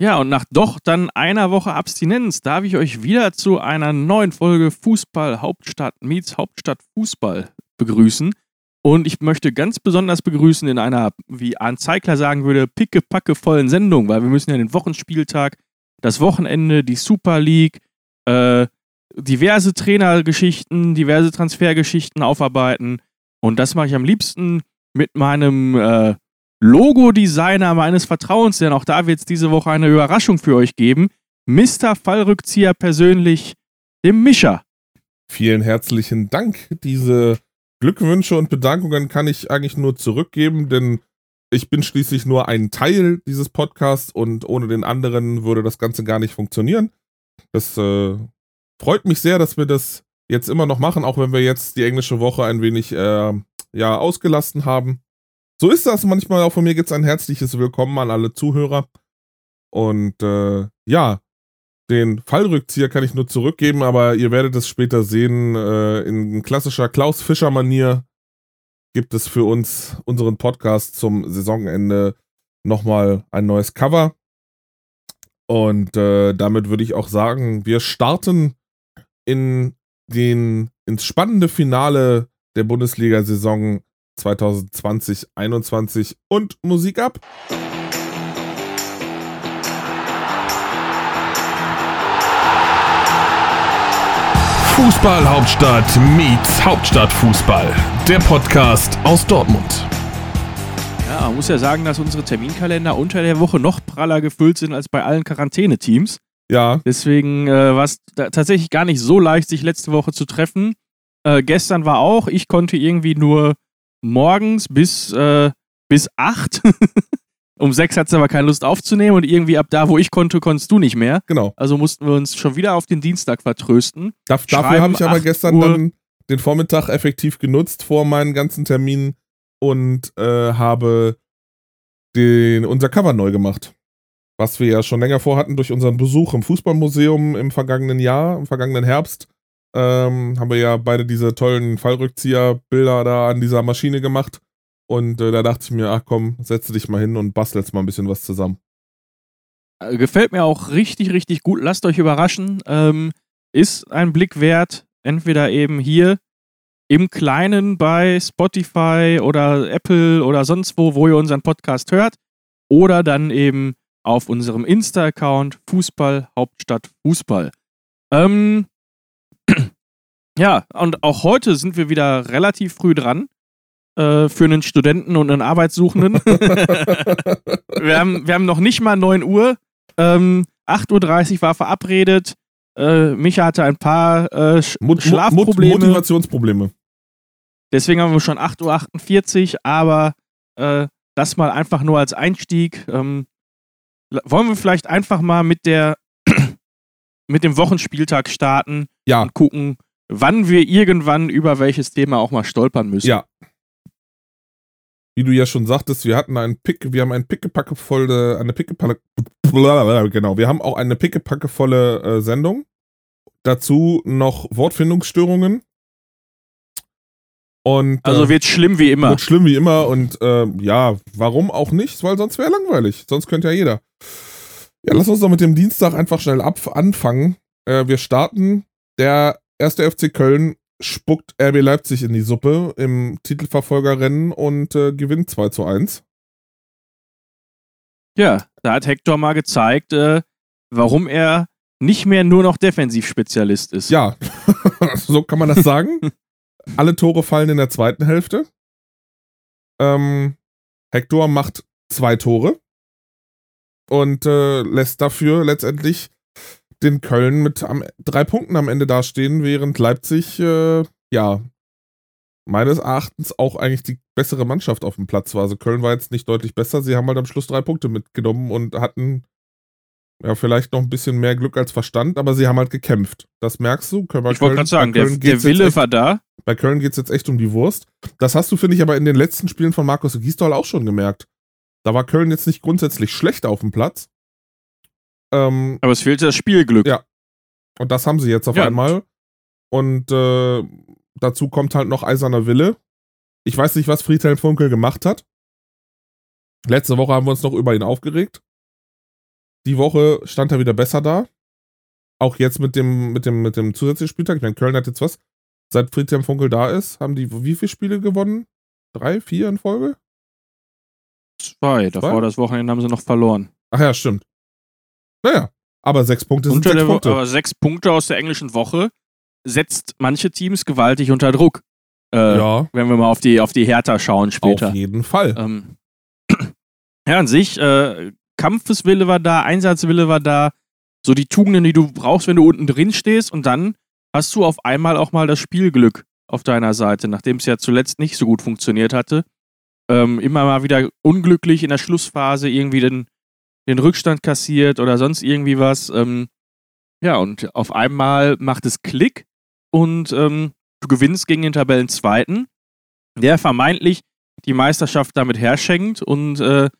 Ja, und nach doch dann einer Woche Abstinenz darf ich euch wieder zu einer neuen Folge Fußball Hauptstadt Meets Hauptstadt Fußball begrüßen. Und ich möchte ganz besonders begrüßen in einer, wie Arndt Zeigler sagen würde, picke-packe vollen Sendung, weil wir müssen ja den Wochenspieltag, das Wochenende, die Super League, äh, diverse Trainergeschichten, diverse Transfergeschichten aufarbeiten. Und das mache ich am liebsten mit meinem äh, Logo-Designer meines Vertrauens, denn auch da wird es diese Woche eine Überraschung für euch geben. Mr. Fallrückzieher persönlich, dem Mischer. Vielen herzlichen Dank. Diese Glückwünsche und Bedankungen kann ich eigentlich nur zurückgeben, denn ich bin schließlich nur ein Teil dieses Podcasts und ohne den anderen würde das Ganze gar nicht funktionieren. Das äh, freut mich sehr, dass wir das jetzt immer noch machen, auch wenn wir jetzt die englische Woche ein wenig äh, ja, ausgelassen haben. So ist das manchmal. Auch von mir gibt es ein herzliches Willkommen an alle Zuhörer. Und äh, ja, den Fallrückzieher kann ich nur zurückgeben, aber ihr werdet es später sehen. Äh, in klassischer Klaus Fischer-Manier gibt es für uns unseren Podcast zum Saisonende nochmal ein neues Cover. Und äh, damit würde ich auch sagen, wir starten in den, ins spannende Finale der Bundesliga-Saison 2020-21 und Musik ab. Fußball Hauptstadt meets Hauptstadtfußball. Der Podcast aus Dortmund. Ja, man muss ja sagen, dass unsere Terminkalender unter der Woche noch praller gefüllt sind als bei allen Quarantäneteams. Ja. Deswegen äh, war es tatsächlich gar nicht so leicht, sich letzte Woche zu treffen. Äh, gestern war auch, ich konnte irgendwie nur morgens bis, äh, bis acht. um sechs hat es aber keine Lust aufzunehmen und irgendwie ab da, wo ich konnte, konntest du nicht mehr. Genau. Also mussten wir uns schon wieder auf den Dienstag vertrösten. Da, dafür habe ich aber gestern Uhr. dann den Vormittag effektiv genutzt vor meinen ganzen Terminen und äh, habe den, unser Cover neu gemacht. Was wir ja schon länger vorhatten durch unseren Besuch im Fußballmuseum im vergangenen Jahr, im vergangenen Herbst ähm, haben wir ja beide diese tollen Fallrückzieher-Bilder da an dieser Maschine gemacht. Und äh, da dachte ich mir, ach komm, setze dich mal hin und bastelst mal ein bisschen was zusammen. Äh, gefällt mir auch richtig, richtig gut. Lasst euch überraschen. Ähm, ist ein Blick wert. Entweder eben hier im Kleinen bei Spotify oder Apple oder sonst wo, wo ihr unseren Podcast hört. Oder dann eben auf unserem Insta-Account Fußball Hauptstadt Fußball. Ähm, ja, und auch heute sind wir wieder relativ früh dran äh, für einen Studenten und einen Arbeitssuchenden. wir, haben, wir haben noch nicht mal 9 Uhr. Ähm, 8.30 Uhr war verabredet. Äh, Micha hatte ein paar äh, Sch Schlafprobleme. Mot Motivationsprobleme. Deswegen haben wir schon 8.48 Uhr, aber äh, das mal einfach nur als Einstieg. Ähm, wollen wir vielleicht einfach mal mit der mit dem Wochenspieltag starten ja. und gucken, wann wir irgendwann über welches Thema auch mal stolpern müssen. Ja. Wie du ja schon sagtest, wir hatten einen Pick, wir haben ein pickepackevolle, eine pickepacke, genau, wir haben auch eine pickepackevolle äh, Sendung. Dazu noch Wortfindungsstörungen. Und, also äh, wird schlimm wie immer. Wird schlimm wie immer und äh, ja, warum auch nicht? Weil sonst wäre langweilig. Sonst könnte ja jeder. Ja, lass uns doch mit dem Dienstag einfach schnell ab anfangen. Äh, wir starten. Der erste FC Köln spuckt RB Leipzig in die Suppe im Titelverfolgerrennen und äh, gewinnt 2 zu 1. Ja, da hat Hector mal gezeigt, äh, warum er nicht mehr nur noch Defensivspezialist ist. Ja, so kann man das sagen. Alle Tore fallen in der zweiten Hälfte. Ähm, Hector macht zwei Tore und äh, lässt dafür letztendlich den Köln mit am, drei Punkten am Ende dastehen, während Leipzig, äh, ja, meines Erachtens auch eigentlich die bessere Mannschaft auf dem Platz war. Also Köln war jetzt nicht deutlich besser. Sie haben halt am Schluss drei Punkte mitgenommen und hatten ja vielleicht noch ein bisschen mehr Glück als Verstand, aber sie haben halt gekämpft. Das merkst du. Bei ich wollte gerade sagen, der, der Wille echt, war da. Bei Köln geht es jetzt echt um die Wurst. Das hast du, finde ich, aber in den letzten Spielen von Markus Gisdol auch schon gemerkt. Da war Köln jetzt nicht grundsätzlich schlecht auf dem Platz. Ähm, Aber es fehlte das Spielglück. Ja. Und das haben sie jetzt auf ja. einmal. Und äh, dazu kommt halt noch eiserner Wille. Ich weiß nicht, was Friedhelm Funkel gemacht hat. Letzte Woche haben wir uns noch über ihn aufgeregt. die Woche stand er wieder besser da. Auch jetzt mit dem, mit dem, mit dem zusätzlichen Spieltag. Ich meine, Köln hat jetzt was. Seit Friedhelm Funkel da ist, haben die wie viele Spiele gewonnen? Drei, vier in Folge? Zwei. Davor das Wochenende haben sie noch verloren. Ach ja, stimmt. Naja, aber sechs Punkte sind Unter sechs Punkte. Aber sechs Punkte aus der englischen Woche setzt manche Teams gewaltig unter Druck. Äh, ja, Wenn wir mal auf die, auf die Hertha schauen später. auf jeden Fall. Ähm, ja, an sich, äh, Kampfeswille war da, Einsatzwille war da, so die Tugenden, die du brauchst, wenn du unten drin stehst und dann hast du auf einmal auch mal das Spielglück auf deiner Seite, nachdem es ja zuletzt nicht so gut funktioniert hatte. Ähm, immer mal wieder unglücklich in der Schlussphase irgendwie den, den Rückstand kassiert oder sonst irgendwie was. Ähm, ja, und auf einmal macht es Klick und ähm, du gewinnst gegen den Tabellenzweiten, der vermeintlich die Meisterschaft damit herschenkt und äh,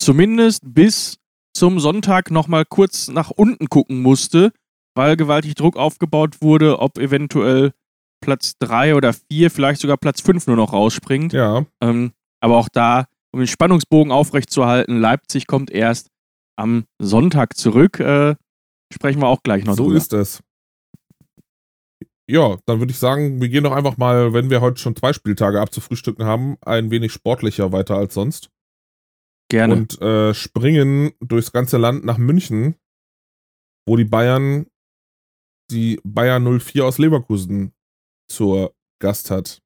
zumindest bis zum Sonntag nochmal kurz nach unten gucken musste, weil gewaltig Druck aufgebaut wurde, ob eventuell Platz 3 oder 4, vielleicht sogar Platz 5 nur noch rausspringt. ja, Ähm, aber auch da, um den Spannungsbogen aufrechtzuerhalten, Leipzig kommt erst am Sonntag zurück. Äh, sprechen wir auch gleich noch so drüber. ist es. Ja, dann würde ich sagen, wir gehen doch einfach mal, wenn wir heute schon zwei Spieltage abzufrühstücken haben, ein wenig sportlicher weiter als sonst. Gerne. und äh, springen durchs ganze Land nach München, wo die Bayern die Bayern 04 aus Leverkusen zur Gast hat.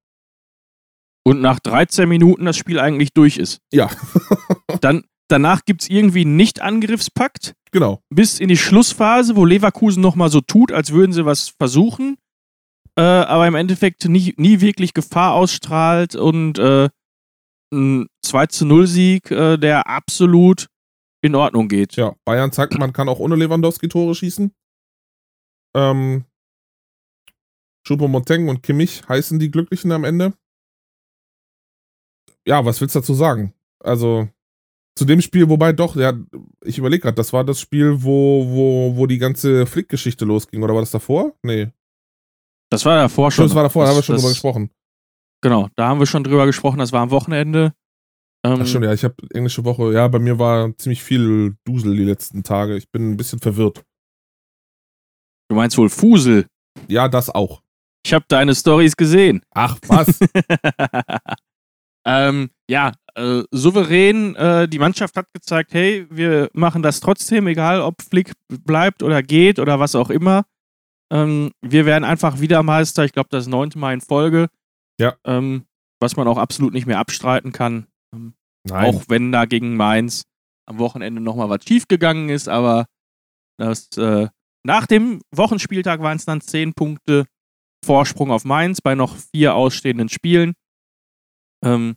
und nach 13 Minuten das Spiel eigentlich durch ist. Ja, Dann, danach gibt es irgendwie einen Nicht-Angriffspakt genau. bis in die Schlussphase, wo Leverkusen nochmal so tut, als würden sie was versuchen, äh, aber im Endeffekt nie, nie wirklich Gefahr ausstrahlt und äh, ein 2 zu 0 Sieg, äh, der absolut in Ordnung geht. Tja, Bayern zeigt, man kann auch ohne Lewandowski Tore schießen. Ähm, Choupo-Moting und Kimmich heißen die Glücklichen am Ende. Ja, was willst du dazu sagen? Also, zu dem Spiel, wobei doch, ja, ich überlege gerade, das war das Spiel, wo, wo, wo die ganze Flick-Geschichte losging, oder war das davor? Nee. Das war davor schon. Das war davor, da haben wir schon das, drüber gesprochen. Genau, da haben wir schon drüber gesprochen, das war am Wochenende. Ähm, Ach stimmt, ja, ich habe englische Woche, ja, bei mir war ziemlich viel Dusel die letzten Tage. Ich bin ein bisschen verwirrt. Du meinst wohl Fusel. Ja, das auch. Ich habe deine Stories gesehen. Ach, was? ähm, ja, äh, souverän. Äh, die Mannschaft hat gezeigt, hey, wir machen das trotzdem, egal ob Flick bleibt oder geht oder was auch immer. Ähm, wir werden einfach wieder Meister. Ich glaube, das neunte Mal in Folge. Ja. Ähm, was man auch absolut nicht mehr abstreiten kann. Nein. Auch wenn da gegen Mainz am Wochenende nochmal was schiefgegangen ist, aber das, äh, nach dem Wochenspieltag waren es dann zehn Punkte Vorsprung auf Mainz bei noch vier ausstehenden Spielen. Ähm,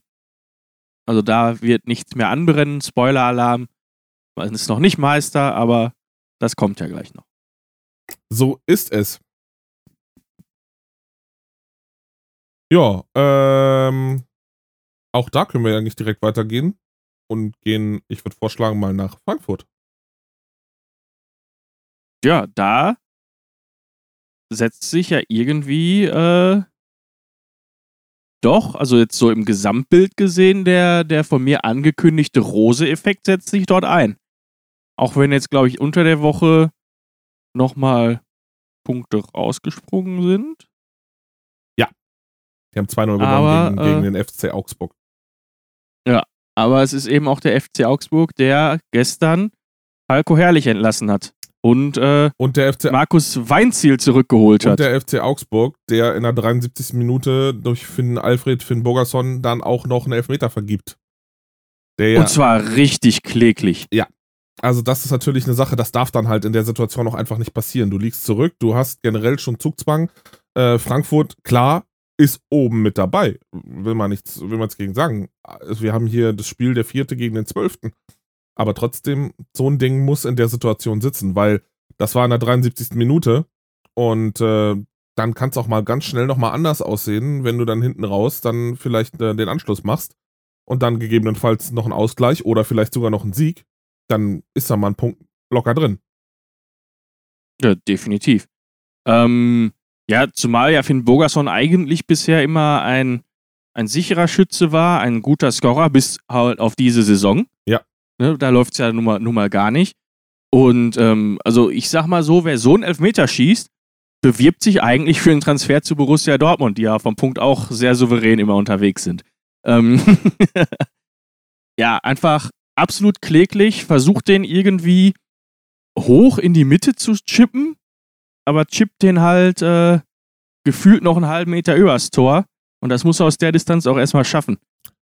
also da wird nichts mehr anbrennen. Spoiler-Alarm. Man ist noch nicht Meister, aber das kommt ja gleich noch. So ist es. Ja, ähm, auch da können wir eigentlich direkt weitergehen und gehen, ich würde vorschlagen, mal nach Frankfurt. Ja, da setzt sich ja irgendwie äh, doch, also jetzt so im Gesamtbild gesehen, der, der von mir angekündigte Rose-Effekt setzt sich dort ein. Auch wenn jetzt, glaube ich, unter der Woche nochmal Punkte rausgesprungen sind. Die haben 2-0 gewonnen gegen, äh, gegen den FC Augsburg. Aber es ist eben auch der FC Augsburg, der gestern Falco Herrlich entlassen hat. Und äh, Und der FC Markus Weinziel zurückgeholt und hat. der FC Augsburg, der in der 73. Minute durch Finn Alfred Finn Bogerson dann auch noch einen Elfmeter vergibt. Der ja, Und zwar richtig kläglich. also das ist natürlich eine Sache, das darf dann halt in der Situation auch einfach nicht passieren. Du liegst zurück, du hast generell schon Zugzwang. Äh, Frankfurt, klar, ist oben mit dabei. Will man nichts, will man nichts gegen sagen. Also wir haben hier das Spiel der Vierte gegen den Zwölften. Aber trotzdem, so ein Ding muss in der Situation sitzen, weil das war in der 73. Minute und äh, dann kann es auch mal ganz schnell nochmal anders aussehen, wenn du dann hinten raus dann vielleicht äh, den Anschluss machst und dann gegebenenfalls noch einen Ausgleich oder vielleicht sogar noch einen Sieg, dann ist da mal ein Punkt locker drin. Ja, definitiv. Ähm, ja, zumal ja Finn Bogerson eigentlich bisher immer ein, ein sicherer Schütze war, ein guter Scorer, bis halt auf diese Saison. Ja. Ne, da läuft es ja nun mal, nun mal gar nicht. Und ähm, also ich sag mal so, wer so einen Elfmeter schießt, bewirbt sich eigentlich für einen Transfer zu Borussia Dortmund, die ja vom Punkt auch sehr souverän immer unterwegs sind. Ähm ja, einfach absolut kläglich, versucht den irgendwie hoch in die Mitte zu chippen, aber chippt den halt äh, gefühlt noch einen halben Meter übers Tor. Und das muss er aus der Distanz auch erstmal schaffen.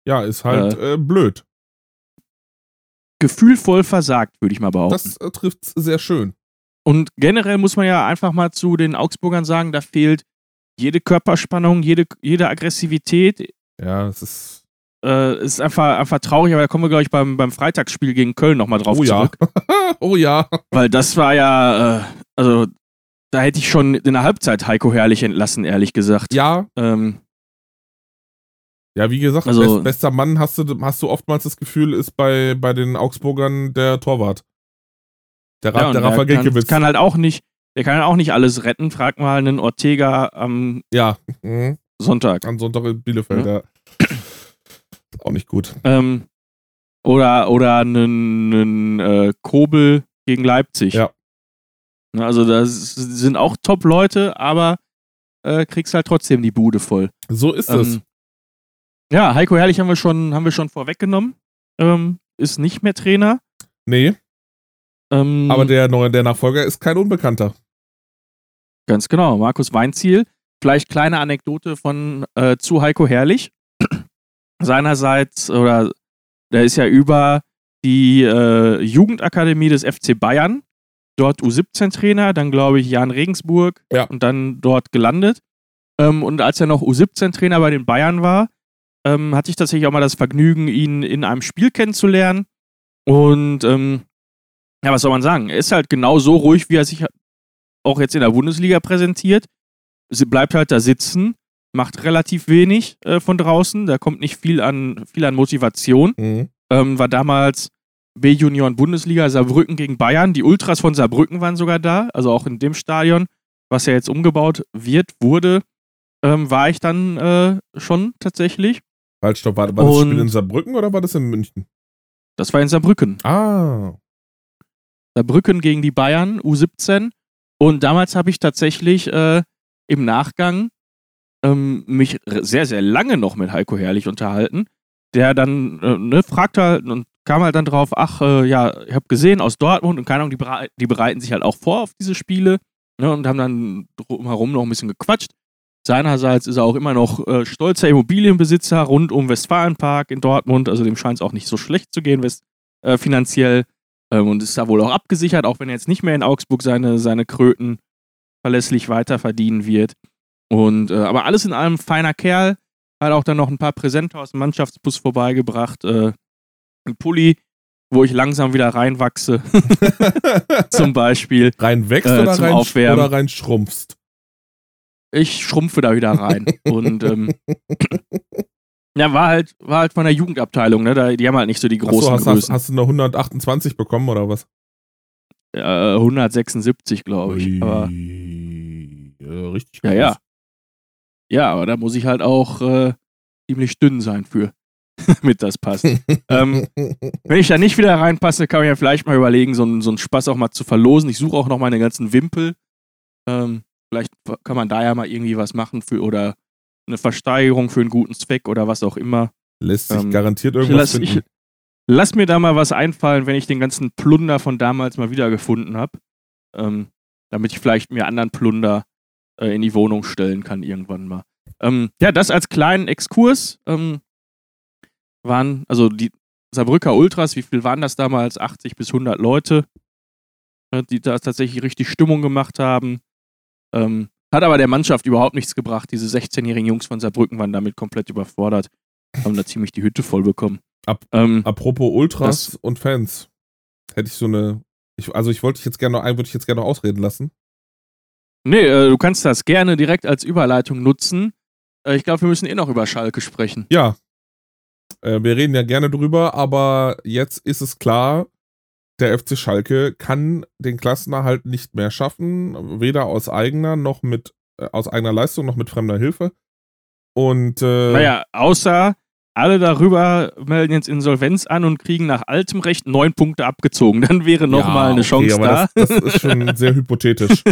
Ja, ist halt äh, äh, blöd. Gefühlvoll versagt, würde ich mal behaupten. Das äh, trifft sehr schön. Und generell muss man ja einfach mal zu den Augsburgern sagen, da fehlt jede Körperspannung, jede, jede Aggressivität. Ja, es ist. Äh, ist einfach, einfach traurig, aber da kommen wir, glaube ich, beim, beim Freitagsspiel gegen Köln nochmal drauf oh zurück. Ja. oh ja. Weil das war ja, äh, also da hätte ich schon in der Halbzeit Heiko Herrlich entlassen, ehrlich gesagt. Ja. Ähm, ja, wie gesagt, Also- best, bester Mann hast du, hast du oftmals das Gefühl, ist bei, bei den Augsburgern der Torwart. Der, Ra ja, der Rafa der kann, kann halt auch nicht, der kann halt auch nicht alles retten. Frag mal einen Ortega am Ja, mhm. Sonntag. am Sonntag in Bielefeld, ja. Auch nicht gut. Ähm, oder oder einen, einen äh, Kobel gegen Leipzig. Ja. Also das sind auch Top-Leute, aber äh, kriegst halt trotzdem die Bude voll. So ist es. Ja, Heiko Herrlich haben wir schon, haben wir schon vorweggenommen. Ähm, ist nicht mehr Trainer. Nee, Ähm, aber der, neue, der Nachfolger ist kein Unbekannter. Ganz genau, Markus Weinziel. Vielleicht kleine Anekdote von äh, zu Heiko Herrlich. Seinerseits, oder der ist ja über die äh, Jugendakademie des FC Bayern, dort U17-Trainer, dann glaube ich Jan Regensburg Ja. und dann dort gelandet. Ähm, und als er noch U17-Trainer bei den Bayern war, ähm, hatte ich tatsächlich auch mal das Vergnügen, ihn in einem Spiel kennenzulernen. Und ähm, ja, was soll man sagen? Er ist halt genau so ruhig, wie er sich auch jetzt in der Bundesliga präsentiert. Sie bleibt halt da sitzen, macht relativ wenig äh, von draußen, da kommt nicht viel an, viel an Motivation. Mhm. Ähm, war damals B-Junioren Bundesliga, Saarbrücken gegen Bayern. Die Ultras von Saarbrücken waren sogar da, also auch in dem Stadion, was ja jetzt umgebaut wird, wurde, ähm, war ich dann äh, schon tatsächlich. Halt, stopp, war, war das Spiel in Saarbrücken oder war das in München? Das war in Saarbrücken. Ah, Saarbrücken gegen die Bayern, U17. Und damals habe ich tatsächlich äh, im Nachgang ähm, mich sehr, sehr lange noch mit Heiko Herrlich unterhalten. Der dann äh, ne, fragte halt und kam halt dann drauf, ach äh, ja, ich habe gesehen aus Dortmund und keine Ahnung, die, berei die bereiten sich halt auch vor auf diese Spiele ne, und haben dann drumherum noch ein bisschen gequatscht. Seinerseits ist er auch immer noch äh, stolzer Immobilienbesitzer rund um Westfalenpark in Dortmund, also dem scheint es auch nicht so schlecht zu gehen west äh, finanziell. Ähm, und ist da wohl auch abgesichert, auch wenn er jetzt nicht mehr in Augsburg seine, seine Kröten verlässlich weiter verdienen wird. Und, äh, aber alles in allem feiner Kerl. Hat auch dann noch ein paar Präsente aus dem Mannschaftsbus vorbeigebracht. Äh, ein Pulli, wo ich langsam wieder reinwachse, zum Beispiel. rein wächst Äh, oder, rein, oder rein schrumpfst? Ich schrumpfe da wieder rein. Und ähm, ja, war halt, war halt von der Jugendabteilung, ne? Da, die haben halt nicht so die großen hast, hast, Größen. hast du eine 128 bekommen oder was? äh, 176, glaube ich. Aber Ui, äh, richtig Ja, ja. Ja, aber da muss ich halt auch äh, ziemlich dünn sein für, damit das passt. ähm, wenn ich da nicht wieder reinpasse, kann man ja vielleicht mal überlegen, so einen so einen Spaß auch mal zu verlosen. Ich suche auch noch meine ganzen Wimpel. Ähm, vielleicht kann man da ja mal irgendwie was machen für oder eine Versteigerung für einen guten Zweck oder was auch immer. Lässt sich Ähm, garantiert irgendwas lass, finden. ich, lass mir da mal was einfallen, wenn ich den ganzen Plunder von damals mal wiedergefunden habe. Ähm, damit ich vielleicht mir anderen Plunder äh, in die Wohnung stellen kann irgendwann mal. Ähm, ja, das als kleinen Exkurs ähm, waren, also die Saarbrücker Ultras, wie viel waren das damals? 80 bis 100 Leute, äh, die da tatsächlich richtig Stimmung gemacht haben. Ähm, hat aber der Mannschaft überhaupt nichts gebracht. Diese 16-jährigen Jungs von Saarbrücken waren damit komplett überfordert. Haben da ziemlich die Hütte voll bekommen. Ab- ähm, Apropos Ultras Das- und Fans. Hätte ich so eine. Ich, also ich wollte dich jetzt gerne noch, würde ich jetzt gerne noch ausreden lassen. Nee, äh, du kannst das gerne direkt als Überleitung nutzen. Äh, ich glaube, wir müssen eh noch über Schalke sprechen. Ja. Äh, wir reden ja gerne drüber, aber jetzt ist es klar, der FC Schalke kann den Klassenerhalt nicht mehr schaffen, weder aus eigener noch mit äh, aus eigener Leistung noch mit fremder Hilfe. Und äh, Naja, außer, alle darüber melden jetzt Insolvenz an und kriegen nach altem Recht neun Punkte abgezogen. Dann wäre nochmal Ja, eine Chance aber da. Das, das ist schon sehr hypothetisch.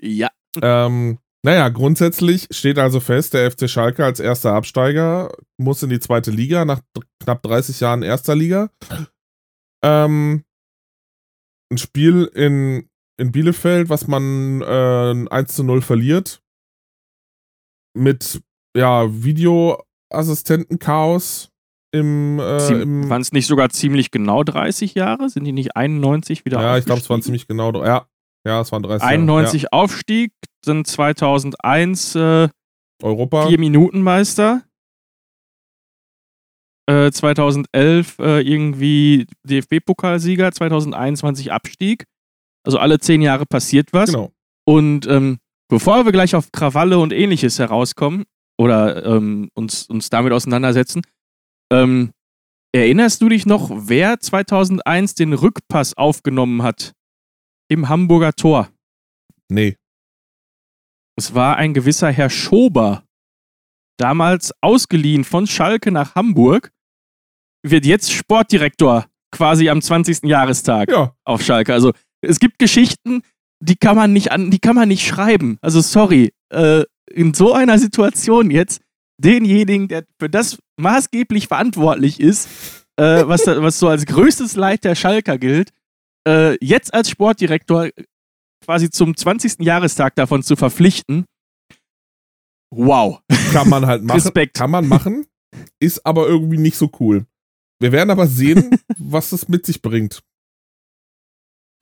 ja. ähm, naja, grundsätzlich steht also fest, der FC Schalke als erster Absteiger muss in die zweite Liga nach knapp 30 Jahren erster Liga. Ähm, ein Spiel in, in Bielefeld, was man äh, 1 zu 0 verliert. Mit ja, Videoassistenten-Chaos im, äh, im Waren es nicht sogar ziemlich genau 30 Jahre? Sind die nicht 91 wieder Ja, ich glaube, es waren ziemlich genau. Ja, ja es waren 30 Jahre. 91 Aufstieg, dann 2001 äh, Ja. Europa. vier Minuten Meister. Äh, 2011 äh, irgendwie DFB-Pokalsieger, 2021 Abstieg. Also alle zehn Jahre passiert was. Genau. Und ähm, bevor wir gleich auf Krawalle und ähnliches herauskommen oder ähm, uns, uns damit auseinandersetzen, ähm, erinnerst du dich noch, wer 2001 den Rückpass aufgenommen hat im Hamburger Tor? Nee. Es war ein gewisser Herr Schober, damals ausgeliehen von Schalke nach Hamburg, wird jetzt Sportdirektor quasi am 20. Jahrestag Ja, auf Schalke. Also es gibt Geschichten, die kann man nicht an, die kann man nicht schreiben. Also sorry, äh, in so einer Situation jetzt denjenigen, der für das maßgeblich verantwortlich ist, äh, was, was so als größtes Leid der Schalker gilt, äh, jetzt als Sportdirektor quasi zum 20. Jahrestag davon zu verpflichten. Wow. kann man halt machen. Respekt. Kann man machen, ist aber irgendwie nicht so cool. Wir werden aber sehen, was es mit sich bringt.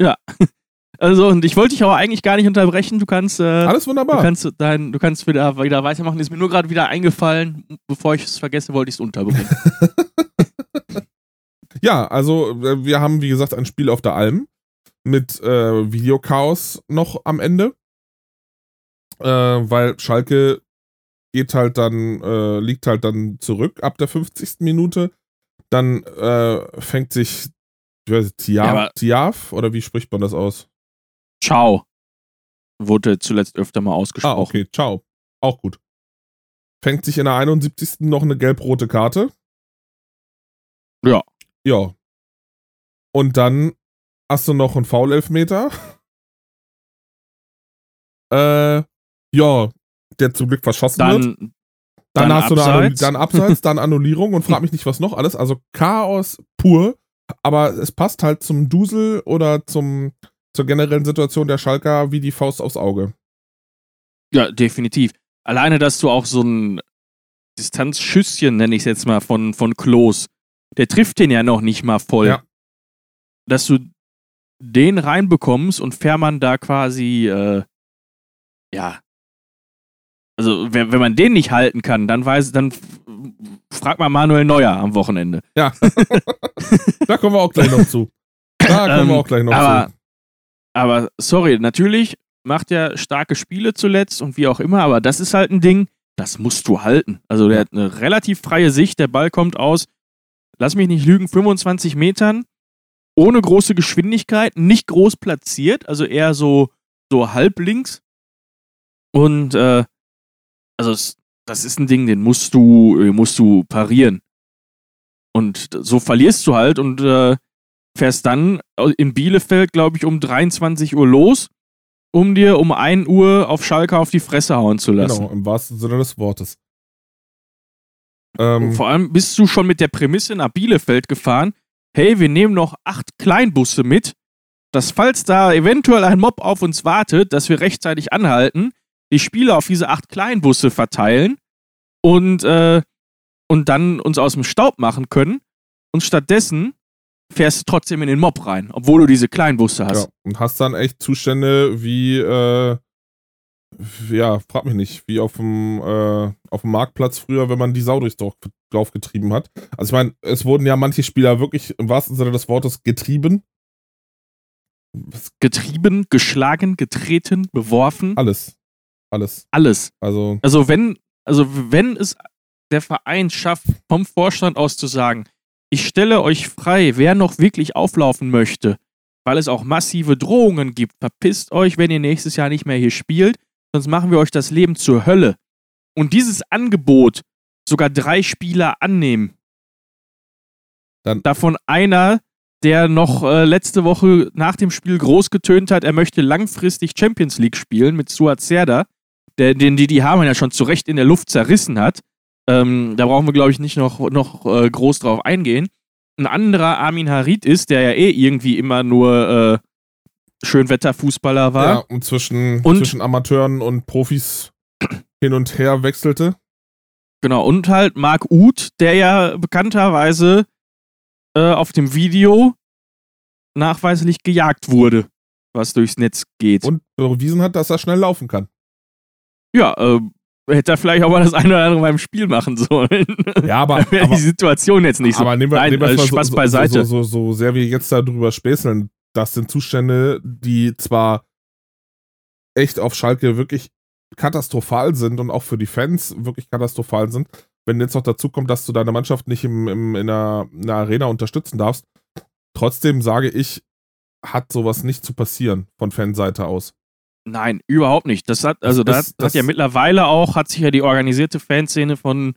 Also, und ich wollte dich aber eigentlich gar nicht unterbrechen. Du kannst, äh, Alles du wunderbar. kannst, dein, du kannst wieder, wieder weitermachen. Ist mir nur gerade wieder eingefallen. Bevor ich es vergesse, wollte ich es unterbringen. Ja, also äh, wir haben, wie gesagt, ein Spiel auf der Alm mit äh, Videochaos noch am Ende. Äh, weil Schalke geht halt dann, äh, liegt halt dann zurück ab der 50. Minute. Dann äh, fängt sich Tiaf, Tiaf oder wie spricht man das aus? Ciao. Wurde zuletzt öfter mal Ah, ausgesprochen. okay, ciao. Auch gut. Fängt sich in der 71. noch eine gelb-rote Karte. Ja. Ja. Und dann hast du noch einen Foul-Elfmeter. äh, ja, der zum Glück verschossen wird. Dann, Dann, dann hast du eine Abseits. dann Abseits, dann Annullierung und frag mich nicht, was noch alles. Also Chaos pur. Aber es passt halt zum Dusel oder zum, zur generellen Situation der Schalker wie die Faust aufs Auge. ja, definitiv. Alleine, dass du auch so ein Distanzschüsschen, nenne ich es jetzt mal, von, von Klos, der trifft den ja noch nicht mal voll. Ja. Dass du den reinbekommst und Fährmann da quasi, äh, ja. Also, wenn, wenn man den nicht halten kann, dann weiß, dann frag mal Manuel Neuer am Wochenende. Ja. da kommen wir auch gleich noch zu. Da kommen wir Ähm, auch gleich noch aber, zu. aber sorry, natürlich macht er starke Spiele zuletzt und wie auch immer, aber das ist halt ein Ding, das musst du halten. Also der hat eine relativ freie Sicht, der Ball kommt aus, lass mich nicht lügen, 25 Metern, ohne große Geschwindigkeit, nicht groß platziert, also eher so, so halblinks. Und äh, also es, das ist ein Ding, den musst du, äh, musst du parieren. Und so verlierst du halt und äh, fährst dann in Bielefeld, glaube ich, um 23 Uhr los, um dir um 1 Uhr auf Schalke auf die Fresse hauen zu lassen. Genau, im wahrsten Sinne des Wortes. Ähm, Vor allem bist du schon mit der Prämisse nach Bielefeld gefahren, hey, wir nehmen noch acht Kleinbusse mit, dass falls da eventuell ein Mob auf uns wartet, dass wir rechtzeitig anhalten, die Spieler auf diese acht Kleinbusse verteilen und, äh, und dann uns aus dem Staub machen können. Und stattdessen fährst du trotzdem in den Mob rein, obwohl du diese Kleinbusse hast. ja, und hast dann echt Zustände wie, äh, ja, frag mich nicht, wie auf dem, äh, auf dem Marktplatz früher, wenn man die Sau durchs Dorf, getrieben hat. Also ich meine, es wurden ja manche Spieler wirklich im wahrsten Sinne des Wortes getrieben. Getrieben, geschlagen, getreten, beworfen, Alles. Alles. alles. Also, Also wenn, also wenn es der Verein schafft, vom Vorstand aus zu sagen, ich stelle euch frei, wer noch wirklich auflaufen möchte, weil es auch massive Drohungen gibt, verpisst euch, wenn ihr nächstes Jahr nicht mehr hier spielt, sonst machen wir euch das Leben zur Hölle. Und dieses Angebot sogar drei Spieler annehmen. Dann- Davon einer, der noch äh, letzte Woche nach dem Spiel groß getönt hat, er möchte langfristig Champions League spielen mit Suat Serda, der, den die, die Hamann ja schon zu Recht in der Luft zerrissen hat. Ähm, da brauchen wir, glaube ich, nicht noch, noch äh, groß drauf eingehen. Ein anderer Armin Harid ist, der ja eh irgendwie immer nur äh, Schönwetterfußballer war. Ja, und zwischen, Und- zwischen Amateuren und Profis hin und her wechselte. Genau, und halt Marc Uth, der ja bekannterweise äh, auf dem Video nachweislich gejagt wurde, was durchs Netz geht. Und bewiesen hat, dass er schnell laufen kann. Ja, äh, hätte er vielleicht auch mal das eine oder andere beim Spiel machen sollen. Ja, aber, Wäre aber, die Situation jetzt nicht so. aber nehmen wir, Nein, nehmen wir mal Spaß so, beiseite. So, so, so, sehr wir jetzt darüber späßeln, das sind Zustände, die zwar echt auf Schalke wirklich katastrophal sind und auch für die Fans wirklich katastrophal sind. Wenn jetzt noch dazu kommt, dass du deine Mannschaft nicht im, im, in, der, in der Arena unterstützen darfst, trotzdem sage ich, hat sowas nicht zu passieren von Fanseite aus. Nein, überhaupt nicht. Das hat, also Das- da hat, das- hat ja mittlerweile auch, hat sich ja die organisierte Fanszene von,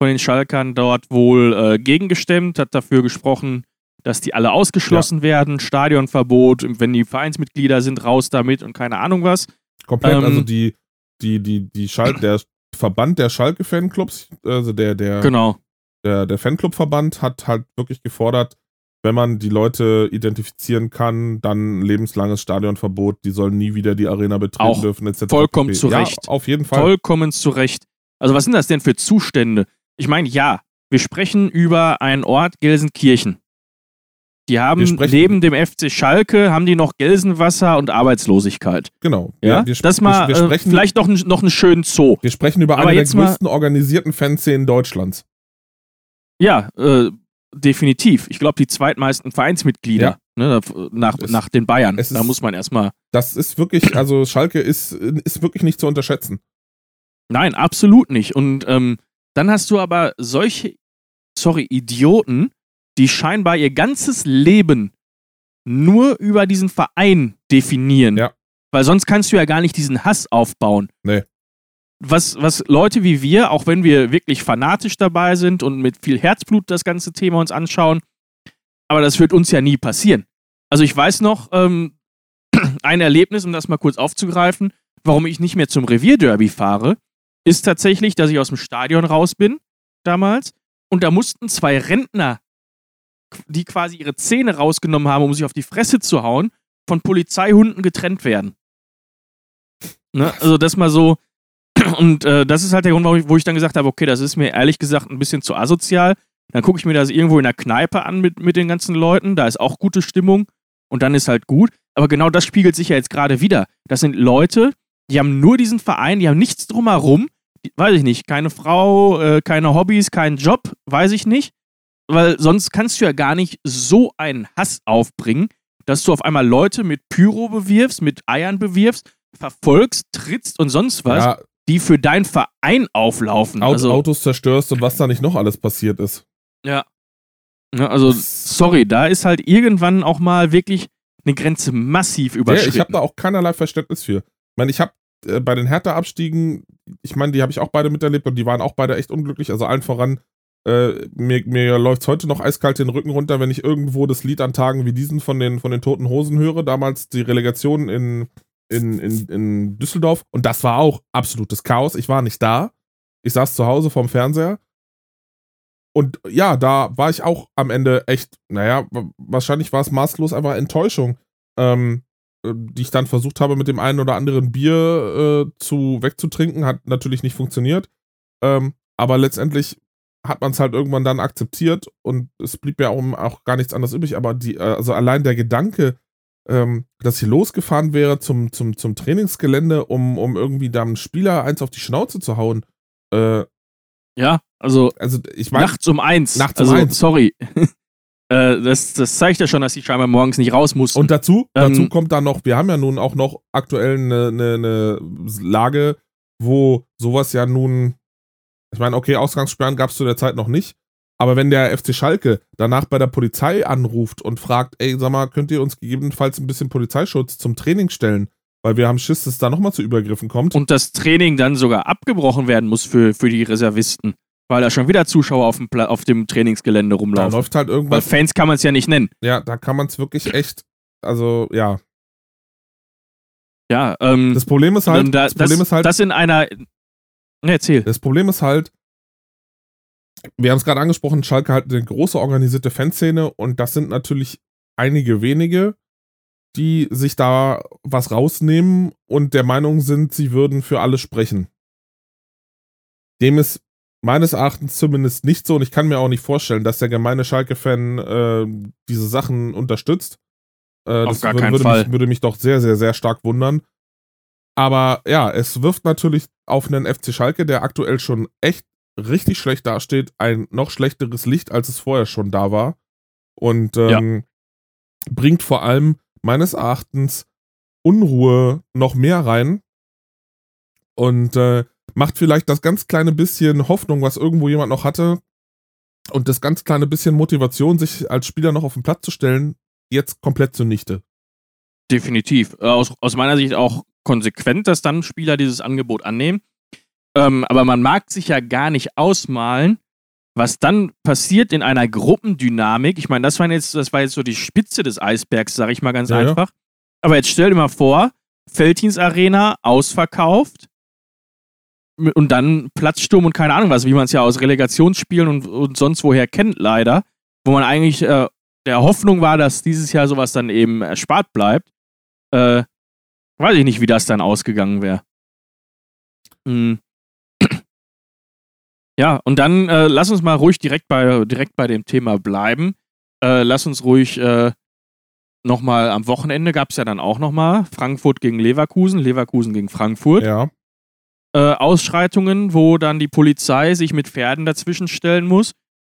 von den Schalkern dort wohl äh, gegengestemmt, hat dafür gesprochen, dass die alle ausgeschlossen werden, Stadionverbot, wenn die Vereinsmitglieder sind, raus damit und keine Ahnung was. Komplett, Ähm, also die, die, die, die Schal der Verband der Schalke-Fanclubs, also der, der, Genau. der, der Fanclub-Verband hat halt wirklich gefordert, wenn man die Leute identifizieren kann, dann lebenslanges Stadionverbot, die sollen nie wieder die Arena betreten Auch dürfen, etc. vollkommen zu ja, Recht. Auf jeden Fall. Vollkommen zu Recht. Also, was sind das denn für Zustände? Ich meine, ja, wir sprechen über einen Ort Gelsenkirchen. Die haben neben dem FC Schalke haben die noch Gelsenwasser und Arbeitslosigkeit. Genau. Ja, wir, das mal wir, wir, äh, sprechen, vielleicht noch, einen- noch einen schönen Zoo. wir sprechen über aber eine der jetzt mal- größten organisierten Fanszenen Deutschlands. Ja, äh, definitiv. Ich glaube, die zweitmeisten Vereinsmitglieder ne, nach, Es- nach den Bayern. es Da ist- muss man erstmal. Das ist wirklich, also Schalke ist, ist wirklich nicht zu unterschätzen. Nein, absolut nicht. Und ähm, dann hast du aber solche, sorry, Idioten, die scheinbar ihr ganzes Leben nur über diesen Verein definieren. Ja. Weil sonst kannst du ja gar nicht diesen Hass aufbauen. Nee. Was, was Leute wie wir, auch wenn wir wirklich fanatisch dabei sind und mit viel Herzblut das ganze Thema uns anschauen, aber das wird uns ja nie passieren. Also ich weiß noch, ähm, ein Erlebnis, um das mal kurz aufzugreifen, warum ich nicht mehr zum Revierderby fahre, ist tatsächlich, dass ich aus dem Stadion raus bin, damals, und da mussten zwei Rentner, die quasi ihre Zähne rausgenommen haben, um sich auf die Fresse zu hauen, von Polizeihunden getrennt werden. Ne? Also das mal so. Und äh, das ist halt der Grund, wo ich dann gesagt habe, okay, das ist mir ehrlich gesagt ein bisschen zu asozial. Dann gucke ich mir das irgendwo in der Kneipe an mit, mit den ganzen Leuten. Da ist auch gute Stimmung. Und dann ist halt gut. Aber genau das spiegelt sich ja jetzt gerade wieder. Das sind Leute, die haben nur diesen Verein, die haben nichts drumherum. Die, weiß ich nicht, keine Frau, äh, keine Hobbys, keinen Job, weiß ich nicht. Weil sonst kannst du ja gar nicht so einen Hass aufbringen, dass du auf einmal Leute mit Pyro bewirfst, mit Eiern bewirfst, verfolgst, trittst und sonst was, Ja, die für deinen Verein auflaufen. Aut also, Autos zerstörst und was da nicht noch alles passiert ist. ja. Ja, also, sorry, da ist halt irgendwann auch mal wirklich eine Grenze massiv Ja, überschritten. ich habe da auch keinerlei Verständnis für. Ich meine, ich habe äh, bei den Hertha-Abstiegen, ich meine, die habe ich auch beide miterlebt und die waren auch beide echt unglücklich. Also allen voran, äh, mir, mir läuft es heute noch eiskalt den Rücken runter, wenn ich irgendwo das Lied an Tagen wie diesen von den, von den Toten Hosen höre. Damals die Relegation in, in, in, in Düsseldorf. Und das war auch absolutes Chaos. Ich war nicht da. Ich saß zu Hause vorm Fernseher. Und ja, da war ich auch am Ende echt, naja, wa- wahrscheinlich war es maßlos einfach Enttäuschung. Ähm, äh, die ich dann versucht habe, mit dem einen oder anderen Bier äh, zu wegzutrinken, hat natürlich nicht funktioniert. Ähm, aber letztendlich hat man es halt irgendwann dann akzeptiert und es blieb ja auch, auch gar nichts anderes übrig. Aber die, äh, also allein der Gedanke, ähm, dass ich losgefahren wäre zum, zum, zum Trainingsgelände, um, um irgendwie da einem Spieler eins auf die Schnauze zu hauen. Äh, ja, also also ich meine, nachts um eins. Nachts um also, eins. Sorry. äh, das, das zeigt ja schon, dass die scheinbar morgens nicht raus mussten. Und dazu, Ähm, dazu kommt dann noch, wir haben ja nun auch noch aktuell eine, eine, eine Lage, wo sowas ja nun, ich meine, okay, Ausgangssperren gab es zu der Zeit noch nicht, aber wenn der FC Schalke danach bei der Polizei anruft und fragt, ey, sag mal, könnt ihr uns gegebenenfalls ein bisschen Polizeischutz zum Training stellen, weil wir haben Schiss, dass es da nochmal zu Übergriffen kommt. und das Training dann sogar abgebrochen werden muss für, für die Reservisten. weil da schon wieder Zuschauer auf dem, Pla auf dem Trainingsgelände Da rumlaufen. läuft halt Weil irgendwas. Fans kann man es ja nicht nennen. Ja, da kann man es wirklich echt. Also, ja. Ja, ähm, Das Problem ist halt, da, das Problem ist halt, das in einer. Ne, erzähl. Das Problem ist halt, wir haben es gerade angesprochen, Schalke hat eine große organisierte Fanszene und das sind natürlich einige wenige, die sich da was rausnehmen und der Meinung sind, sie würden für alle sprechen. Dem ist meines Erachtens zumindest nicht so und ich kann mir auch nicht vorstellen, dass der gemeine Schalke-Fan äh, diese Sachen unterstützt. Äh, Auf das gar würde, keinen würde, Fall. Mich, würde mich doch sehr, sehr, sehr stark wundern. Aber ja, es wirft natürlich auf einen FC Schalke, der aktuell schon echt richtig schlecht dasteht, ein noch schlechteres Licht, als es vorher schon da war. Und ähm, bringt vor allem meines Erachtens Unruhe noch mehr rein. Und äh, macht vielleicht das ganz kleine bisschen Hoffnung, was irgendwo jemand noch hatte. Und das ganz kleine bisschen Motivation, sich als Spieler noch auf den Platz zu stellen, jetzt komplett zunichte. Definitiv. Äh, Aus, aus meiner Sicht auch konsequent, dass dann Spieler dieses Angebot annehmen. Ähm, aber man mag sich ja gar nicht ausmalen, was dann passiert in einer Gruppendynamik. Ich meine, das, war jetzt, das war jetzt so die Spitze des Eisbergs, sage ich mal ganz Ja, ja. einfach. Aber jetzt stell dir mal vor, Feldins Arena ausverkauft und dann Platzsturm und keine Ahnung was, wie man es ja aus Relegationsspielen und, und sonst woher kennt, leider. Wo man eigentlich äh, der Hoffnung war, dass dieses Jahr sowas dann eben erspart bleibt. Äh, weiß ich nicht, wie das dann ausgegangen wäre. Hm. Ja, und dann äh, lass uns mal ruhig direkt bei, direkt bei dem Thema bleiben. Äh, lass uns ruhig äh, nochmal am Wochenende gab es ja dann auch nochmal Frankfurt gegen Leverkusen, Leverkusen gegen Frankfurt. Ja. Äh, Ausschreitungen, wo dann die Polizei sich mit Pferden dazwischen stellen muss,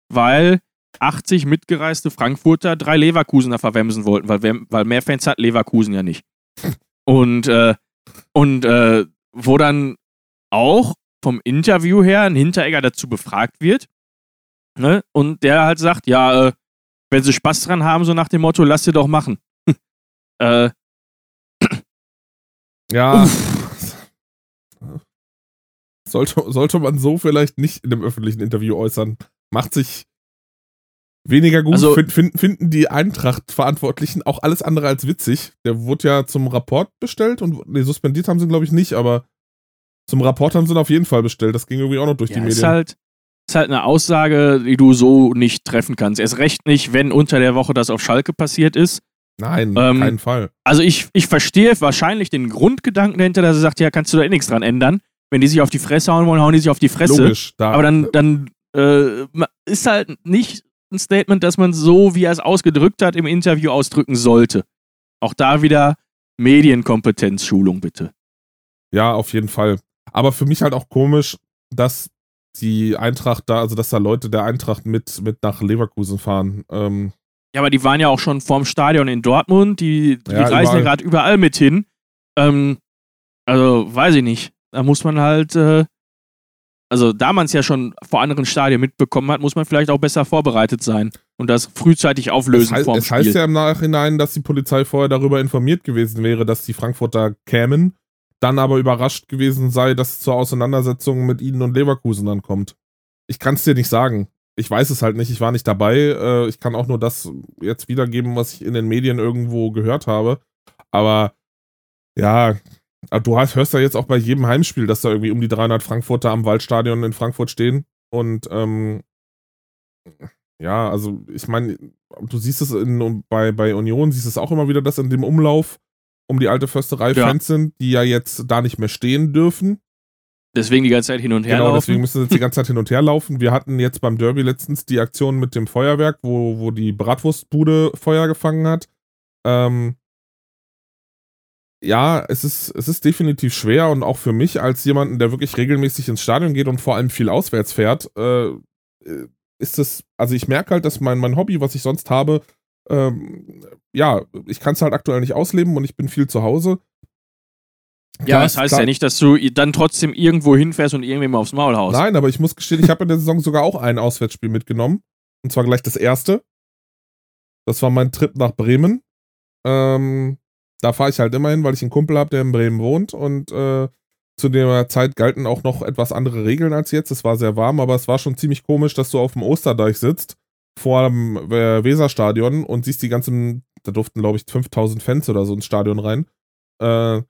weil 80 mitgereiste Frankfurter drei Leverkusener verwemsen wollten, weil, weil mehr Fans hat Leverkusen ja nicht. Und, äh, und äh, wo dann auch vom Interview her ein Hinteregger dazu befragt wird. Ne? Und der halt sagt, ja, äh, wenn sie Spaß dran haben, so nach dem Motto, lass sie doch machen. äh, Ja. Sollte, sollte man so vielleicht nicht in einem öffentlichen Interview äußern. Macht sich weniger gut. Also- Fin- fin- finden die Eintracht-Verantwortlichen auch alles andere als witzig. Der wurde ja zum Rapport bestellt und nee, suspendiert haben sie, glaube ich, nicht, aber zum Rapport haben sie ihn auf jeden Fall bestellt. Das ging irgendwie auch noch durch die Ja, ist Medien. halt, ist halt eine Aussage, die du so nicht treffen kannst. Erst recht nicht, wenn unter der Woche das auf Schalke passiert ist. Nein, Ähm, keinen Fall. Also ich, ich verstehe wahrscheinlich den Grundgedanken dahinter, dass er sagt, ja, kannst du da eh nichts dran ändern. Wenn die sich auf die Fresse hauen wollen, hauen die sich auf die Fresse. Logisch. Da, Aber dann, dann äh, ist halt nicht ein Statement, das man so, wie er es ausgedrückt hat, im Interview ausdrücken sollte. Auch da wieder Medienkompetenzschulung, bitte. Ja, auf jeden Fall. Aber für mich halt auch komisch, dass die Eintracht da, also dass da Leute der Eintracht mit, mit nach Leverkusen fahren. Ähm, Ja, aber die waren ja auch schon vorm Stadion in Dortmund, die, die Ja, reisen ja gerade überall mit hin. Ähm, also, weiß ich nicht. Da muss man halt, äh, also da man es ja schon vor anderen Stadien mitbekommen hat, muss man vielleicht auch besser vorbereitet sein und das frühzeitig es auflösen heißt, vorm es Spiel. heißt ja im Nachhinein, dass die Polizei vorher darüber informiert gewesen wäre, dass die Frankfurter kämen, dann aber überrascht gewesen sei, dass es zur Auseinandersetzung mit ihnen und Leverkusen dann kommt. Ich kann es dir nicht sagen. Ich weiß es halt nicht, ich war nicht dabei. Äh, ich kann auch nur das jetzt wiedergeben, was ich in den Medien irgendwo gehört habe. Aber ja, aber du hörst ja jetzt auch bei jedem Heimspiel, dass da irgendwie um die 300 Frankfurter am Waldstadion in Frankfurt stehen. Und ähm, ja, also ich meine, du siehst es in, bei, bei Union, siehst es auch immer wieder, dass in dem Umlauf um die alte Försterei Ja. Sind, die ja jetzt da nicht mehr stehen dürfen. Deswegen die ganze Zeit hin und her Genau, laufen. deswegen müssen sie jetzt die ganze Zeit hin und her laufen. Wir hatten jetzt beim Derby letztens die Aktion mit dem Feuerwerk, wo, wo die Bratwurstbude Feuer gefangen hat. Ähm, ja, es ist, es ist definitiv schwer und auch für mich als jemanden, der wirklich regelmäßig ins Stadion geht und vor allem viel auswärts fährt, äh, äh, ist es, also ich merke halt, dass mein, mein Hobby, was ich sonst habe, ähm, ja, ich kann es halt aktuell nicht ausleben und ich bin viel zu Hause. ja, Klar, das heißt klar- ja nicht, dass du dann trotzdem irgendwo hinfährst und irgendwem aufs Maul haust. Nein, aber ich muss gestehen, ich habe in der Saison sogar auch ein Auswärtsspiel mitgenommen. Und zwar gleich das erste. Das war mein Trip nach Bremen. Ähm, da fahre ich halt immer hin, weil ich einen Kumpel habe, der in Bremen wohnt. Und äh, zu der Zeit galten auch noch etwas andere Regeln als jetzt. Es war sehr warm, aber es war schon ziemlich komisch, dass du auf dem Osterdeich sitzt, vor dem äh, Weserstadion und siehst die ganzen, da durften glaube ich 5000 Fans oder so ins Stadion rein, äh,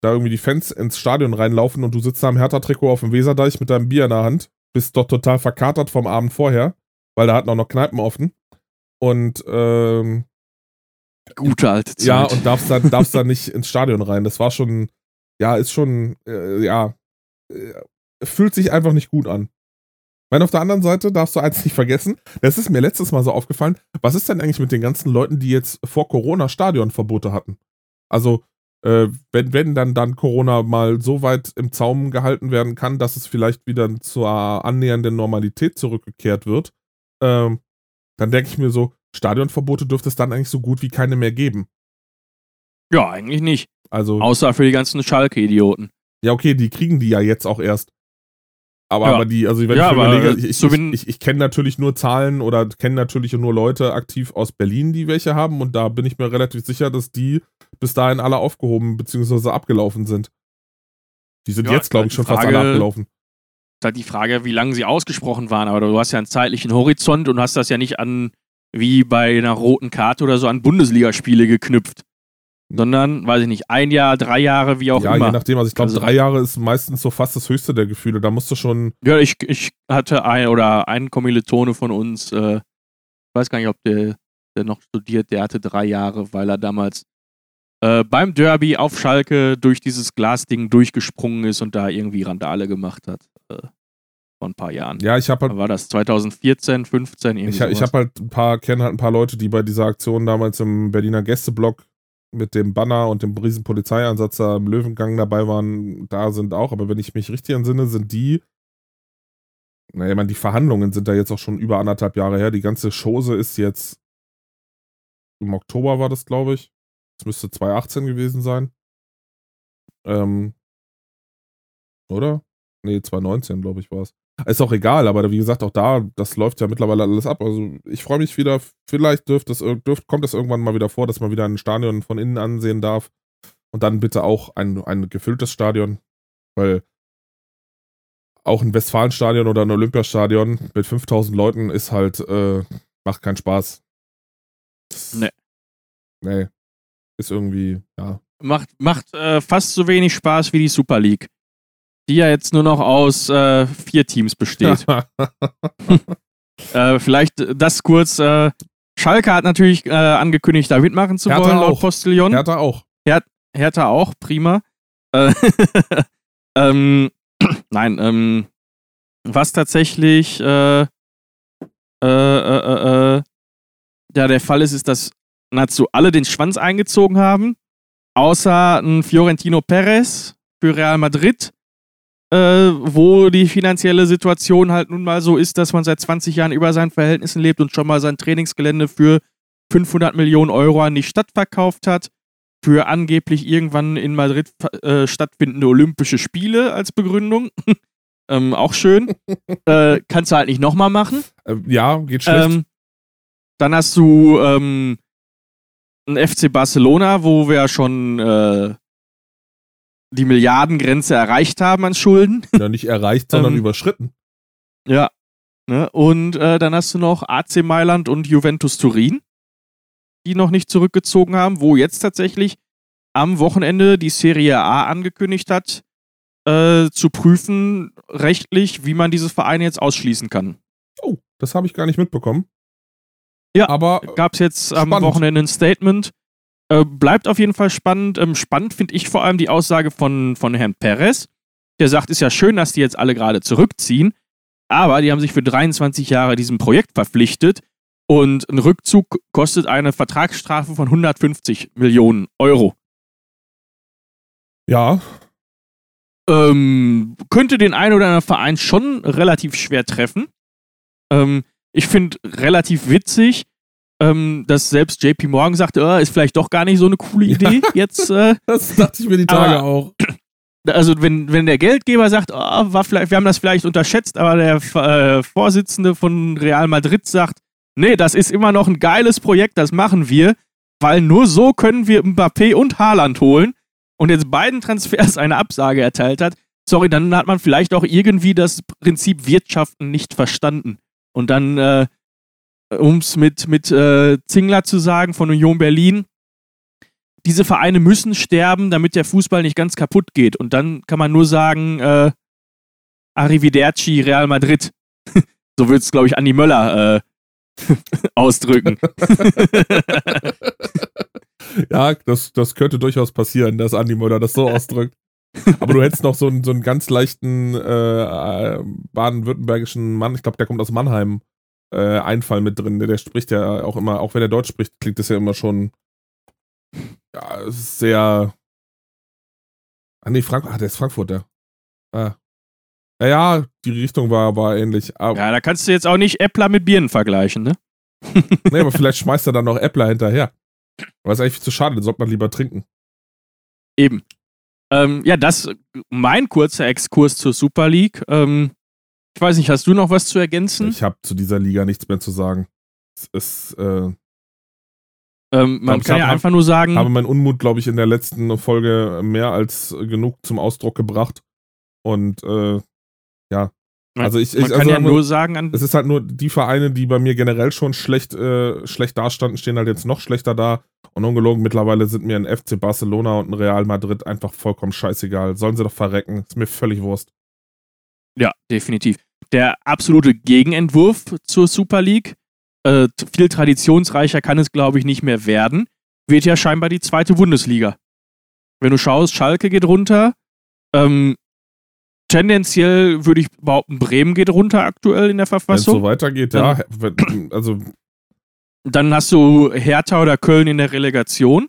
da irgendwie die Fans ins Stadion reinlaufen und du sitzt da im Hertha-Trikot auf dem Weserdeich mit deinem Bier in der Hand, bist doch total verkatert vom Abend vorher, weil da hatten auch noch Kneipen offen und ähm, Gute alte Zeit. ja, und darfst dann, darfst dann nicht ins Stadion rein. Das war schon, ja, ist schon, äh, ja, äh, fühlt sich einfach nicht gut an. Meine, auf der anderen Seite darfst du eins nicht vergessen, das ist mir letztes Mal so aufgefallen, was ist denn eigentlich mit den ganzen Leuten, die jetzt vor Corona Stadionverbote hatten? Also, äh, wenn, wenn dann, dann Corona mal so weit im Zaum gehalten werden kann, dass es vielleicht wieder zur annähernden Normalität zurückgekehrt wird, ähm, dann denke ich mir so, Stadionverbote dürfte es dann eigentlich so gut wie keine mehr geben. ja, eigentlich nicht. Also, Außer für die ganzen Schalke-Idioten. ja, okay, die kriegen die ja jetzt auch erst. Aber, Ja. aber die, also wenn Ja, ich aber, überlege, äh, ich, ich, ich, ich kenne natürlich nur Zahlen oder kenne natürlich nur Leute aktiv aus Berlin, die welche haben und da bin ich mir relativ sicher, dass die bis dahin alle aufgehoben bzw. abgelaufen sind. Die sind Ja, jetzt, glaube ich, schon fast Frage- alle abgelaufen. ist halt die Frage, wie lange sie ausgesprochen waren, aber du hast ja einen zeitlichen Horizont und hast das ja nicht an, wie bei einer roten Karte oder so, an Bundesligaspiele geknüpft. Sondern, weiß ich nicht, ein Jahr, drei Jahre, wie auch Ja, je immer. nachdem, also ich glaube, Also- drei Jahre ist meistens so fast das höchste der Gefühle. Da musst du schon, Ja, ich, ich hatte ein oder einen Kommilitone von uns, äh, ich weiß gar nicht, ob der, der noch studiert, der hatte drei Jahre, weil er damals äh, beim Derby auf Schalke durch dieses Glasding durchgesprungen ist und da irgendwie Randale gemacht hat. Äh, vor ein paar Jahren. ja, ich habe halt war das? 2014, 15, irgendwie Ich, ich habe halt ein paar, kenne halt ein paar Leute, die bei dieser Aktion damals im Berliner Gästeblock mit dem Banner und dem riesen Polizeieinsatz da im Löwengang dabei waren, da sind auch, aber wenn ich mich richtig entsinne, sind die, naja, ich meine, die Verhandlungen sind da jetzt auch schon über anderthalb Jahre her. Die ganze Chose ist jetzt im Oktober war das, glaube ich. Das müsste 2018 gewesen sein. Ähm, oder? Nee, 2019, glaube ich, war es. Ist auch egal, aber wie gesagt, auch da, das läuft ja mittlerweile alles ab. Also ich freue mich wieder, vielleicht dürft es, dürft, kommt es irgendwann mal wieder vor, dass man wieder ein Stadion von innen ansehen darf. Und dann bitte auch ein, ein gefülltes Stadion, weil auch ein Westfalenstadion oder ein Olympiastadion mit 5000 Leuten ist halt, äh, macht keinen Spaß. Das- Nee. Nee. Ist irgendwie, ja. Macht, macht äh, fast so wenig Spaß wie die Super League. Die ja jetzt nur noch aus äh, vier Teams besteht. äh, vielleicht das kurz. Äh, Schalke hat natürlich äh, angekündigt, da mitmachen zu Hertha wollen, laut auch. Postillon. Hertha auch. Hertha auch, prima. Äh, ähm, nein, ähm, was tatsächlich äh, ja, der Fall ist, ist, dass nahezu alle den Schwanz eingezogen haben, außer ein Fiorentino Perez für Real Madrid, äh, wo die finanzielle Situation halt nun mal so ist, dass man seit 20 Jahren über seinen Verhältnissen lebt und schon mal sein Trainingsgelände für 500 Millionen Euro an die Stadt verkauft hat für angeblich irgendwann in Madrid äh, stattfindende Olympische Spiele als Begründung. ähm, auch schön. äh, kannst du halt nicht nochmal machen. Äh, ja, geht schlecht. Ähm, dann hast du ähm, ein FC Barcelona, wo wir schon äh, die Milliardengrenze erreicht haben an Schulden. ja, nicht erreicht, sondern ähm, überschritten. Ja. Ne? Und äh, dann hast du noch AC Mailand und Juventus Turin, die noch nicht zurückgezogen haben, wo jetzt tatsächlich am Wochenende die Serie A angekündigt hat, äh, zu prüfen, rechtlich, wie man diese Vereine jetzt ausschließen kann. Oh, das habe ich gar nicht mitbekommen. Ja, aber Gab es jetzt am Spannend. Wochenende ein Statement. Äh, bleibt auf jeden Fall spannend. Ähm, spannend finde ich vor allem die Aussage von, von Herrn Perez. Der sagt, ist ja schön, dass die jetzt alle gerade zurückziehen, aber die haben sich für 23 Jahre diesem Projekt verpflichtet und ein Rückzug kostet eine Vertragsstrafe von 150 Millionen Euro. ja, Ähm, könnte den einen oder anderen Verein schon relativ schwer treffen. Ähm, ich finde relativ witzig, ähm, dass selbst JP Morgan sagte, äh, ist vielleicht doch gar nicht so eine coole Idee jetzt. Äh, das dachte ich mir die Tage Aber- auch. also wenn, wenn der Geldgeber sagt, oh, war vielleicht, wir haben das vielleicht unterschätzt, aber der äh, Vorsitzende von Real Madrid sagt, nee, das ist immer noch ein geiles Projekt, das machen wir, weil nur so können wir Mbappé und Haaland holen. und jetzt beiden Transfers eine Absage erteilt hat, sorry, dann hat man vielleicht auch irgendwie das Prinzip Wirtschaften nicht verstanden. Und dann, äh, um es mit, mit äh, Zingler zu sagen von Union Berlin, diese Vereine müssen sterben, damit der Fußball nicht ganz kaputt geht. Und dann kann man nur sagen, äh, Arrivederci Real Madrid. so wird es, glaube ich, Andi Möller äh, ausdrücken. ja, das, das könnte durchaus passieren, dass Andi Möller das so ausdrückt. Aber du hättest noch so einen, so einen ganz leichten äh, baden-württembergischen Mann, ich glaube, der kommt aus Mannheim, äh, Einfall mit drin. Der, der, spricht ja auch immer, auch wenn er Deutsch spricht, klingt das ja immer schon ja, sehr. Ah, nee, Frank, ah, der ist Frankfurter. Ah. Naja, die Richtung war, war ähnlich. Aber ja, da kannst du jetzt auch nicht Äppler mit Birnen vergleichen, ne? nee, aber vielleicht schmeißt er dann noch Äppler hinterher. Aber ist eigentlich zu schade, den sollte man lieber trinken. Eben. Ähm, ja, das mein kurzer Exkurs zur Super League. Ähm, ich weiß nicht, hast du noch was zu ergänzen? Ich habe zu dieser Liga nichts mehr zu sagen. Es ist. Äh, ähm, man kann ja hab, einfach nur sagen. Ich habe meinen Unmut, glaube ich, in der letzten Folge mehr als genug zum Ausdruck gebracht. Und äh, ja. Also ich, man ich, kann also ja nur sagen, es ist halt nur die Vereine, die bei mir generell schon schlecht, äh, schlecht dastanden, stehen halt jetzt noch schlechter da. Und ungelogen, mittlerweile sind mir ein FC Barcelona und ein Real Madrid einfach vollkommen scheißegal. Sollen sie doch verrecken. Ist mir völlig Wurst. Ja, definitiv. Der absolute Gegenentwurf zur Super League, äh, viel traditionsreicher kann es, glaube ich, nicht mehr werden, wird ja scheinbar die zweite Bundesliga. Wenn du schaust, Schalke geht runter, ähm, tendenziell würde ich behaupten, Bremen geht runter aktuell in der Verfassung. Wenn es so weitergeht, ja. Also. Dann hast du Hertha oder Köln in der Relegation.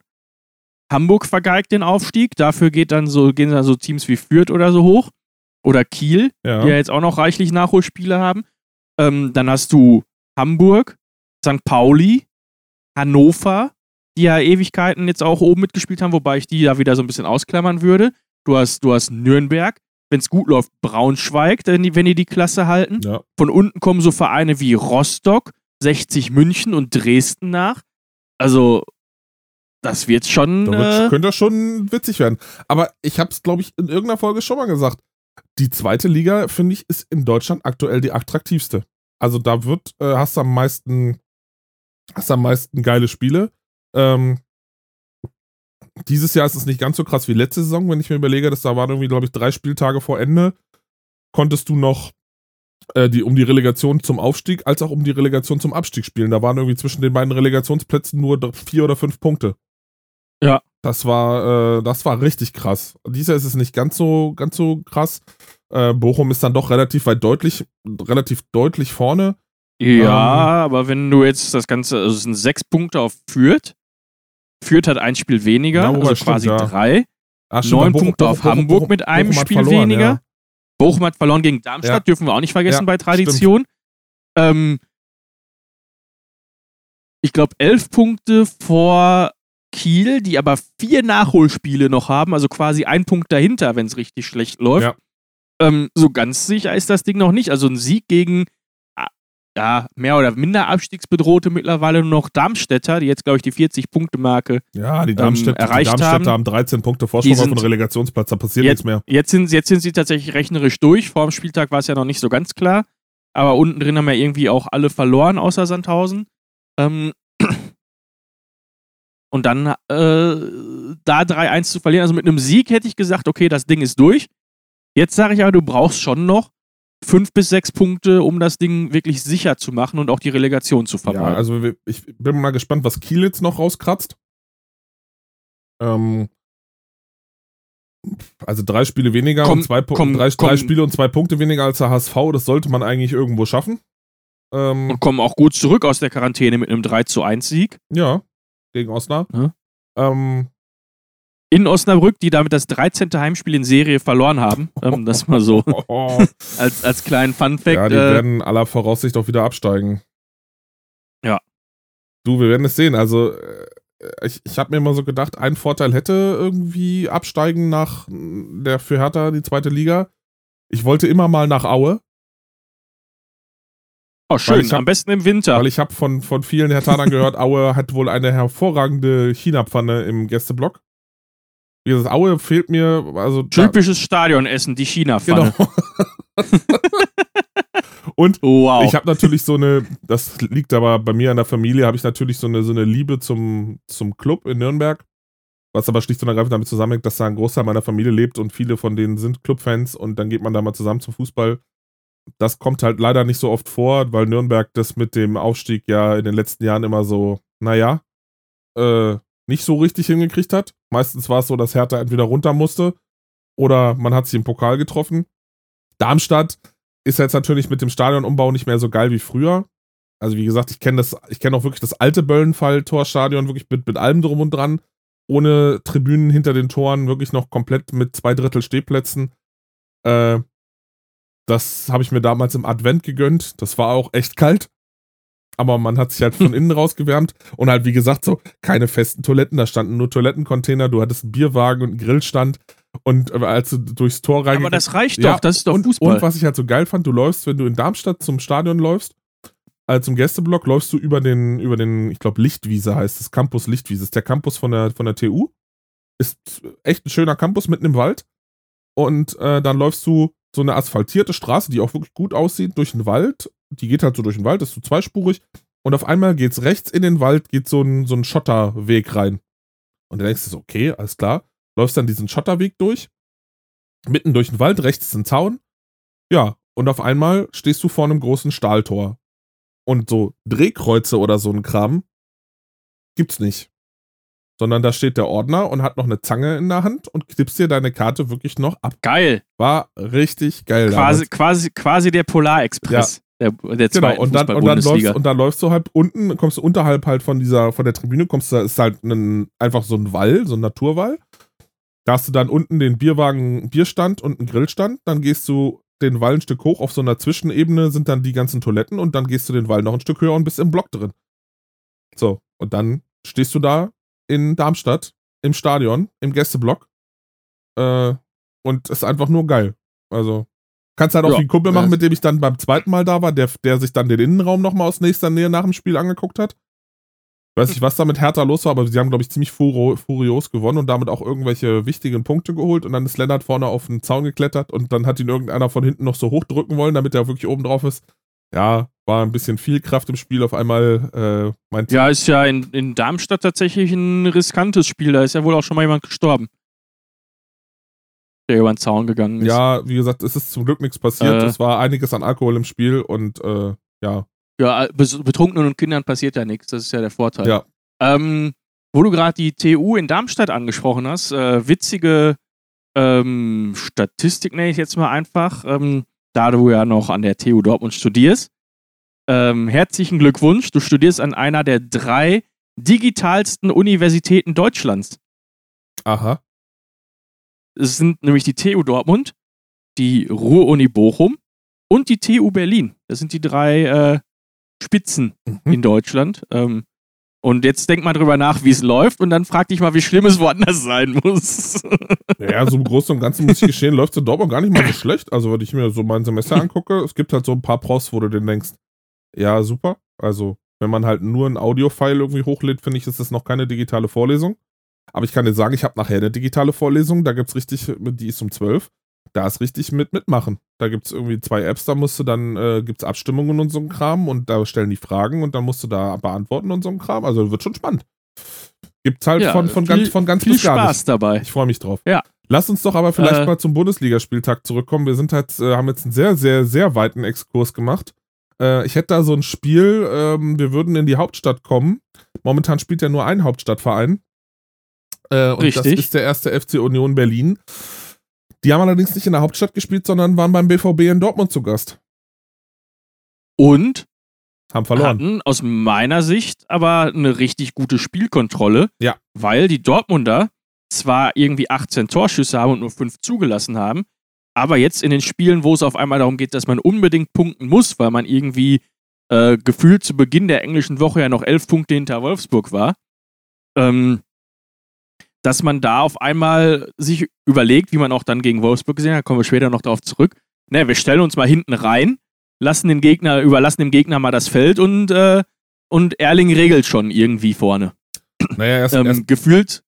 Hamburg vergeigt den Aufstieg. Dafür geht dann so, gehen dann so Teams wie Fürth oder so hoch. Oder Kiel, ja. die ja jetzt auch noch reichlich Nachholspiele haben. Ähm, dann hast du Hamburg, St. Pauli, Hannover, die ja Ewigkeiten jetzt auch oben mitgespielt haben, wobei ich die da wieder so ein bisschen ausklammern würde. Du hast, du hast Nürnberg, wenn es gut läuft, Braunschweig, wenn die, wenn die die Klasse halten. Ja. Von unten kommen so Vereine wie Rostock, 60 München und Dresden nach. Also, das wird schon. Da wird, äh, könnte das schon witzig werden. Aber ich habe es, glaube ich, in irgendeiner Folge schon mal gesagt. Die zweite Liga, finde ich, ist in Deutschland aktuell die attraktivste. Also da wird, äh, hast du am meisten, hast am meisten geile Spiele. Ähm, dieses Jahr ist es nicht ganz so krass wie letzte Saison, wenn ich mir überlege, dass da waren irgendwie, glaube ich, drei Spieltage vor Ende, konntest du noch äh, die, um die Relegation zum Aufstieg als auch um die Relegation zum Abstieg spielen. Da waren irgendwie zwischen den beiden Relegationsplätzen nur vier oder fünf Punkte. Ja. Das war, äh, das war richtig krass. Dieses Jahr ist es nicht ganz so, ganz so krass. Äh, Bochum ist dann doch relativ weit deutlich, relativ deutlich vorne. Ja, ähm, aber wenn du jetzt das Ganze, also es sind sechs Punkte auf Fürth, Fürth hat ein Spiel weniger, ja, also quasi stimmt, ja. drei. Ach, Neun Bochum, Punkte auf Bochum, Hamburg mit einem Spiel verloren, weniger. Ja. Bochum hat verloren gegen Darmstadt, dürfen wir auch nicht vergessen bei Tradition. Ähm, ich glaube, elf Punkte vor Kiel, die aber vier Nachholspiele noch haben, also quasi ein Punkt dahinter, wenn es richtig schlecht läuft. Ähm, so ganz sicher ist das Ding noch nicht. Also ein Sieg gegen ja, mehr oder minder abstiegsbedrohte mittlerweile nur noch Darmstädter, die jetzt, glaube ich, die 40-Punkte-Marke ja, die Darmstädter, ähm, erreicht die Darmstädter haben. 13 Punkte Vorsprung auf den Relegationsplatz, da passiert jetzt, nichts mehr. Jetzt sind, jetzt sind sie tatsächlich rechnerisch durch. Vor dem Spieltag war es ja noch nicht so ganz klar. Aber unten drin haben ja irgendwie auch alle verloren, außer Sandhausen. Ähm, und dann äh, da 3-1 zu verlieren, also mit einem Sieg hätte ich gesagt, okay, das Ding ist durch. Jetzt sage ich aber, du brauchst schon noch fünf bis sechs Punkte, um das Ding wirklich sicher zu machen und auch die Relegation zu vermeiden. Ja, also ich bin mal gespannt, was Kiel jetzt noch rauskratzt. Ähm, also drei Spiele weniger komm, und zwei komm, drei, komm, drei Spiele und zwei Punkte weniger als der HSV, das sollte man eigentlich irgendwo schaffen. Ähm, und kommen auch gut zurück aus der Quarantäne mit einem 3 zu 1 Sieg. Ja, gegen Osnabrück. Ja. Ähm, in Osnabrück, die damit das 13. Heimspiel in Serie verloren haben. Ähm, das mal so als, als kleinen Fun-Fact. Ja, die äh, werden aller Voraussicht auch wieder absteigen. Ja. Du, wir werden es sehen. Also, äh, ich, ich habe mir immer so gedacht, ein Vorteil hätte irgendwie absteigen nach der für Hertha die zweite Liga. Ich wollte immer mal nach Aue. Oh, schön. Hab, Am besten im Winter. Weil ich habe von, von vielen Herthanern gehört, Aue hat wohl eine hervorragende China-Pfanne im Gästeblock. Wie gesagt, Aue fehlt mir, also. Typisches Stadionessen, die China-Pfanne. Genau. Und Wow. ich habe natürlich so eine, das liegt aber bei mir in der Familie, habe ich natürlich so eine, so eine Liebe zum, zum Club in Nürnberg. Was aber schlicht und ergreifend damit zusammenhängt, dass da ein Großteil meiner Familie lebt und viele von denen sind Clubfans und dann geht man da mal zusammen zum Fußball. Das kommt halt leider nicht so oft vor, weil Nürnberg das mit dem Aufstieg ja in den letzten Jahren immer so, naja, äh, nicht so richtig hingekriegt hat. Meistens war es so, dass Hertha entweder runter musste oder man hat sie im Pokal getroffen. Darmstadt ist jetzt natürlich mit dem Stadionumbau nicht mehr so geil wie früher. Also wie gesagt, ich kenne das, ich kenne auch wirklich das alte Böllenfall-Torstadion wirklich mit, mit allem drum und dran, ohne Tribünen hinter den Toren, wirklich noch komplett mit zwei Drittel Stehplätzen. Äh, das habe ich mir damals im Advent gegönnt. Das war auch echt kalt. Aber man hat sich halt von innen rausgewärmt und halt, wie gesagt, so keine festen Toiletten. Da standen nur Toilettencontainer, du hattest einen Bierwagen und einen Grillstand. Und äh, als du durchs Tor rein. Aber das reicht Ja, doch, das ist doch und, Fußball. Und was ich halt so geil fand, du läufst, wenn du in Darmstadt zum Stadion läufst, äh, zum Gästeblock, läufst du über den, über den, ich glaube, Lichtwiese heißt es, Campus Lichtwiese. Das ist der Campus von der, von der TU. Ist echt ein schöner Campus mitten im Wald. Und äh, dann läufst du so eine asphaltierte Straße, die auch wirklich gut aussieht, durch den Wald. Die geht halt so durch den Wald, ist so zweispurig. Und auf einmal geht's rechts in den Wald, geht so ein, so ein Schotterweg rein. Und dann denkst du so, okay, alles klar. Läufst dann diesen Schotterweg durch mitten durch den Wald, rechts ist ein Zaun. Ja, und auf einmal stehst du vor einem großen Stahltor. Und so Drehkreuze oder so ein Kram gibt's nicht. Sondern da steht der Ordner und hat noch eine Zange in der Hand und knippst dir deine Karte wirklich noch ab. Geil. War richtig geil. Quasi, damals. quasi, quasi der Polarexpress der, der Genau, und dann, und, dann läufst, und dann läufst du halt unten, kommst du unterhalb halt von dieser, von der Tribüne, kommst du, ist halt ein, einfach so ein Wall, so ein Naturwall. Da hast du dann unten den Bierwagen, Bierstand und einen Grillstand. Dann gehst du den Wall ein Stück hoch. Auf so einer Zwischenebene sind dann die ganzen Toiletten und dann gehst du den Wall noch ein Stück höher und bist im Block drin. So, und dann stehst du da in Darmstadt im Stadion, im Gästeblock. Äh, und ist einfach nur geil. Also, kannst halt auch Ja, ein Kumpel machen, mit dem ich dann beim zweiten Mal da war, der, der sich dann den Innenraum nochmal aus nächster Nähe nach dem Spiel angeguckt hat. Weiß nicht, was da mit Hertha los war, aber sie haben, glaube ich, ziemlich furo, furios gewonnen und damit auch irgendwelche wichtigen Punkte geholt. Und dann ist Lennart vorne auf den Zaun geklettert und dann hat ihn irgendeiner von hinten noch so hochdrücken wollen, damit er wirklich oben drauf ist. Ja, war ein bisschen viel Kraft im Spiel. Auf einmal äh. Ja, ist ja in, in Darmstadt tatsächlich ein riskantes Spiel. Da ist ja wohl auch schon mal jemand gestorben. Der über den Zaun gegangen ist. Ja, wie gesagt, es ist zum Glück nichts passiert. Äh. Es war einiges an Alkohol im Spiel und äh, ja, Ja, Bes- Betrunkenen und Kindern passiert ja nichts. Das ist ja der Vorteil. Ja. Ähm, wo du gerade die TU in Darmstadt angesprochen hast, äh, witzige ähm, Statistik nenne ich jetzt mal einfach, ähm, da du ja noch an der TU Dortmund studierst. Ähm, herzlichen Glückwunsch, du studierst an einer der drei digitalsten Universitäten Deutschlands. aha. Es sind nämlich die TU Dortmund, die Ruhr-Uni Bochum und die TU Berlin. Das sind die drei äh, Spitzen Mhm. in Deutschland. Ähm, und jetzt denk mal drüber nach, wie es läuft und dann frag dich mal, wie schlimm es woanders sein muss. Ja, so im Großen und Ganzen muss ich geschehen, läuft es in Dortmund gar nicht mal so schlecht. Also, wenn ich mir so mein Semester angucke, es gibt halt so ein paar Pros, wo du den denkst, ja, super. Also, wenn man halt nur ein Audio-File irgendwie hochlädt, finde ich, ist das noch keine digitale Vorlesung. Aber ich kann dir sagen, ich habe nachher eine digitale Vorlesung, da gibt es richtig, die ist um 12. Da ist richtig mit mitmachen. Da gibt es irgendwie zwei Apps, da musst du dann, äh, gibt es Abstimmungen und so ein Kram und da stellen die Fragen und dann musst du da beantworten und so ein Kram. Also wird schon spannend. Gibt's halt Ja, von, von, viel- ganz, von ganz Viel bis gar Spaß nicht. dabei. Ich freue mich drauf. Ja. Lass uns doch aber vielleicht Äh. mal zum Bundesligaspieltag zurückkommen. Wir sind halt, äh, haben jetzt einen sehr, sehr, sehr weiten Exkurs gemacht. Äh, ich hätte da so ein Spiel, ähm, wir würden in die Hauptstadt kommen. Momentan spielt ja nur ein Hauptstadtverein. Äh, und das Richtig. ist der erste FC Union Berlin. Die haben allerdings nicht in der Hauptstadt gespielt, sondern waren beim BVB in Dortmund zu Gast. Und Haben verloren. hatten aus meiner Sicht aber eine richtig gute Spielkontrolle. Ja. Weil die Dortmunder zwar irgendwie 18 Torschüsse haben und nur 5 zugelassen haben, aber jetzt in den Spielen, wo es auf einmal darum geht, dass man unbedingt punkten muss, weil man irgendwie äh, gefühlt zu Beginn der englischen Woche ja noch 11 Punkte hinter Wolfsburg war, ähm, dass man da auf einmal sich überlegt, wie man auch dann gegen Wolfsburg gesehen hat, kommen wir später noch darauf zurück. Ne, wir stellen uns mal hinten rein, lassen den Gegner, überlassen dem Gegner mal das Feld und, äh, und Erling regelt schon irgendwie vorne. Naja, erst, Ähm, erst, gefühlt,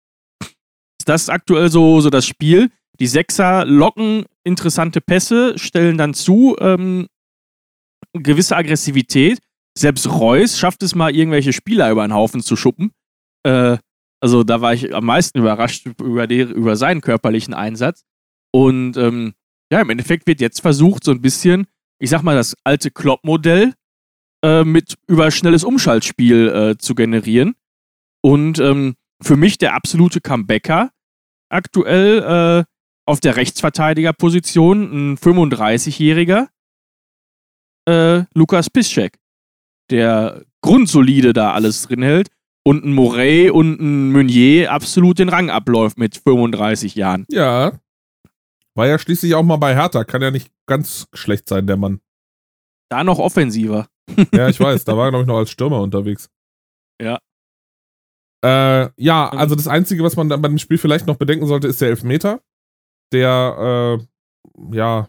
Das ist aktuell so, so das Spiel. Die Sechser locken interessante Pässe, stellen dann zu, ähm, gewisse Aggressivität. Selbst Reus schafft es mal, irgendwelche Spieler über den Haufen zu schuppen. Äh, also da war ich am meisten überrascht über, die, über seinen körperlichen Einsatz. Und ähm, ja, im Endeffekt wird jetzt versucht, so ein bisschen, ich sag mal, das alte Klopp-Modell äh, mit über schnelles Umschaltspiel äh, zu generieren. Und ähm, für mich der absolute Comebacker aktuell äh, auf der Rechtsverteidigerposition, ein 35-Jähriger, äh, Lukas Piszczek, der grundsolide da alles drin hält und ein Morey und ein Meunier absolut den Rang abläuft mit 35 Jahren. Ja. War ja schließlich auch mal bei Hertha, kann ja nicht ganz schlecht sein, der Mann. Da noch offensiver. Ja, ich weiß, da war er, glaube ich, noch als Stürmer unterwegs. Ja. Äh, ja, also das Einzige, was man bei dem Spiel vielleicht noch bedenken sollte, ist der Elfmeter. Der, äh, ja.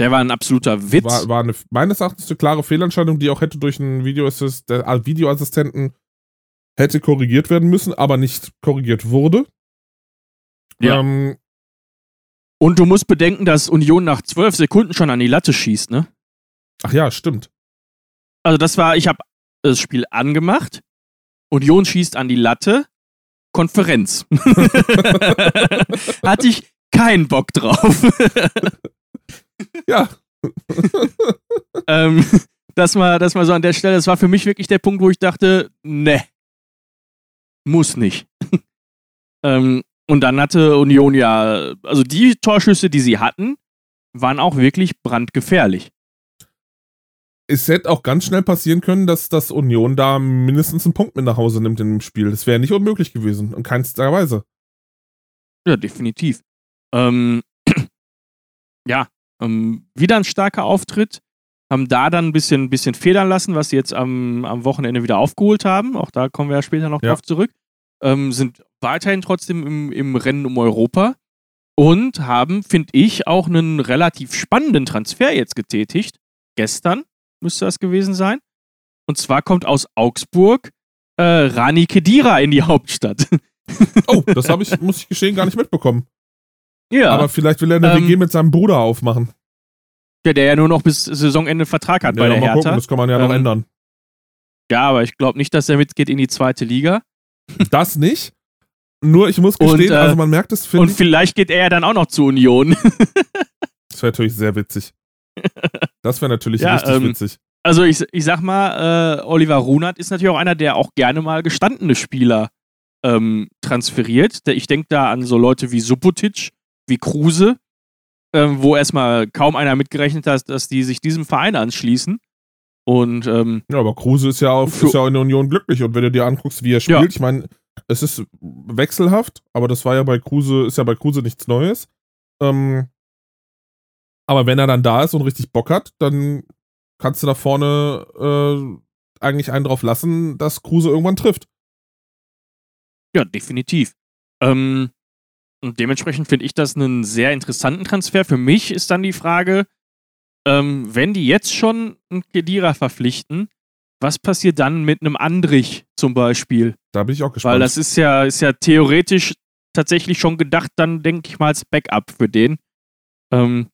Der war ein absoluter Witz. War, war eine, meines Erachtens eine klare Fehlentscheidung, die auch hätte durch einen Videoassist, äh, Videoassistenten hätte korrigiert werden müssen, aber nicht korrigiert wurde. Ja. Ähm, Und du musst bedenken, dass Union nach zwölf Sekunden schon an die Latte schießt, ne? Ach ja, stimmt. Also das war, ich habe das Spiel angemacht, Union schießt an die Latte, Konferenz. Hatte ich keinen Bock drauf. ja. ähm, das, mal, das mal so an der Stelle, das war für mich wirklich der Punkt, wo ich dachte, ne, muss nicht. ähm, und dann hatte Union ja, also die Torschüsse, die sie hatten, waren auch wirklich brandgefährlich. Es hätte auch ganz schnell passieren können, dass das Union da mindestens einen Punkt mit nach Hause nimmt in dem Spiel. Das wäre nicht unmöglich gewesen, in keinster Weise. Ja, definitiv. Ähm, ja, ähm, wieder ein starker Auftritt. Haben da dann ein bisschen, bisschen federn lassen, was sie jetzt am, am Wochenende wieder aufgeholt haben. Auch da kommen wir ja später noch ja. drauf zurück. Ähm, sind weiterhin trotzdem im, im Rennen um Europa und haben, finde ich, auch einen relativ spannenden Transfer jetzt getätigt. Gestern müsste das gewesen sein. Und zwar kommt aus Augsburg äh, Rani Kedira in die Hauptstadt. oh, das habe ich, muss ich gestehen, gar nicht mitbekommen. Ja. Aber vielleicht will er eine ähm, WG mit seinem Bruder aufmachen. Ja, der ja nur noch bis Saisonende Vertrag hat ja, bei der mal Hertha. Gucken, das kann man ja noch ähm, ändern. Ja, aber ich glaube nicht, dass er mitgeht in die zweite Liga. Das nicht. Nur, ich muss gestehen, und, äh, also man merkt es, Und vielleicht geht er ja dann auch noch zur Union. das wäre natürlich sehr witzig. Das wäre natürlich ja, richtig ähm, witzig. Also ich, ich sag mal, äh, Oliver Runert ist natürlich auch einer, der auch gerne mal gestandene Spieler ähm, transferiert. Ich denke da an so Leute wie Subotic, wie Kruse, ähm, wo erstmal kaum einer mitgerechnet hat, dass die sich diesem Verein anschließen. Und ähm, ja, aber Kruse ist ja, auf, ist ja in der Union glücklich und wenn du dir anguckst, wie er spielt, ja. ich meine, es ist wechselhaft, aber das war ja bei Kruse, ist ja bei Kruse nichts Neues. Ähm, aber wenn er dann da ist und richtig Bock hat, dann kannst du da vorne äh, eigentlich einen drauf lassen, dass Kruse irgendwann trifft. Ja, definitiv. Ähm, und dementsprechend finde ich das einen sehr interessanten Transfer. Für mich ist dann die Frage, ähm, wenn die jetzt schon einen Kedira verpflichten, was passiert dann mit einem Andrich zum Beispiel? Da bin ich auch gespannt. Weil das ist ja, ist ja theoretisch tatsächlich schon gedacht, dann denke ich mal als Backup für den. Ähm,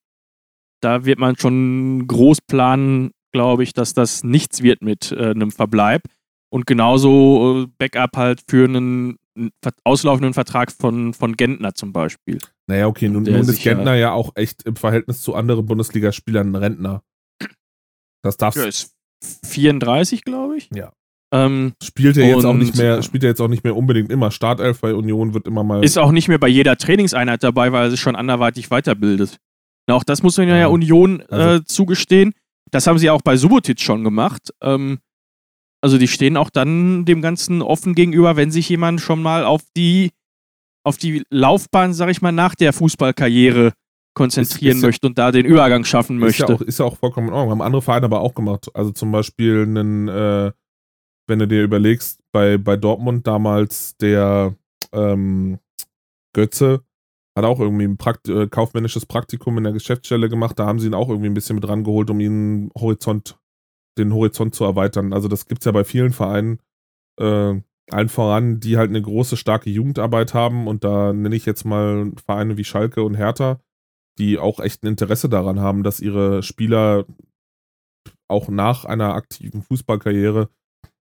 da wird man schon groß planen, glaube ich, dass das nichts wird mit äh, einem Verbleib. Und genauso äh, Backup halt für einen auslaufenden Vertrag von, von Gentner zum Beispiel. Naja, okay, nun, nun ist Gentner ja auch echt im Verhältnis zu anderen Bundesligaspielern ein Rentner. Das darfst du. Ja, ist 34, glaube ich. Ja. Ähm, spielt er jetzt auch nicht mehr, spielt er jetzt auch nicht mehr unbedingt immer. Startelf bei Union wird immer mal. Ist auch nicht mehr bei jeder Trainingseinheit dabei, weil er sich schon anderweitig weiterbildet. Na, auch das muss man ja, ja Union also, äh, zugestehen. Das haben sie auch bei Subotic schon gemacht. Ähm, also die stehen auch dann dem Ganzen offen gegenüber, wenn sich jemand schon mal auf die, auf die Laufbahn, sag ich mal, nach der Fußballkarriere konzentrieren ist, ist möchte und da den Übergang schaffen möchte. Ist ja auch, ist ja auch vollkommen in Ordnung. Haben andere Vereine aber auch gemacht. Also zum Beispiel einen, äh, wenn du dir überlegst, bei, bei Dortmund damals der ähm, Götze hat auch irgendwie ein Prakt äh, kaufmännisches Praktikum in der Geschäftsstelle gemacht. Da haben sie ihn auch irgendwie ein bisschen mit rangeholt, um ihn Horizont den Horizont zu erweitern. Also das gibt es ja bei vielen Vereinen. Äh, allen voran, die halt eine große, starke Jugendarbeit haben. Und da nenne ich jetzt mal Vereine wie Schalke und Hertha, die auch echt ein Interesse daran haben, dass ihre Spieler auch nach einer aktiven Fußballkarriere